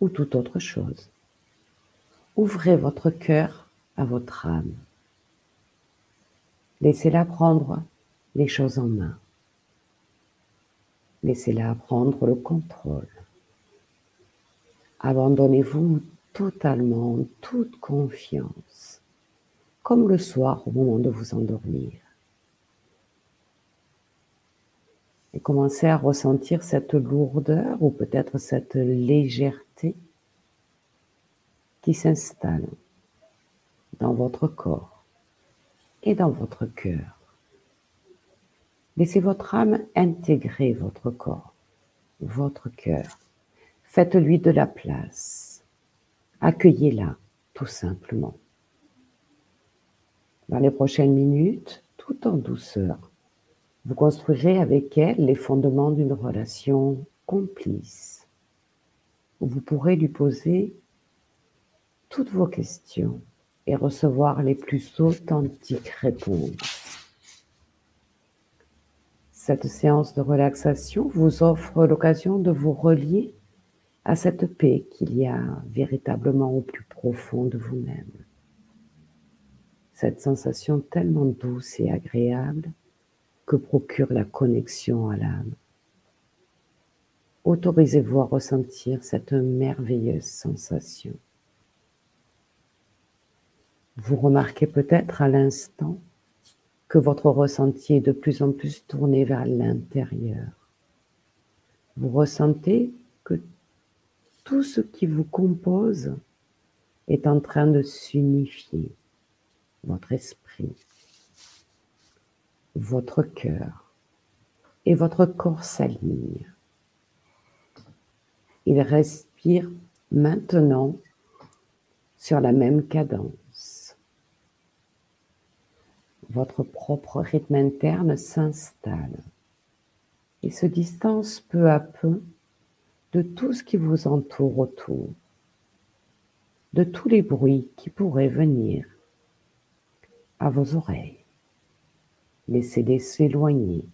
Speaker 2: ou toute autre chose. Ouvrez votre cœur à votre âme. Laissez-la prendre les choses en main. Laissez-la prendre le contrôle. Abandonnez-vous totalement en toute confiance, comme le soir au moment de vous endormir. Et commencez à ressentir cette lourdeur ou peut-être cette légèreté qui s'installe dans votre corps et dans votre cœur. Laissez votre âme intégrer votre corps, votre cœur. Faites-lui de la place. Accueillez-la, tout simplement. Dans les prochaines minutes, tout en douceur, vous construirez avec elle les fondements d'une relation complice, où vous pourrez lui poser toutes vos questions et recevoir les plus authentiques réponses. Cette séance de relaxation vous offre l'occasion de vous relier à cette paix qu'il y a véritablement au plus profond de vous-même. Cette sensation tellement douce et agréable que procure la connexion à l'âme. Autorisez-vous à ressentir cette merveilleuse sensation. Vous remarquez peut-être à l'instant que votre ressenti est de plus en plus tourné vers l'intérieur. Vous ressentez tout ce qui vous compose est en train de s'unifier. Votre esprit, votre cœur et votre corps s'alignent. Il respire maintenant sur la même cadence. Votre propre rythme interne s'installe et se distance peu à peu de tout ce qui vous entoure autour, de tous les bruits qui pourraient venir à vos oreilles. Laissez-les s'éloigner,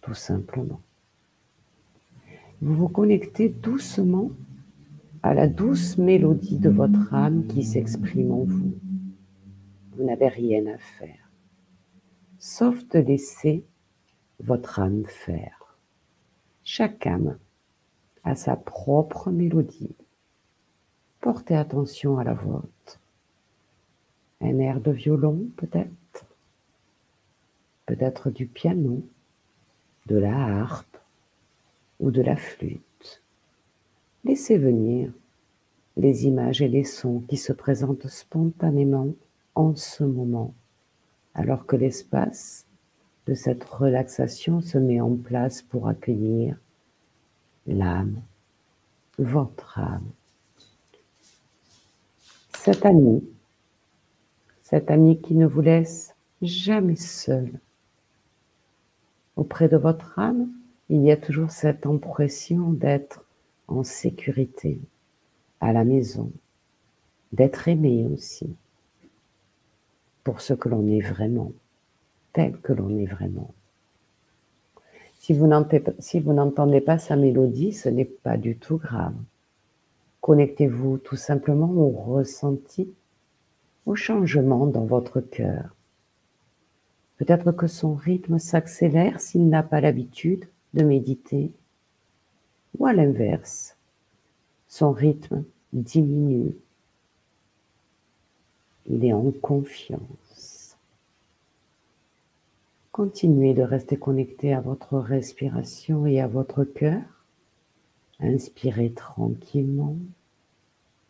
Speaker 2: tout simplement. Vous vous connectez doucement à la douce mélodie de votre âme qui s'exprime en vous. Vous n'avez rien à faire, sauf de laisser votre âme faire. Chaque âme à sa propre mélodie. Portez attention à la vôtre. Un air de violon peut-être, peut-être du piano, de la harpe ou de la flûte. Laissez venir les images et les sons qui se présentent spontanément en ce moment, alors que l'espace de cette relaxation se met en place pour accueillir l'âme, votre âme. Cet ami, cet ami qui ne vous laisse jamais seul. Auprès de votre âme, il y a toujours cette impression d'être en sécurité, à la maison, d'être aimé aussi, pour ce que l'on est vraiment, tel que l'on est vraiment. Si vous n'entendez pas sa mélodie, ce n'est pas du tout grave. Connectez-vous tout simplement au ressenti, au changement dans votre cœur. Peut-être que son rythme s'accélère s'il n'a pas l'habitude de méditer, ou à l'inverse, son rythme diminue. Il est en confiance. Continuez de rester connecté à votre respiration et à votre cœur. Inspirez tranquillement,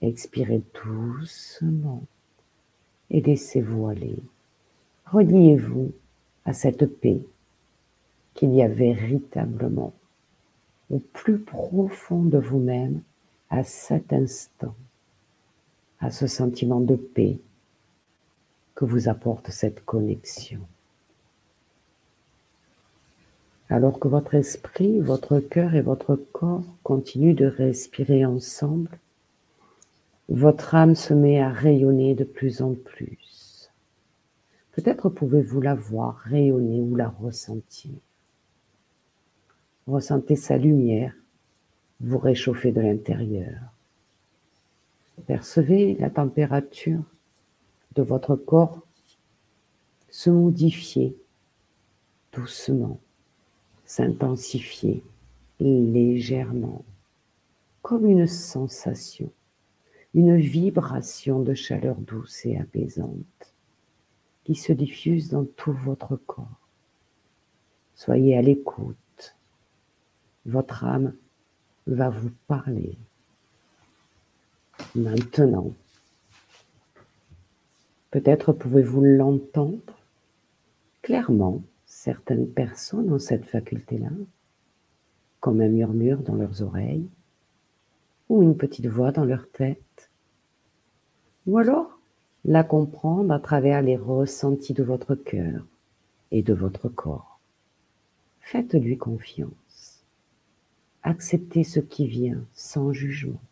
Speaker 2: expirez doucement et laissez-vous aller. Reliez-vous à cette paix qu'il y a véritablement au plus profond de vous-même à cet instant, à ce sentiment de paix que vous apporte cette connexion. Alors que votre esprit, votre cœur et votre corps continuent de respirer ensemble, votre âme se met à rayonner de plus en plus. Peut-être pouvez-vous la voir rayonner ou la ressentir. Ressentez sa lumière vous réchauffer de l'intérieur. Percevez la température de votre corps se modifier doucement, s'intensifier légèrement, comme une sensation, une vibration de chaleur douce et apaisante qui se diffuse dans tout votre corps. Soyez à l'écoute votre âme va vous parler. Maintenant, peut-être pouvez-vous l'entendre clairement. Certaines personnes ont cette faculté-là, comme un murmure dans leurs oreilles, ou une petite voix dans leur tête, ou alors la comprendre à travers les ressentis de votre cœur et de votre corps. Faites-lui confiance. Acceptez ce qui vient sans jugement,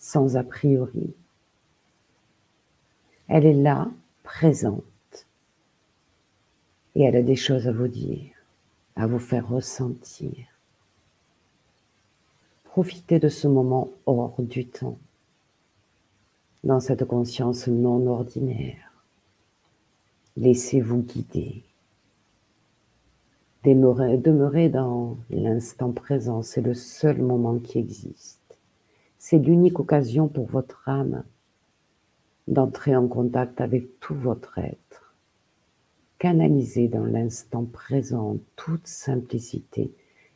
Speaker 2: sans a priori. Elle est là, présente, et elle a des choses à vous dire, à vous faire ressentir. Profitez de ce moment hors du temps, dans cette conscience non ordinaire. Laissez-vous guider. Demeurer, dans l'instant présent, c'est le seul moment qui existe. C'est l'unique occasion pour votre âme d'entrer en contact avec tout votre être. Dans l'instant présent en toute simplicité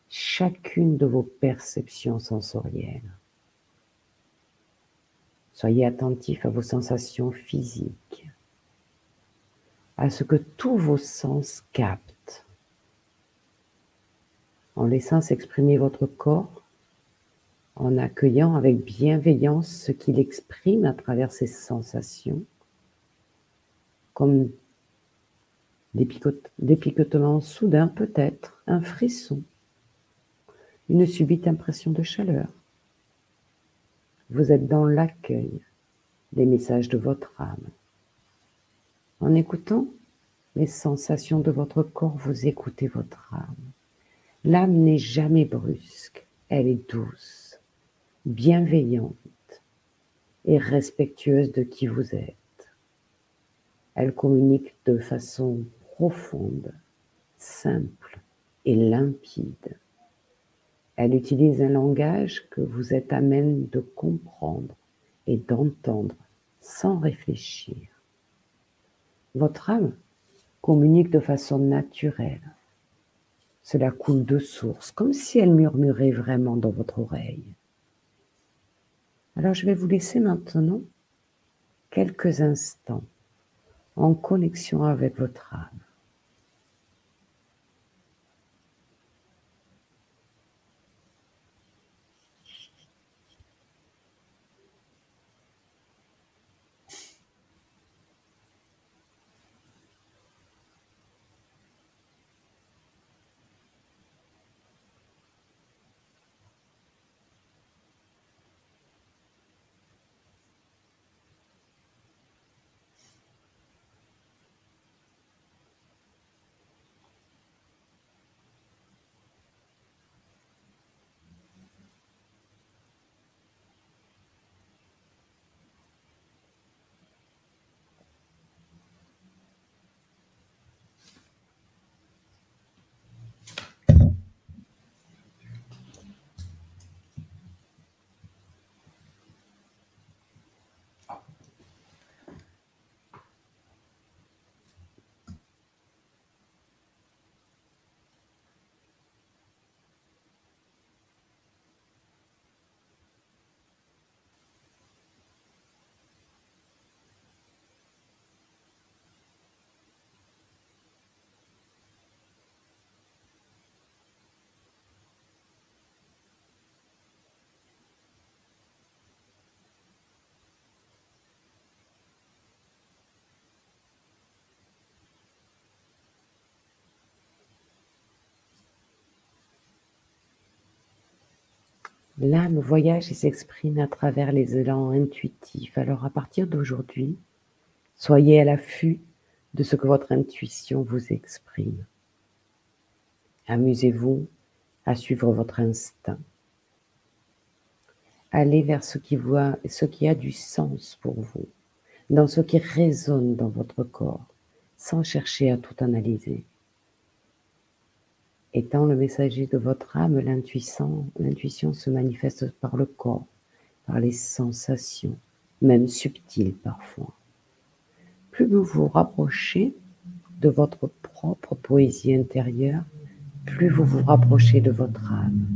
Speaker 2: chacune de vos perceptions sensorielles. Soyez attentif à vos sensations physiques, à ce que tous vos sens captent en laissant s'exprimer votre corps, en accueillant avec bienveillance ce qu'il exprime à travers ses sensations, comme des, picotements soudains peut-être, un frisson, une subite impression de chaleur. Vous êtes dans l'accueil des messages de votre âme. En écoutant les sensations de votre corps, vous écoutez votre âme. L'âme n'est jamais brusque, elle est douce, bienveillante et respectueuse de qui vous êtes. Elle communique de façon profonde, simple et limpide. Elle utilise un langage que vous êtes à même de comprendre et d'entendre sans réfléchir. Votre âme communique de façon naturelle, cela coule de source, comme si elle murmurait vraiment dans votre oreille. Alors je vais vous laisser maintenant quelques instants en connexion avec votre âme. L'âme voyage et s'exprime à travers les élans intuitifs. Alors à partir d'aujourd'hui, soyez à l'affût de ce que votre intuition vous exprime. Amusez-vous à suivre votre instinct. Allez vers ce qui, voit, ce qui a du sens pour vous, dans ce qui résonne dans votre corps, sans chercher à tout analyser. Étant le messager de votre âme, l'intuition se manifeste par le corps, par les sensations, même subtiles parfois. Plus vous vous rapprochez de votre propre poésie intérieure, plus vous vous rapprochez de votre âme.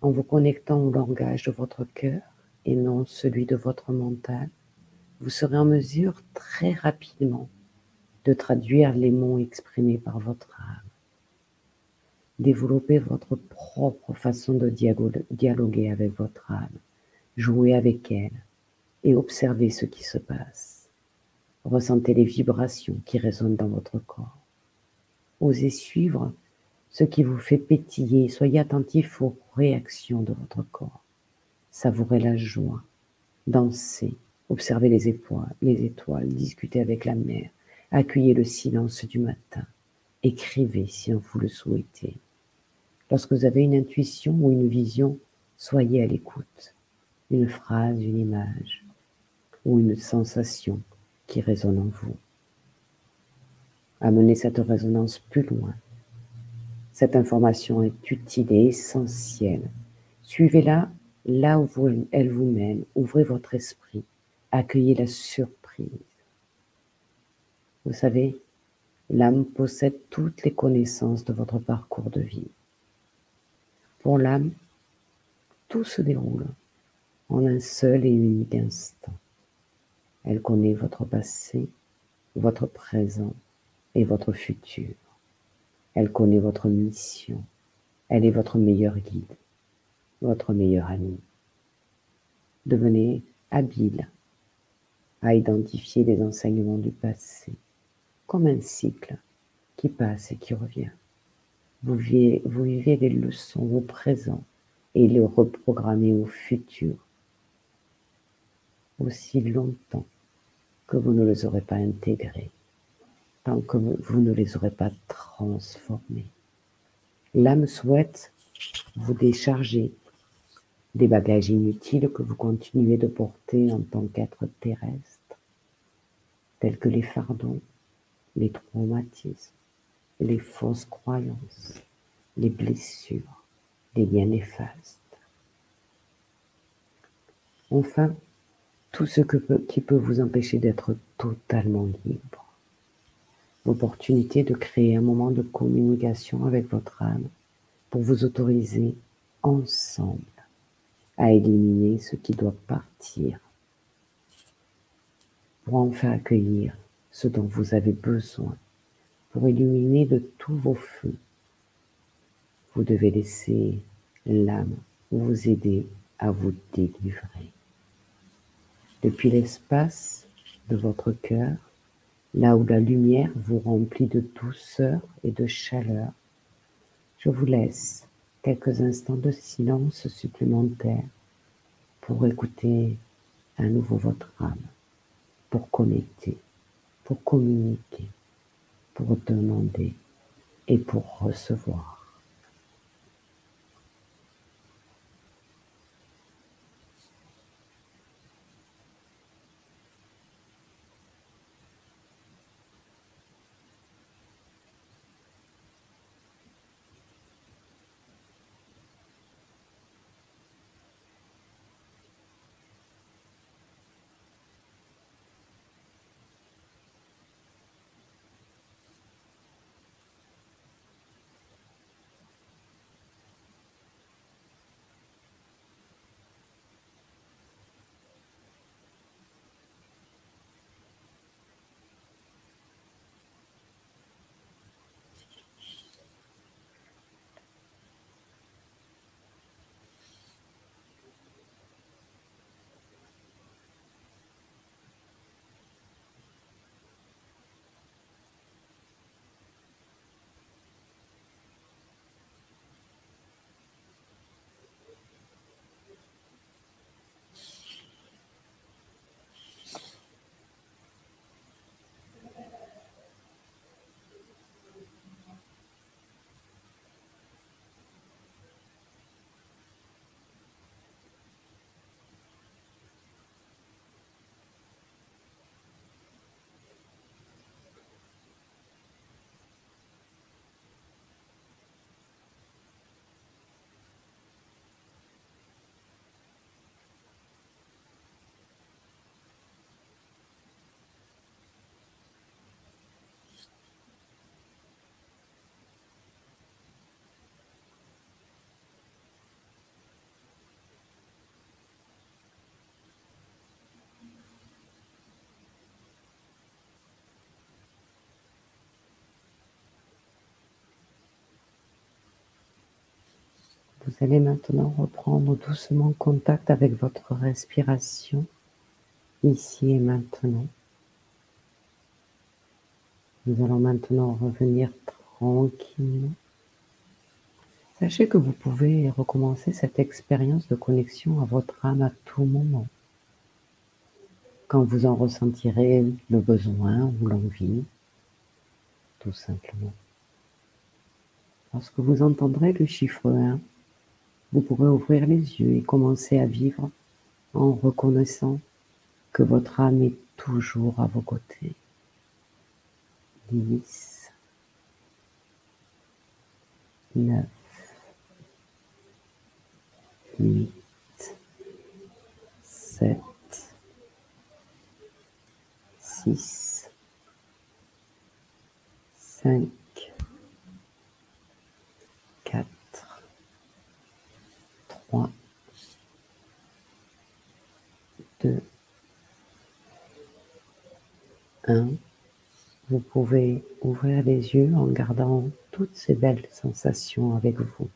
Speaker 2: En vous connectant au langage de votre cœur et non celui de votre mental, vous serez en mesure très rapidement de traduire les mots exprimés par votre âme. Développez votre propre façon de dialoguer avec votre âme, jouez avec elle et observez ce qui se passe. Ressentez les vibrations qui résonnent dans votre corps. Osez suivre ce qui vous fait pétiller, soyez attentif aux réactions de votre corps. Savourez la joie, dansez, observez les étoiles, les discutez avec la mer, accueillez le silence du matin, écrivez si vous le souhaitez. Lorsque vous avez une intuition ou une vision, soyez à l'écoute. Une phrase, une image ou une sensation qui résonne en vous. Amenez cette résonance plus loin. Cette information est utile et essentielle. Suivez-la là où elle vous mène. Ouvrez votre esprit. Accueillez la surprise. Vous savez, l'âme possède toutes les connaissances de votre parcours de vie. Pour l'âme, tout se déroule en un seul et unique instant. Elle connaît votre passé, votre présent et votre futur. Elle connaît votre mission. Elle est votre meilleur guide, votre meilleur ami. Devenez habile à identifier les enseignements du passé comme un cycle qui passe et qui revient. Vous vivez, vous vivez les leçons au présent et les reprogrammez au futur aussi longtemps que vous ne les aurez pas intégrés, tant que vous ne les aurez pas transformés. L'âme souhaite vous décharger des bagages inutiles que vous continuez de porter en tant qu'être terrestre, tels que les fardeaux, les traumatismes, les fausses croyances, les blessures, les liens néfastes. Enfin, tout ce qui peut vous empêcher d'être totalement libre. L'opportunité de créer un moment de communication avec votre âme pour vous autoriser ensemble à éliminer ce qui doit partir pour enfin accueillir ce dont vous avez besoin pour illuminer de tous vos feux. Vous devez laisser l'âme vous aider à vous délivrer. Depuis l'espace de votre cœur, là où la lumière vous remplit de douceur et de chaleur, je vous laisse quelques instants de silence supplémentaire pour écouter à nouveau votre âme, pour connecter, pour communiquer pour demander et pour recevoir. Vous allez maintenant reprendre doucement contact avec votre respiration, ici et maintenant. Nous allons maintenant revenir tranquillement. Sachez que vous pouvez recommencer cette expérience de connexion à votre âme à tout moment. Quand vous en ressentirez le besoin ou l'envie, tout simplement. Lorsque vous entendrez le chiffre 1, vous pourrez ouvrir les yeux et commencer à vivre en reconnaissant que votre âme est toujours à vos côtés. 10, 9, 8, 7, 6, 5, 4, 3, 2, 1. Vous pouvez ouvrir les yeux en gardant toutes ces belles sensations avec vous.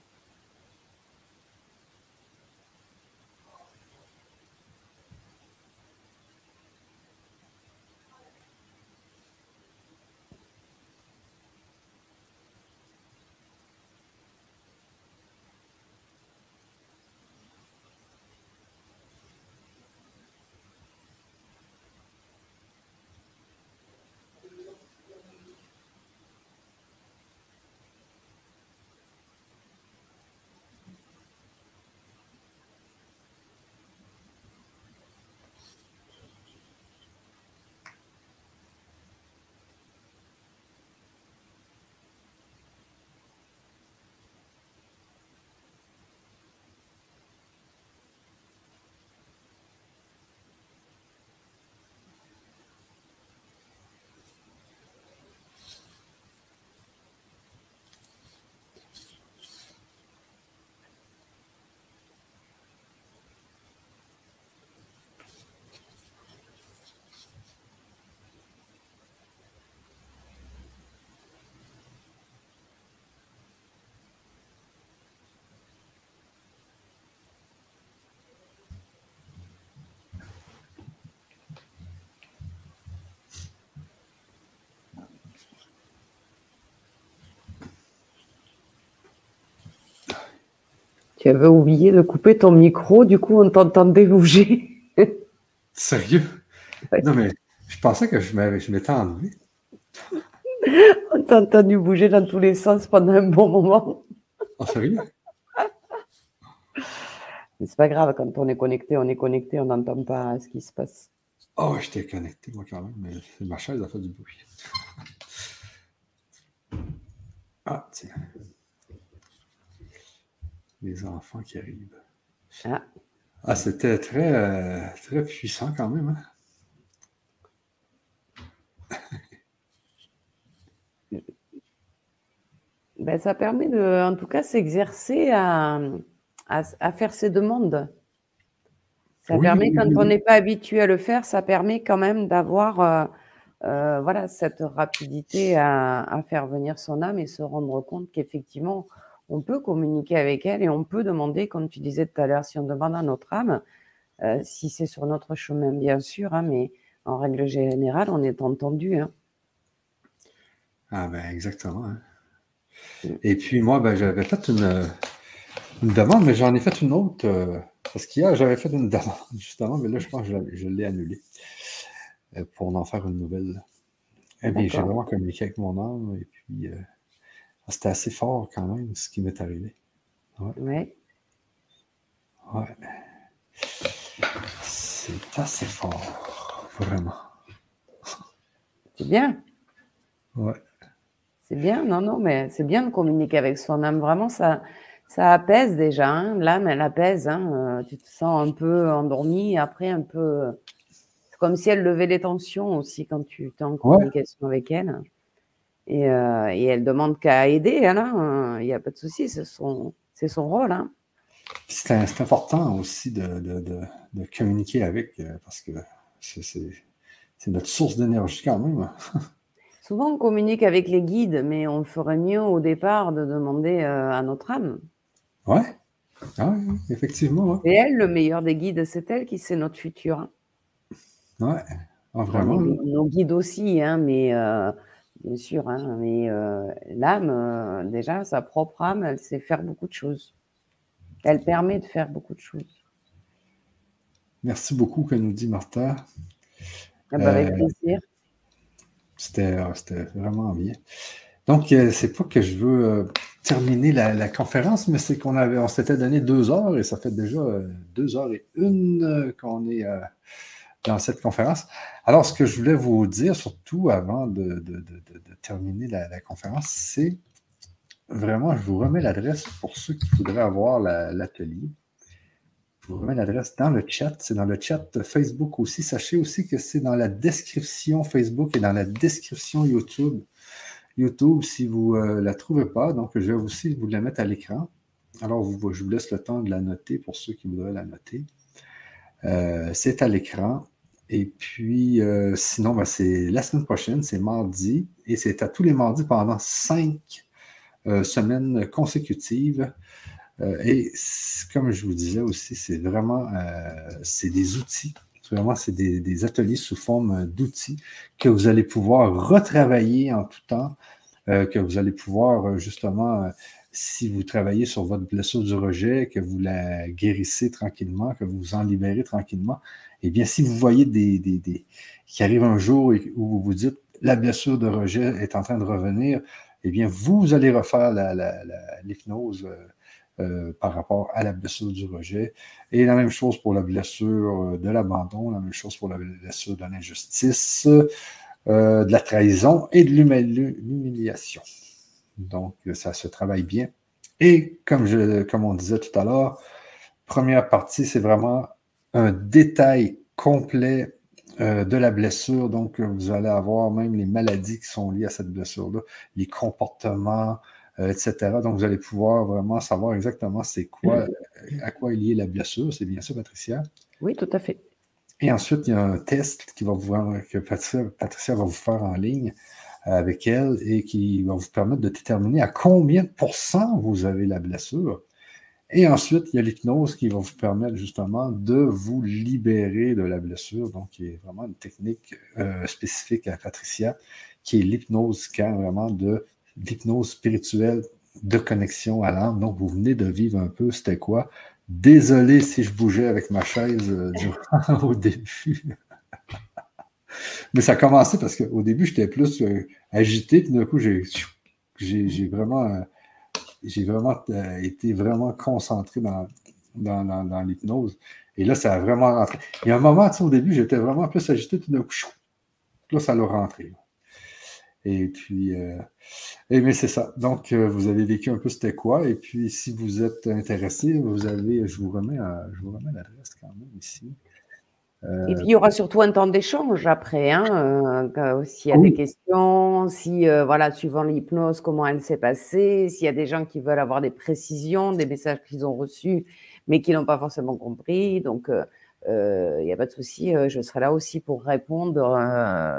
Speaker 2: Tu avais oublié de couper ton micro, du coup on t'entendait bouger.
Speaker 1: Sérieux? Non, mais je pensais que je m'étais enlevé.
Speaker 2: on t'a entendu bouger dans tous les sens pendant un bon moment.
Speaker 1: Oh, sérieux?
Speaker 2: Mais c'est pas grave, quand on est connecté, on est connecté, on n'entend pas ce qui se passe.
Speaker 1: Oh, j'étais connecté, moi, quand même, mais ma chaise a fait du bruit. Ah, tiens les enfants qui arrivent. Ah, ah c'était très, euh, très puissant quand même.
Speaker 2: Hein? ben, ça permet de, en tout cas, s'exercer à, à, faire ses demandes. Ça permet, quand on n'est pas habitué à le faire, ça permet quand même d'avoir euh, euh, voilà, cette rapidité à, à, faire venir son âme et se rendre compte qu'effectivement, on peut communiquer avec elle et on peut demander, comme tu disais tout à l'heure, si on demande à notre âme, euh, si c'est sur notre chemin, bien sûr, hein, mais en règle générale, on est entendu. Hein.
Speaker 1: Ah ben exactement. Hein. Mm. Et puis moi, ben, j'avais fait une, demande, mais j'en ai fait une autre. Euh, parce qu'hier, j'avais fait une demande, justement, mais là, je pense que je, l'ai annulée euh, pour en faire une nouvelle. Eh bien, j'ai vraiment communiqué avec mon âme et puis ah, c'était assez fort quand même, ce qui m'est arrivé.
Speaker 2: Ouais.
Speaker 1: Ouais. C'est assez fort, vraiment.
Speaker 2: C'est bien.
Speaker 1: Ouais.
Speaker 2: C'est bien, non, non, mais c'est bien de communiquer avec son âme. Vraiment, ça, ça apaise déjà. Hein. L'âme, elle apaise. Hein. Euh, tu te sens un peu endormi, après un peu. C'est comme si elle levait les tensions aussi quand tu es en communication avec elle. Euh, et, elle demande qu'à aider, hein, il n'y a pas de souci, c'est son, son rôle. Hein.
Speaker 1: C'est important aussi de, communiquer avec, euh, parce que c'est notre source d'énergie quand même.
Speaker 2: Souvent, on communique avec les guides, mais on ferait mieux au départ de demander euh, à notre âme.
Speaker 1: Ouais. Ah oui, effectivement.
Speaker 2: C'est elle, le meilleur des guides, c'est elle qui sait notre futur. Hein.
Speaker 1: Ouais, ah, vraiment.
Speaker 2: Nos, guides aussi, hein, mais euh, bien sûr, hein, mais euh, l'âme, euh, déjà, sa propre âme, elle sait faire beaucoup de choses. Elle permet de faire beaucoup de choses.
Speaker 1: Merci beaucoup, que nous dit Martha.
Speaker 2: Ah bah, avec plaisir.
Speaker 1: C'était vraiment bien. Donc, c'est pas que je veux terminer la, conférence, mais c'est qu'on avait, on s'était donné deux heures et ça fait déjà deux heures et une qu'on est dans cette conférence. Alors, ce que je voulais vous dire, surtout avant de, terminer la, conférence, c'est vraiment, je vous remets l'adresse pour ceux qui voudraient avoir l'atelier. je vous remets l'adresse dans le chat. C'est dans le chat Facebook aussi. Sachez aussi que c'est dans la description Facebook et dans la description YouTube. YouTube, si vous ne euh, la trouvez pas, donc je vais aussi vous la mettre à l'écran. Alors, je vous laisse le temps de la noter pour ceux qui voudraient la noter. Euh, c'est à l'écran. Et puis, euh, sinon, ben, c'est la semaine prochaine, c'est mardi, et c'est à tous les mardis pendant cinq euh, semaines consécutives. et comme je vous disais aussi, c'est vraiment, c'est des outils. Vraiment, c'est des, des, ateliers sous forme d'outils que vous allez pouvoir retravailler en tout temps, que vous allez pouvoir justement si vous travaillez sur votre blessure du rejet, que vous la guérissez tranquillement, que vous vous en libérez tranquillement, eh bien, si vous voyez des, des, qui arrive un jour où vous vous dites la blessure de rejet est en train de revenir, eh bien, vous allez refaire l'hypnose euh, euh, par rapport à la blessure du rejet. Et la même chose pour la blessure euh, de l'abandon, la même chose pour la blessure de l'injustice, de la trahison et de l'humiliation. Donc, ça se travaille bien. Et comme, je, comme on disait tout à l'heure, première partie, c'est vraiment un détail complet euh, de la blessure. Donc, vous allez avoir même les maladies qui sont liées à cette blessure-là, les comportements, euh, etc. Donc, vous allez pouvoir vraiment savoir exactement c'est quoi, à quoi est liée la blessure. C'est bien ça, Patricia?
Speaker 2: Oui, tout à fait.
Speaker 1: Et ensuite, il y a un test qui va vous, que Patricia va vous faire en ligne avec elle et qui va vous permettre de déterminer à combien de pourcents vous avez la blessure. Et ensuite, il y a l'hypnose qui va vous permettre justement de vous libérer de la blessure. Donc, il y a vraiment une technique euh, spécifique à Patricia, qui est l'hypnose scan, vraiment de l'hypnose spirituelle de connexion à l'âme. Donc, vous venez de vivre un peu, c'était quoi? Désolé si je bougeais avec ma chaise euh, au début. Mais ça a commencé parce qu'au début, j'étais plus euh, agité, puis d'un coup, j'ai, vraiment, euh, j'ai vraiment euh, été vraiment concentré dans, dans, l'hypnose. Et là, ça a vraiment rentré. Il y a un moment, au début, j'étais vraiment plus agité, puis d'un coup, là, ça l'a rentré. Et puis, et mais c'est ça. Donc, vous avez vécu un peu c'était quoi. Et puis, si vous êtes intéressé, vous avez, je vous remets, je vous remets l'adresse quand même ici.
Speaker 2: Et puis il y aura surtout un temps d'échange après, hein, euh, s'il y a des questions, si euh, voilà, suivant l'hypnose, comment elle s'est passée, s'il y a des gens qui veulent avoir des précisions, des messages qu'ils ont reçus, mais qui n'ont pas forcément compris. Donc euh, il n'y a pas de souci, je serai là aussi pour répondre,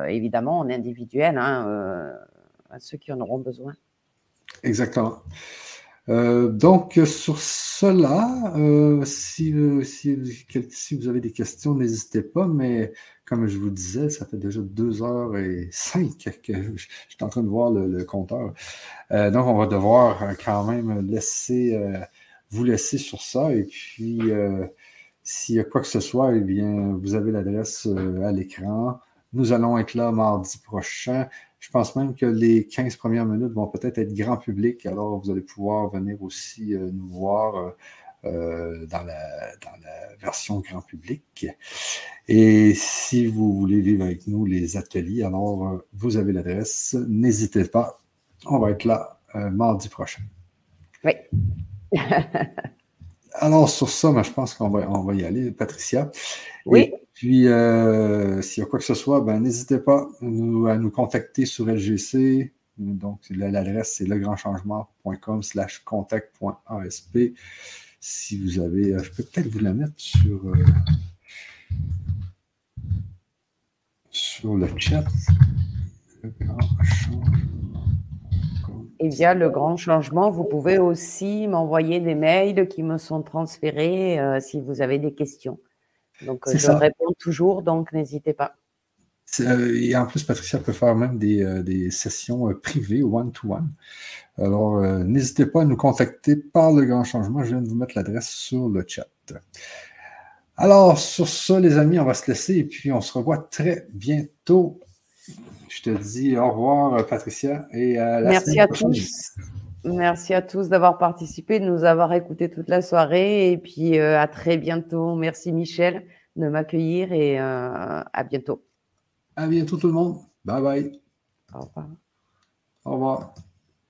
Speaker 2: évidemment, en individuel, hein, à ceux qui en auront besoin.
Speaker 1: Exactement. Euh, donc, sur cela, euh, si, si, vous avez des questions, n'hésitez pas, mais comme je vous disais, ça fait déjà deux heures et cinq que je, suis en train de voir le, compteur. Euh, donc, on va devoir quand même laisser, vous laisser sur ça. Et puis, s'il y a quoi que ce soit, eh bien, vous avez l'adresse à l'écran. Nous allons être là mardi prochain. Je pense même que les 15 premières minutes vont peut-être être grand public, alors vous allez pouvoir venir aussi euh, nous voir euh, euh, dans, la, version grand public. Et si vous voulez vivre avec nous les ateliers, alors vous avez l'adresse. N'hésitez pas, on va être là mardi prochain.
Speaker 2: Oui.
Speaker 1: alors sur ça, ben, je pense qu'on va, on va y aller, Patricia.
Speaker 2: Oui.
Speaker 1: Puis, euh, s'il y a quoi que ce soit, ben, n'hésitez pas à nous contacter sur LGC. Donc, l'adresse, c'est legrandchangement.com slash contact.asp. Si vous avez, euh, je peux peut-être vous la mettre sur, euh, sur le chat.
Speaker 2: Et via le grand changement, vous pouvez aussi m'envoyer des mails qui me sont transférés si vous avez des questions. Donc, je réponds toujours, donc n'hésitez pas.
Speaker 1: Et en plus, Patricia peut faire même des, sessions privées, one-to-one. Alors, n'hésitez pas à nous contacter par le grand changement. Je viens de vous mettre l'adresse sur le chat. Alors, sur ce, les amis, on va se laisser et puis on se revoit très bientôt. Je te dis au revoir, Patricia, et à la
Speaker 2: Merci à tous. Merci à tous d'avoir participé, de nous avoir écoutés toute la soirée. Et puis, euh, à très bientôt. Merci, Michel, de m'accueillir et euh, à bientôt.
Speaker 1: À bientôt, tout le monde. Bye bye.
Speaker 2: Au revoir.
Speaker 1: Au revoir.